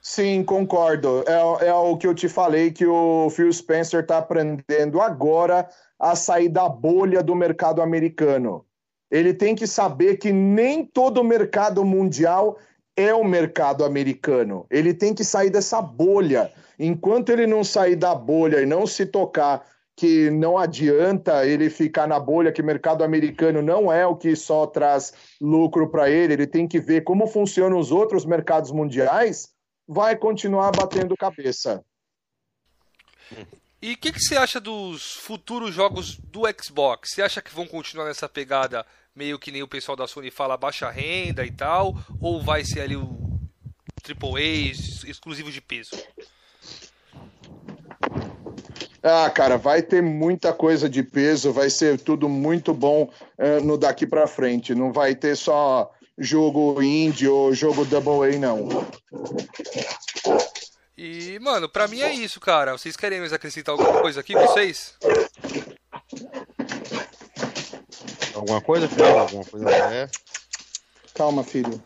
Sim, concordo. É, é o que eu te falei que o Phil Spencer está aprendendo agora a sair da bolha do mercado americano. Ele tem que saber que nem todo mercado mundial é o mercado americano. Ele tem que sair dessa bolha. Enquanto ele não sair da bolha e não se tocar que não adianta ele ficar na bolha, que o mercado americano não é o que só traz lucro para ele, ele tem que ver como funcionam os outros mercados mundiais, vai continuar batendo cabeça. E o que, que, você acha dos futuros jogos do Xbox? Você acha que vão continuar nessa pegada meio que nem o pessoal da Sony fala baixa renda e tal? Ou vai ser ali o AAA exclusivo de peso? Ah, cara, vai ter muita coisa de peso, vai ser tudo muito bom uh, no daqui para frente. Não vai ter só jogo indie ou jogo double A, não. E, mano, pra mim é isso, cara. Vocês querem mais acrescentar alguma coisa aqui, vocês? Alguma coisa, filho? Alguma coisa é? Calma, filho.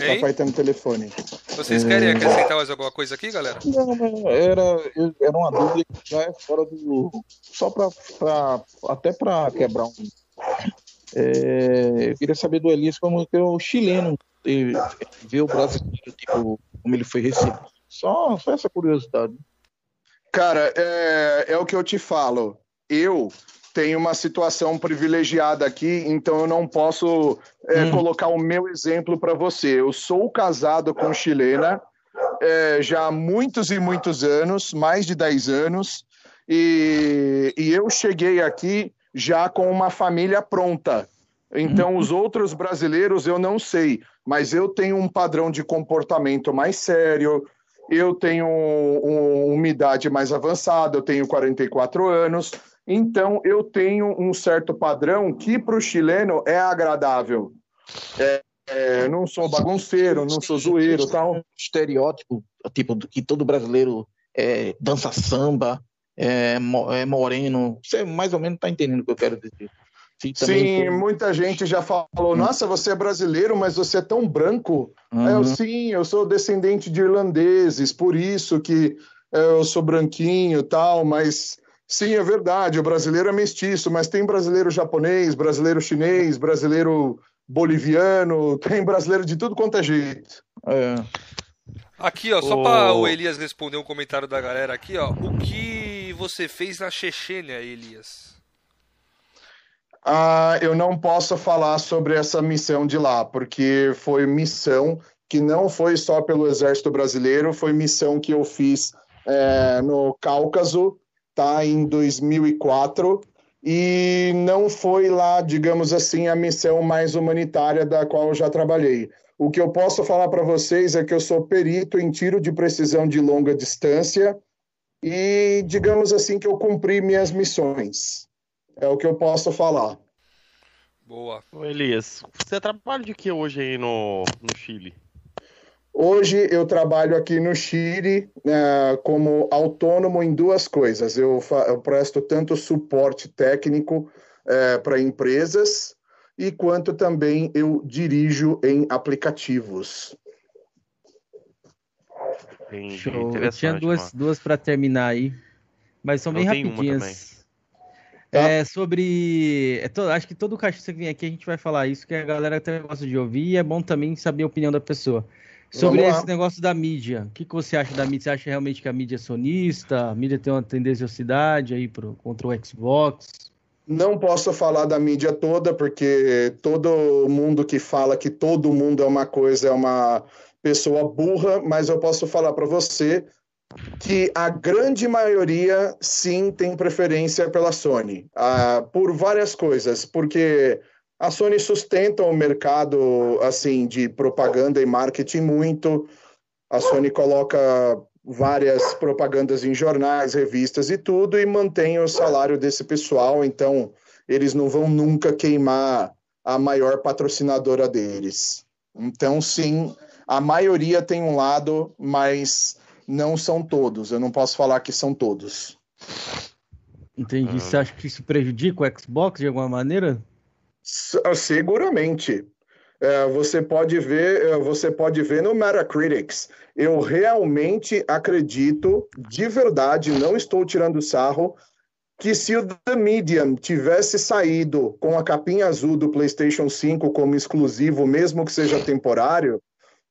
Hein? Papai tá no telefone. Vocês querem é... acrescentar mais alguma coisa aqui, galera? Não, era, era uma dúvida que já é fora do. Só pra. pra até pra quebrar um. É, eu queria saber do Elias como que é o chileno. ver o brasileiro, tipo, como ele foi recebido. Só, só essa curiosidade. Cara, é, é o que eu te falo. Eu tenho uma situação privilegiada aqui, então eu não posso é, hum. colocar o meu exemplo para você. Eu sou casado com chilena é, já há muitos e muitos anos, mais de 10 anos, e, e eu cheguei aqui já com uma família pronta. Então, os outros brasileiros eu não sei, mas eu tenho um padrão de comportamento mais sério, eu tenho um, uma idade mais avançada, eu tenho 44 anos, então eu tenho um certo padrão que para o chileno é agradável. É, é, não sou bagunceiro, não sou zoeiro, tal. Estereótipo, tipo, que todo brasileiro é, dança samba, é, é moreno. Você mais ou menos está entendendo o que eu quero dizer. Sim, tem... muita gente já falou: Nossa, você é brasileiro, mas você é tão branco. Uhum. Eu, sim, eu sou descendente de irlandeses, por isso que eu sou branquinho tal, mas sim, é verdade, o brasileiro é mestiço, mas tem brasileiro japonês, brasileiro chinês, brasileiro boliviano, tem brasileiro de tudo quanto é jeito. É. Aqui, ó, só oh. para o Elias responder um comentário da galera aqui, ó. O que você fez na Chechênia, Elias? Ah, eu não posso falar sobre essa missão de lá, porque foi missão que não foi só pelo Exército Brasileiro, foi missão que eu fiz é, no Cáucaso, tá, em 2004, e não foi lá, digamos assim, a missão mais humanitária da qual eu já trabalhei. O que eu posso falar para vocês é que eu sou perito em tiro de precisão de longa distância e, digamos assim, que eu cumpri minhas missões. É o que eu posso falar. Boa. Ô Elias, você trabalha de que hoje aí no, no Chile? Hoje eu trabalho aqui no Chile né, como autônomo em duas coisas. Eu, eu presto tanto suporte técnico é, para empresas e quanto também eu dirijo em aplicativos. Show. Eu tinha duas, duas para terminar aí, mas são bem rapidinhas. É, sobre. É to... Acho que todo caixa que vem aqui a gente vai falar isso, que a galera até gosta de ouvir e é bom também saber a opinião da pessoa. Sobre esse negócio da mídia, o que, que você acha da mídia? Você acha realmente que a mídia é sonista? A mídia tem uma tendenciosidade aí pro, contra o Xbox? Não posso falar da mídia toda, porque todo mundo que fala que todo mundo é uma coisa é uma pessoa burra, mas eu posso falar para você que a grande maioria sim tem preferência pela Sony, ah, por várias coisas, porque a Sony sustenta o mercado assim de propaganda e marketing muito. A Sony coloca várias propagandas em jornais, revistas e tudo e mantém o salário desse pessoal, então eles não vão nunca queimar a maior patrocinadora deles. Então, sim, a maioria tem um lado, mas não são todos. Eu não posso falar que são todos. Entendi. Você acha que isso prejudica o Xbox de alguma maneira? Ah, seguramente. É, você pode ver, é, você pode ver no Metacritics. Eu realmente acredito, de verdade, não estou tirando sarro, que se o The Medium tivesse saído com a capinha azul do PlayStation 5 como exclusivo, mesmo que seja temporário,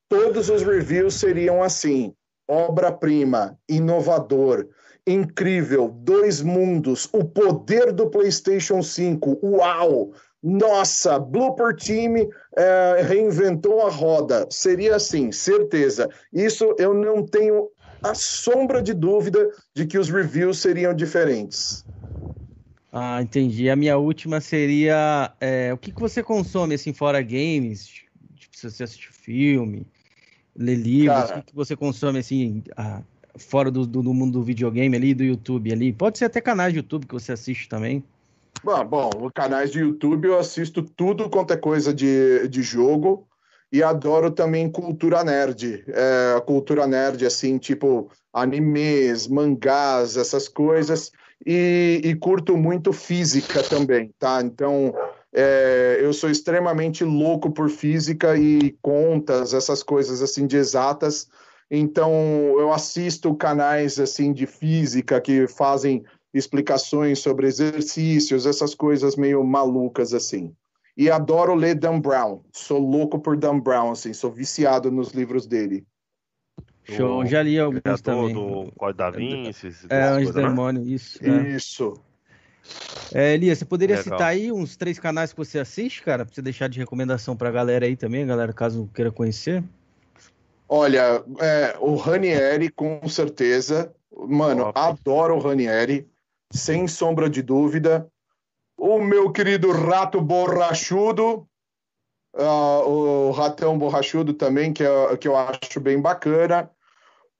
todos os reviews seriam assim: obra-prima, inovador, incrível, dois mundos, o poder do PlayStation 5, uau! Nossa, Blooper Team é, reinventou a roda. Seria assim, certeza. Isso eu não tenho a sombra de dúvida de que os reviews seriam diferentes. Ah, entendi. A minha última seria é, o que, que você consome assim fora games? Tipo, se você assiste filme, lê livros, Cara, o que, que você consome assim ah, fora do, do, do mundo do videogame ali, do YouTube ali? Pode ser até canais de YouTube que você assiste também. Bom, bom, canais de YouTube eu assisto tudo quanto é coisa de, de jogo e adoro também cultura nerd. É, cultura nerd, assim, tipo animes, mangás, essas coisas. E, e curto muito física também, tá? Então, é, eu sou extremamente louco por física e contas, essas coisas assim de exatas. Então, eu assisto canais assim de física que fazem explicações sobre exercícios, essas coisas meio malucas assim. e adoro ler Dan Brown. Sou louco por Dan Brown, assim, sou viciado nos livros dele. Show, já li alguns também. Do Código da Vinci. É, Anjos né? Demônio, isso. É. Isso. É, Elias, você poderia Legal. citar aí uns três canais que você assiste, cara, pra você deixar de recomendação pra galera aí também, galera, caso queira conhecer? Olha, é, o Ranieri, com certeza. Mano, adoro o Ranieri, sem sombra de dúvida. O meu querido Rato Borrachudo, uh, o Ratão Borrachudo também, que, é, que eu acho bem bacana.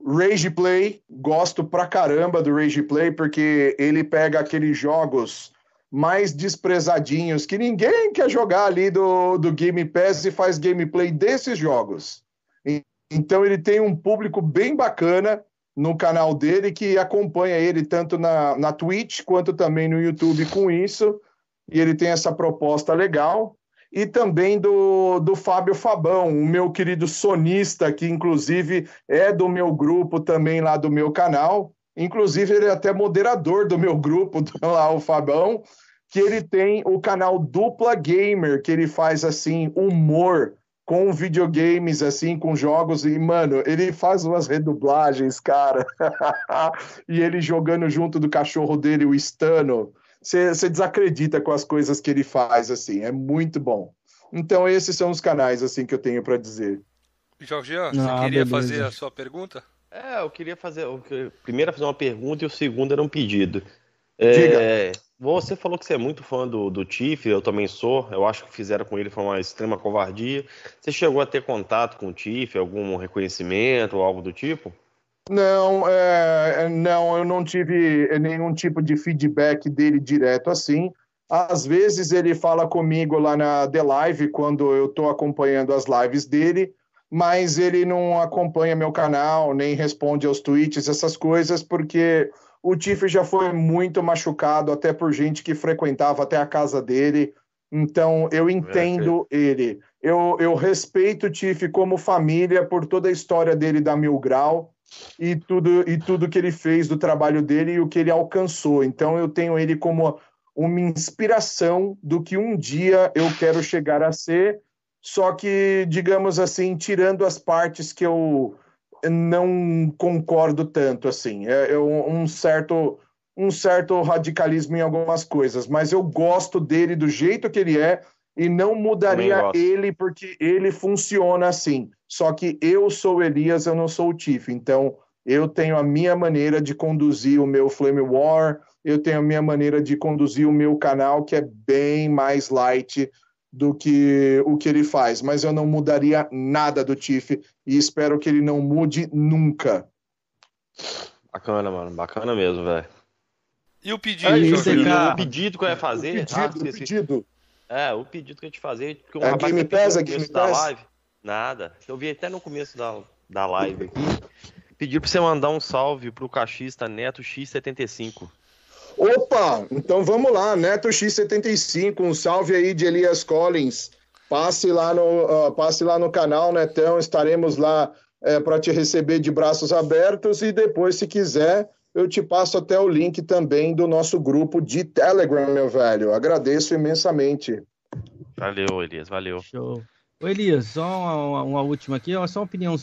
Rage Play, gosto pra caramba do Rage Play, porque ele pega aqueles jogos mais desprezadinhos que ninguém quer jogar ali do, do Game Pass e faz gameplay desses jogos. Então ele tem um público bem bacana no canal dele que acompanha ele tanto na, na Twitch quanto também no YouTube com isso. E ele tem essa proposta legal e também do, do Fábio Fabão, o meu querido sonista, que inclusive é do meu grupo também lá do meu canal. Inclusive, ele é até moderador do meu grupo, lá, o Fabão, que ele tem o canal Dupla Gamer, que ele faz assim, humor com videogames, assim, com jogos, e, mano, ele faz umas redublagens, cara. e ele jogando junto do cachorro dele, o Stano você desacredita com as coisas que ele faz, assim, é muito bom. Então, esses são os canais, assim, que eu tenho para dizer. Jorgian, você ah, queria beleza. fazer a sua pergunta? É, eu queria fazer. Primeiro, fazer uma pergunta e o segundo era um pedido. É, você falou que você é muito fã do, do Tiff, eu também sou. Eu acho que fizeram com ele foi uma extrema covardia. Você chegou a ter contato com o Tiff, algum reconhecimento ou algo do tipo? Não, é, não, eu não tive nenhum tipo de feedback dele direto assim. Às vezes ele fala comigo lá na The Live, quando eu estou acompanhando as lives dele, mas ele não acompanha meu canal, nem responde aos tweets, essas coisas, porque o Tiff já foi muito machucado, até por gente que frequentava até a casa dele. Então, eu entendo é, ele. Eu, eu respeito o Tiff como família por toda a história dele da Mil Grau e tudo e tudo que ele fez do trabalho dele e o que ele alcançou. Então eu tenho ele como uma inspiração do que um dia eu quero chegar a ser, só que digamos assim, tirando as partes que eu não concordo tanto assim. É, é um certo um certo radicalismo em algumas coisas, mas eu gosto dele do jeito que ele é e não mudaria ele porque ele funciona assim. Só que eu sou Elias, eu não sou o Tiff. Então, eu tenho a minha maneira de conduzir o meu Flame War, eu tenho a minha maneira de conduzir o meu canal, que é bem mais light do que o que ele faz. Mas eu não mudaria nada do Tiff e espero que ele não mude nunca. Bacana, mano. Bacana mesmo, velho. E o pedido? Aí, o pedido que eu ia fazer? O pedido, ah, o pedido. É, o pedido que eu te fazer, porque um é, rapaz Game Pass, no começo da live, nada. Eu vi até no começo da, da live aqui. Pediu pra você mandar um salve pro cachista Neto X75. Opa! Então vamos lá, Neto X75, um salve aí de Elias Collins. Passe lá no, uh, passe lá no canal, Netão, estaremos lá é, para te receber de braços abertos e depois, se quiser, eu te passo até o link também do nosso grupo de Telegram, meu velho. Agradeço imensamente. Valeu, Elias, valeu. Show. Ô, Elias, só uma, uma última aqui, só uma opinião.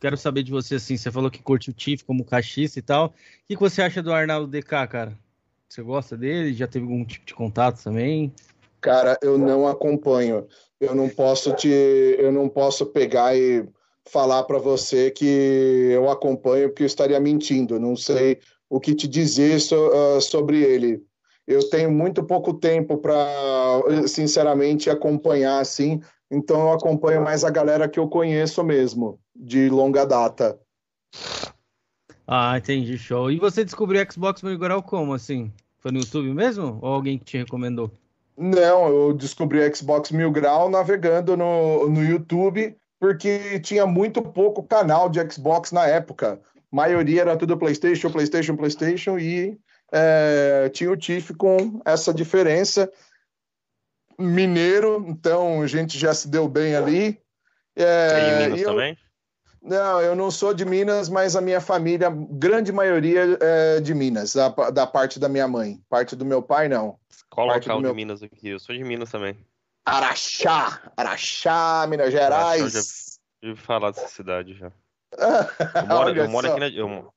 Quero saber de você, assim, você falou que curte o Tiff como cachista e tal. O que, que você acha do Arnaldo DK, cara? Você gosta dele? Já teve algum tipo de contato também? Cara, eu não acompanho. Eu não posso te, eu não posso pegar e falar para você que eu acompanho, porque eu estaria mentindo. Não sei o que te dizer so, uh, sobre ele. Eu tenho muito pouco tempo para, sinceramente, acompanhar assim. Então eu acompanho mais a galera que eu conheço mesmo, de longa data. Ah, entendi, show. E você descobriu Xbox Mil Grau como, assim? Foi no YouTube mesmo? Ou alguém que te recomendou? Não, eu descobri Xbox Mil Grau navegando no, no YouTube porque tinha muito pouco canal de Xbox na época. A maioria era tudo PlayStation, PlayStation, PlayStation e é, tinha o Tiff com essa diferença. Mineiro, então a gente já se deu bem ali. É, Minas eu, também? Não, eu não sou de Minas, mas a minha família, grande maioria é de Minas, da, da parte da minha mãe. Parte do meu pai, não. Qual parte local de meu... Minas aqui? Eu sou de Minas também. Araxá, Araxá, Minas Gerais. Araxá, já ouvi falar dessa cidade já. Eu moro, eu moro aqui na, eu,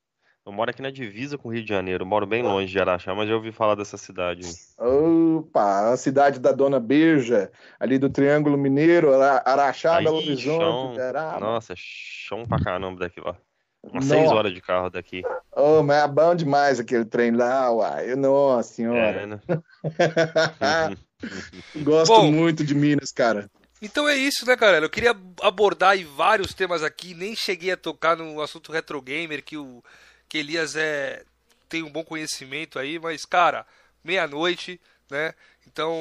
eu moro aqui na divisa com o Rio de Janeiro. Eu moro bem longe de Araxá, mas já ouvi falar dessa cidade. Opa, a cidade da Dona Beija, ali do Triângulo Mineiro, Araxá, Aí, Belo Horizonte. Chão... Nossa, chão pra caramba daqui lá. Umas Nossa. seis horas de carro daqui. Oh, mas é bom demais aquele trem lá, uai. Nossa senhora. É, né? Gosto bom, muito de Minas, cara. Então é isso, né, galera? Eu queria abordar vários temas aqui, nem cheguei a tocar no assunto retro gamer que o que Elias é tem um bom conhecimento aí, mas cara, meia-noite, né? Então,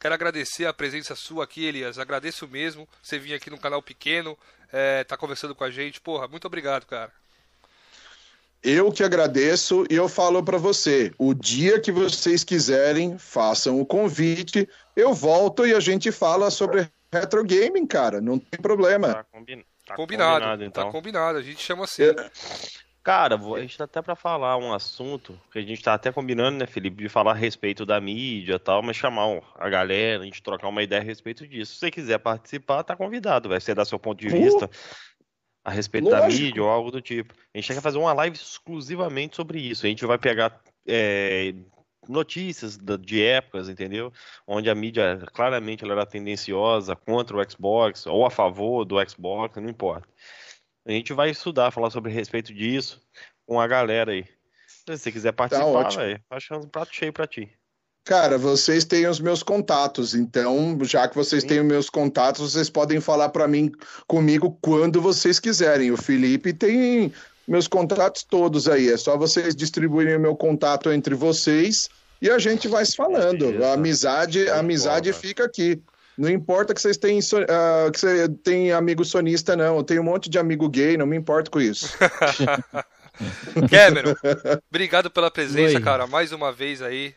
quero agradecer a presença sua aqui, Elias. Agradeço mesmo você vir aqui no canal pequeno, é, tá conversando com a gente. Porra, muito obrigado, cara. Eu que agradeço e eu falo para você, o dia que vocês quiserem, façam o convite, eu volto e a gente fala sobre retro gaming, cara, não tem problema. Tá, tá combinado, combinado, tá então. tá combinado, a gente chama assim. É... Cara, a gente tá até para falar um assunto que a gente tá até combinando, né, Felipe, de falar a respeito da mídia e tal, mas chamar a galera, a gente trocar uma ideia a respeito disso. Se você quiser participar, tá convidado, vai ser dar seu ponto de vista a respeito Lógico. da mídia ou algo do tipo. A gente quer fazer uma live exclusivamente sobre isso. A gente vai pegar é, notícias de épocas, entendeu? Onde a mídia claramente ela era tendenciosa contra o Xbox ou a favor do Xbox, não importa. A gente vai estudar, falar sobre respeito disso com a galera aí. Se você quiser participar, tá acho um prato cheio para ti. Cara, vocês têm os meus contatos, então, já que vocês Sim. têm os meus contatos, vocês podem falar para mim comigo quando vocês quiserem. O Felipe tem meus contatos todos aí, é só vocês distribuírem o meu contato entre vocês e a gente vai se falando. A amizade, a amizade fica aqui. Não importa que vocês têm, uh, que você tem amigo sonista, não. Eu tenho um monte de amigo gay, não me importo com isso. Cameron, obrigado pela presença, Oi. cara. Mais uma vez aí.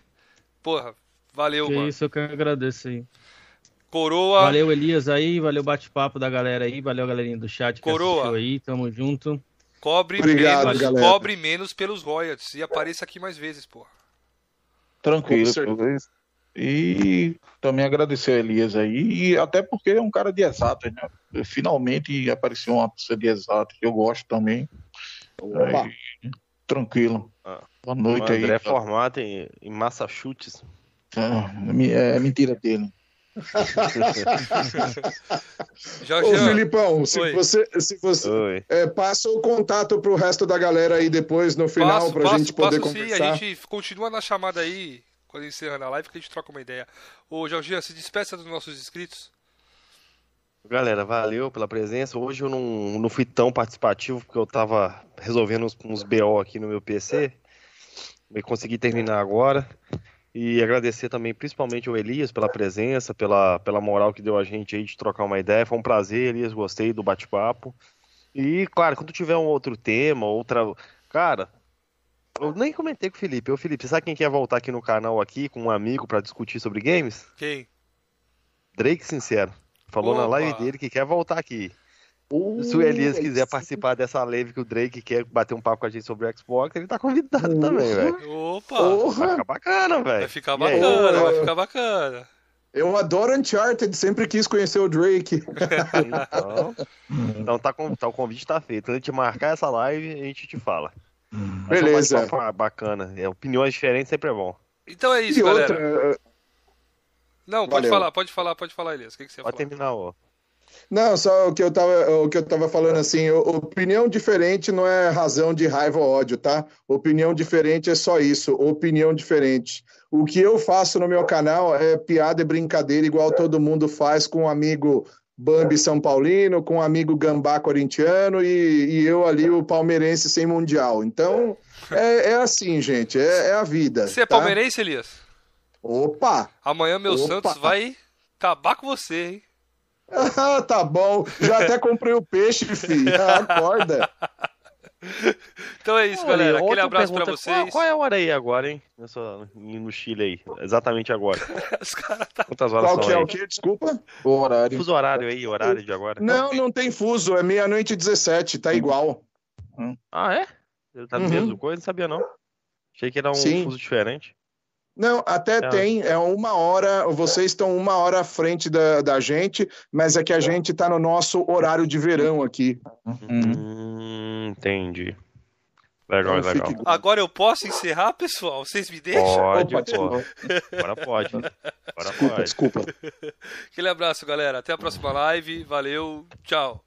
Porra, valeu, que mano. Isso, eu que agradeço aí. Coroa. Valeu, Elias aí. Valeu o bate-papo da galera aí. Valeu, galerinha do chat Coroa. aí. Tamo junto. Cobre, Obrigado, menos, galera. cobre menos pelos royalties e apareça aqui mais vezes, porra. Tranquilo, e também agradecer a Elias aí, e até porque é um cara de exatas, né? Finalmente apareceu uma pessoa de exatas, que eu gosto também. Aí, tranquilo. Ah, Boa noite André aí. André é formado em, em Massachusetts. É, é mentira dele. Ô, Filipão, se Oi. você, se você é, passa o contato pro resto da galera aí depois, no final, passo, pra passo, gente poder passo, conversar. Sim, a gente continua na chamada aí quando encerrar na live, que a gente troca uma ideia. Ô, Jorginho, se despeça dos nossos inscritos. Galera, valeu pela presença. Hoje eu não, não fui tão participativo porque eu tava resolvendo uns, uns BO aqui no meu PC. E consegui terminar agora. E agradecer também principalmente ao Elias pela presença, pela, pela moral que deu a gente aí de trocar uma ideia. Foi um prazer, Elias, gostei do bate-papo. E, claro, quando tiver um outro tema, outra. Cara, eu nem comentei com o Felipe. Ô, Felipe, sabe quem quer voltar aqui no canal aqui com um amigo para discutir sobre games? Quem? Drake Sincero. Falou Opa. na live dele que quer voltar aqui. Uh, Se o Elias quiser participar dessa live que o Drake quer bater um papo com a gente sobre o Xbox, ele tá convidado uh, também, velho. Opa! Vai ficar bacana, velho. Vai ficar bacana, vai ficar bacana. Eu adoro Uncharted, sempre quis conhecer o Drake. então, então tá, tá, o convite tá feito. Antes de marcar essa live, a gente te fala. Beleza. bacana. É, opiniões diferentes sempre é bom. Então é isso, e galera. Outra... É, Não, pode Valeu. falar, pode falar, pode falar, Elias. O que, que você Pode falar? terminar, ó. Não, só o que eu tava, o que eu tava falando assim, opinião diferente não é razão de raiva ou ódio, tá? Opinião diferente é só isso, opinião diferente. O que eu faço no meu canal é piada e brincadeira igual todo mundo faz com um amigo Bambi São Paulino, com um amigo Gambá corintiano e, e eu ali, o palmeirense sem mundial. Então, é, é assim, gente, é, é, a vida. Você é tá? palmeirense, Elias? Opa! Amanhã meu Opa. Santos vai acabar com você, hein? Ah, tá bom. Já até comprei o peixe, filho. Acorda. Então é isso, galera. Aquele abraço pergunta, pra vocês. Qual, qual, é a hora aí agora, hein? Nessa, no Chile aí. Exatamente agora. Os tá... Quantas horas qual que é aí? o quê? Desculpa? O horário. Fuso horário aí, horário de agora. Não, não tem fuso. É meia-noite e 17. Tá igual. Ah, é? Tá no uhum. mesmo coisa? Não sabia, não. Achei que era um Sim. fuso diferente. Não, até é. tem, é uma hora, vocês estão uma hora à frente da, da gente, mas é que a gente está no nosso horário de verão aqui. Hum, entendi. Legal, então, legal. Fique... Agora eu posso encerrar, pessoal? Vocês me deixam? Pode, pode. Agora pode. Agora desculpa, pode. Desculpa. Aquele abraço, galera. Até a próxima live. Valeu. Tchau.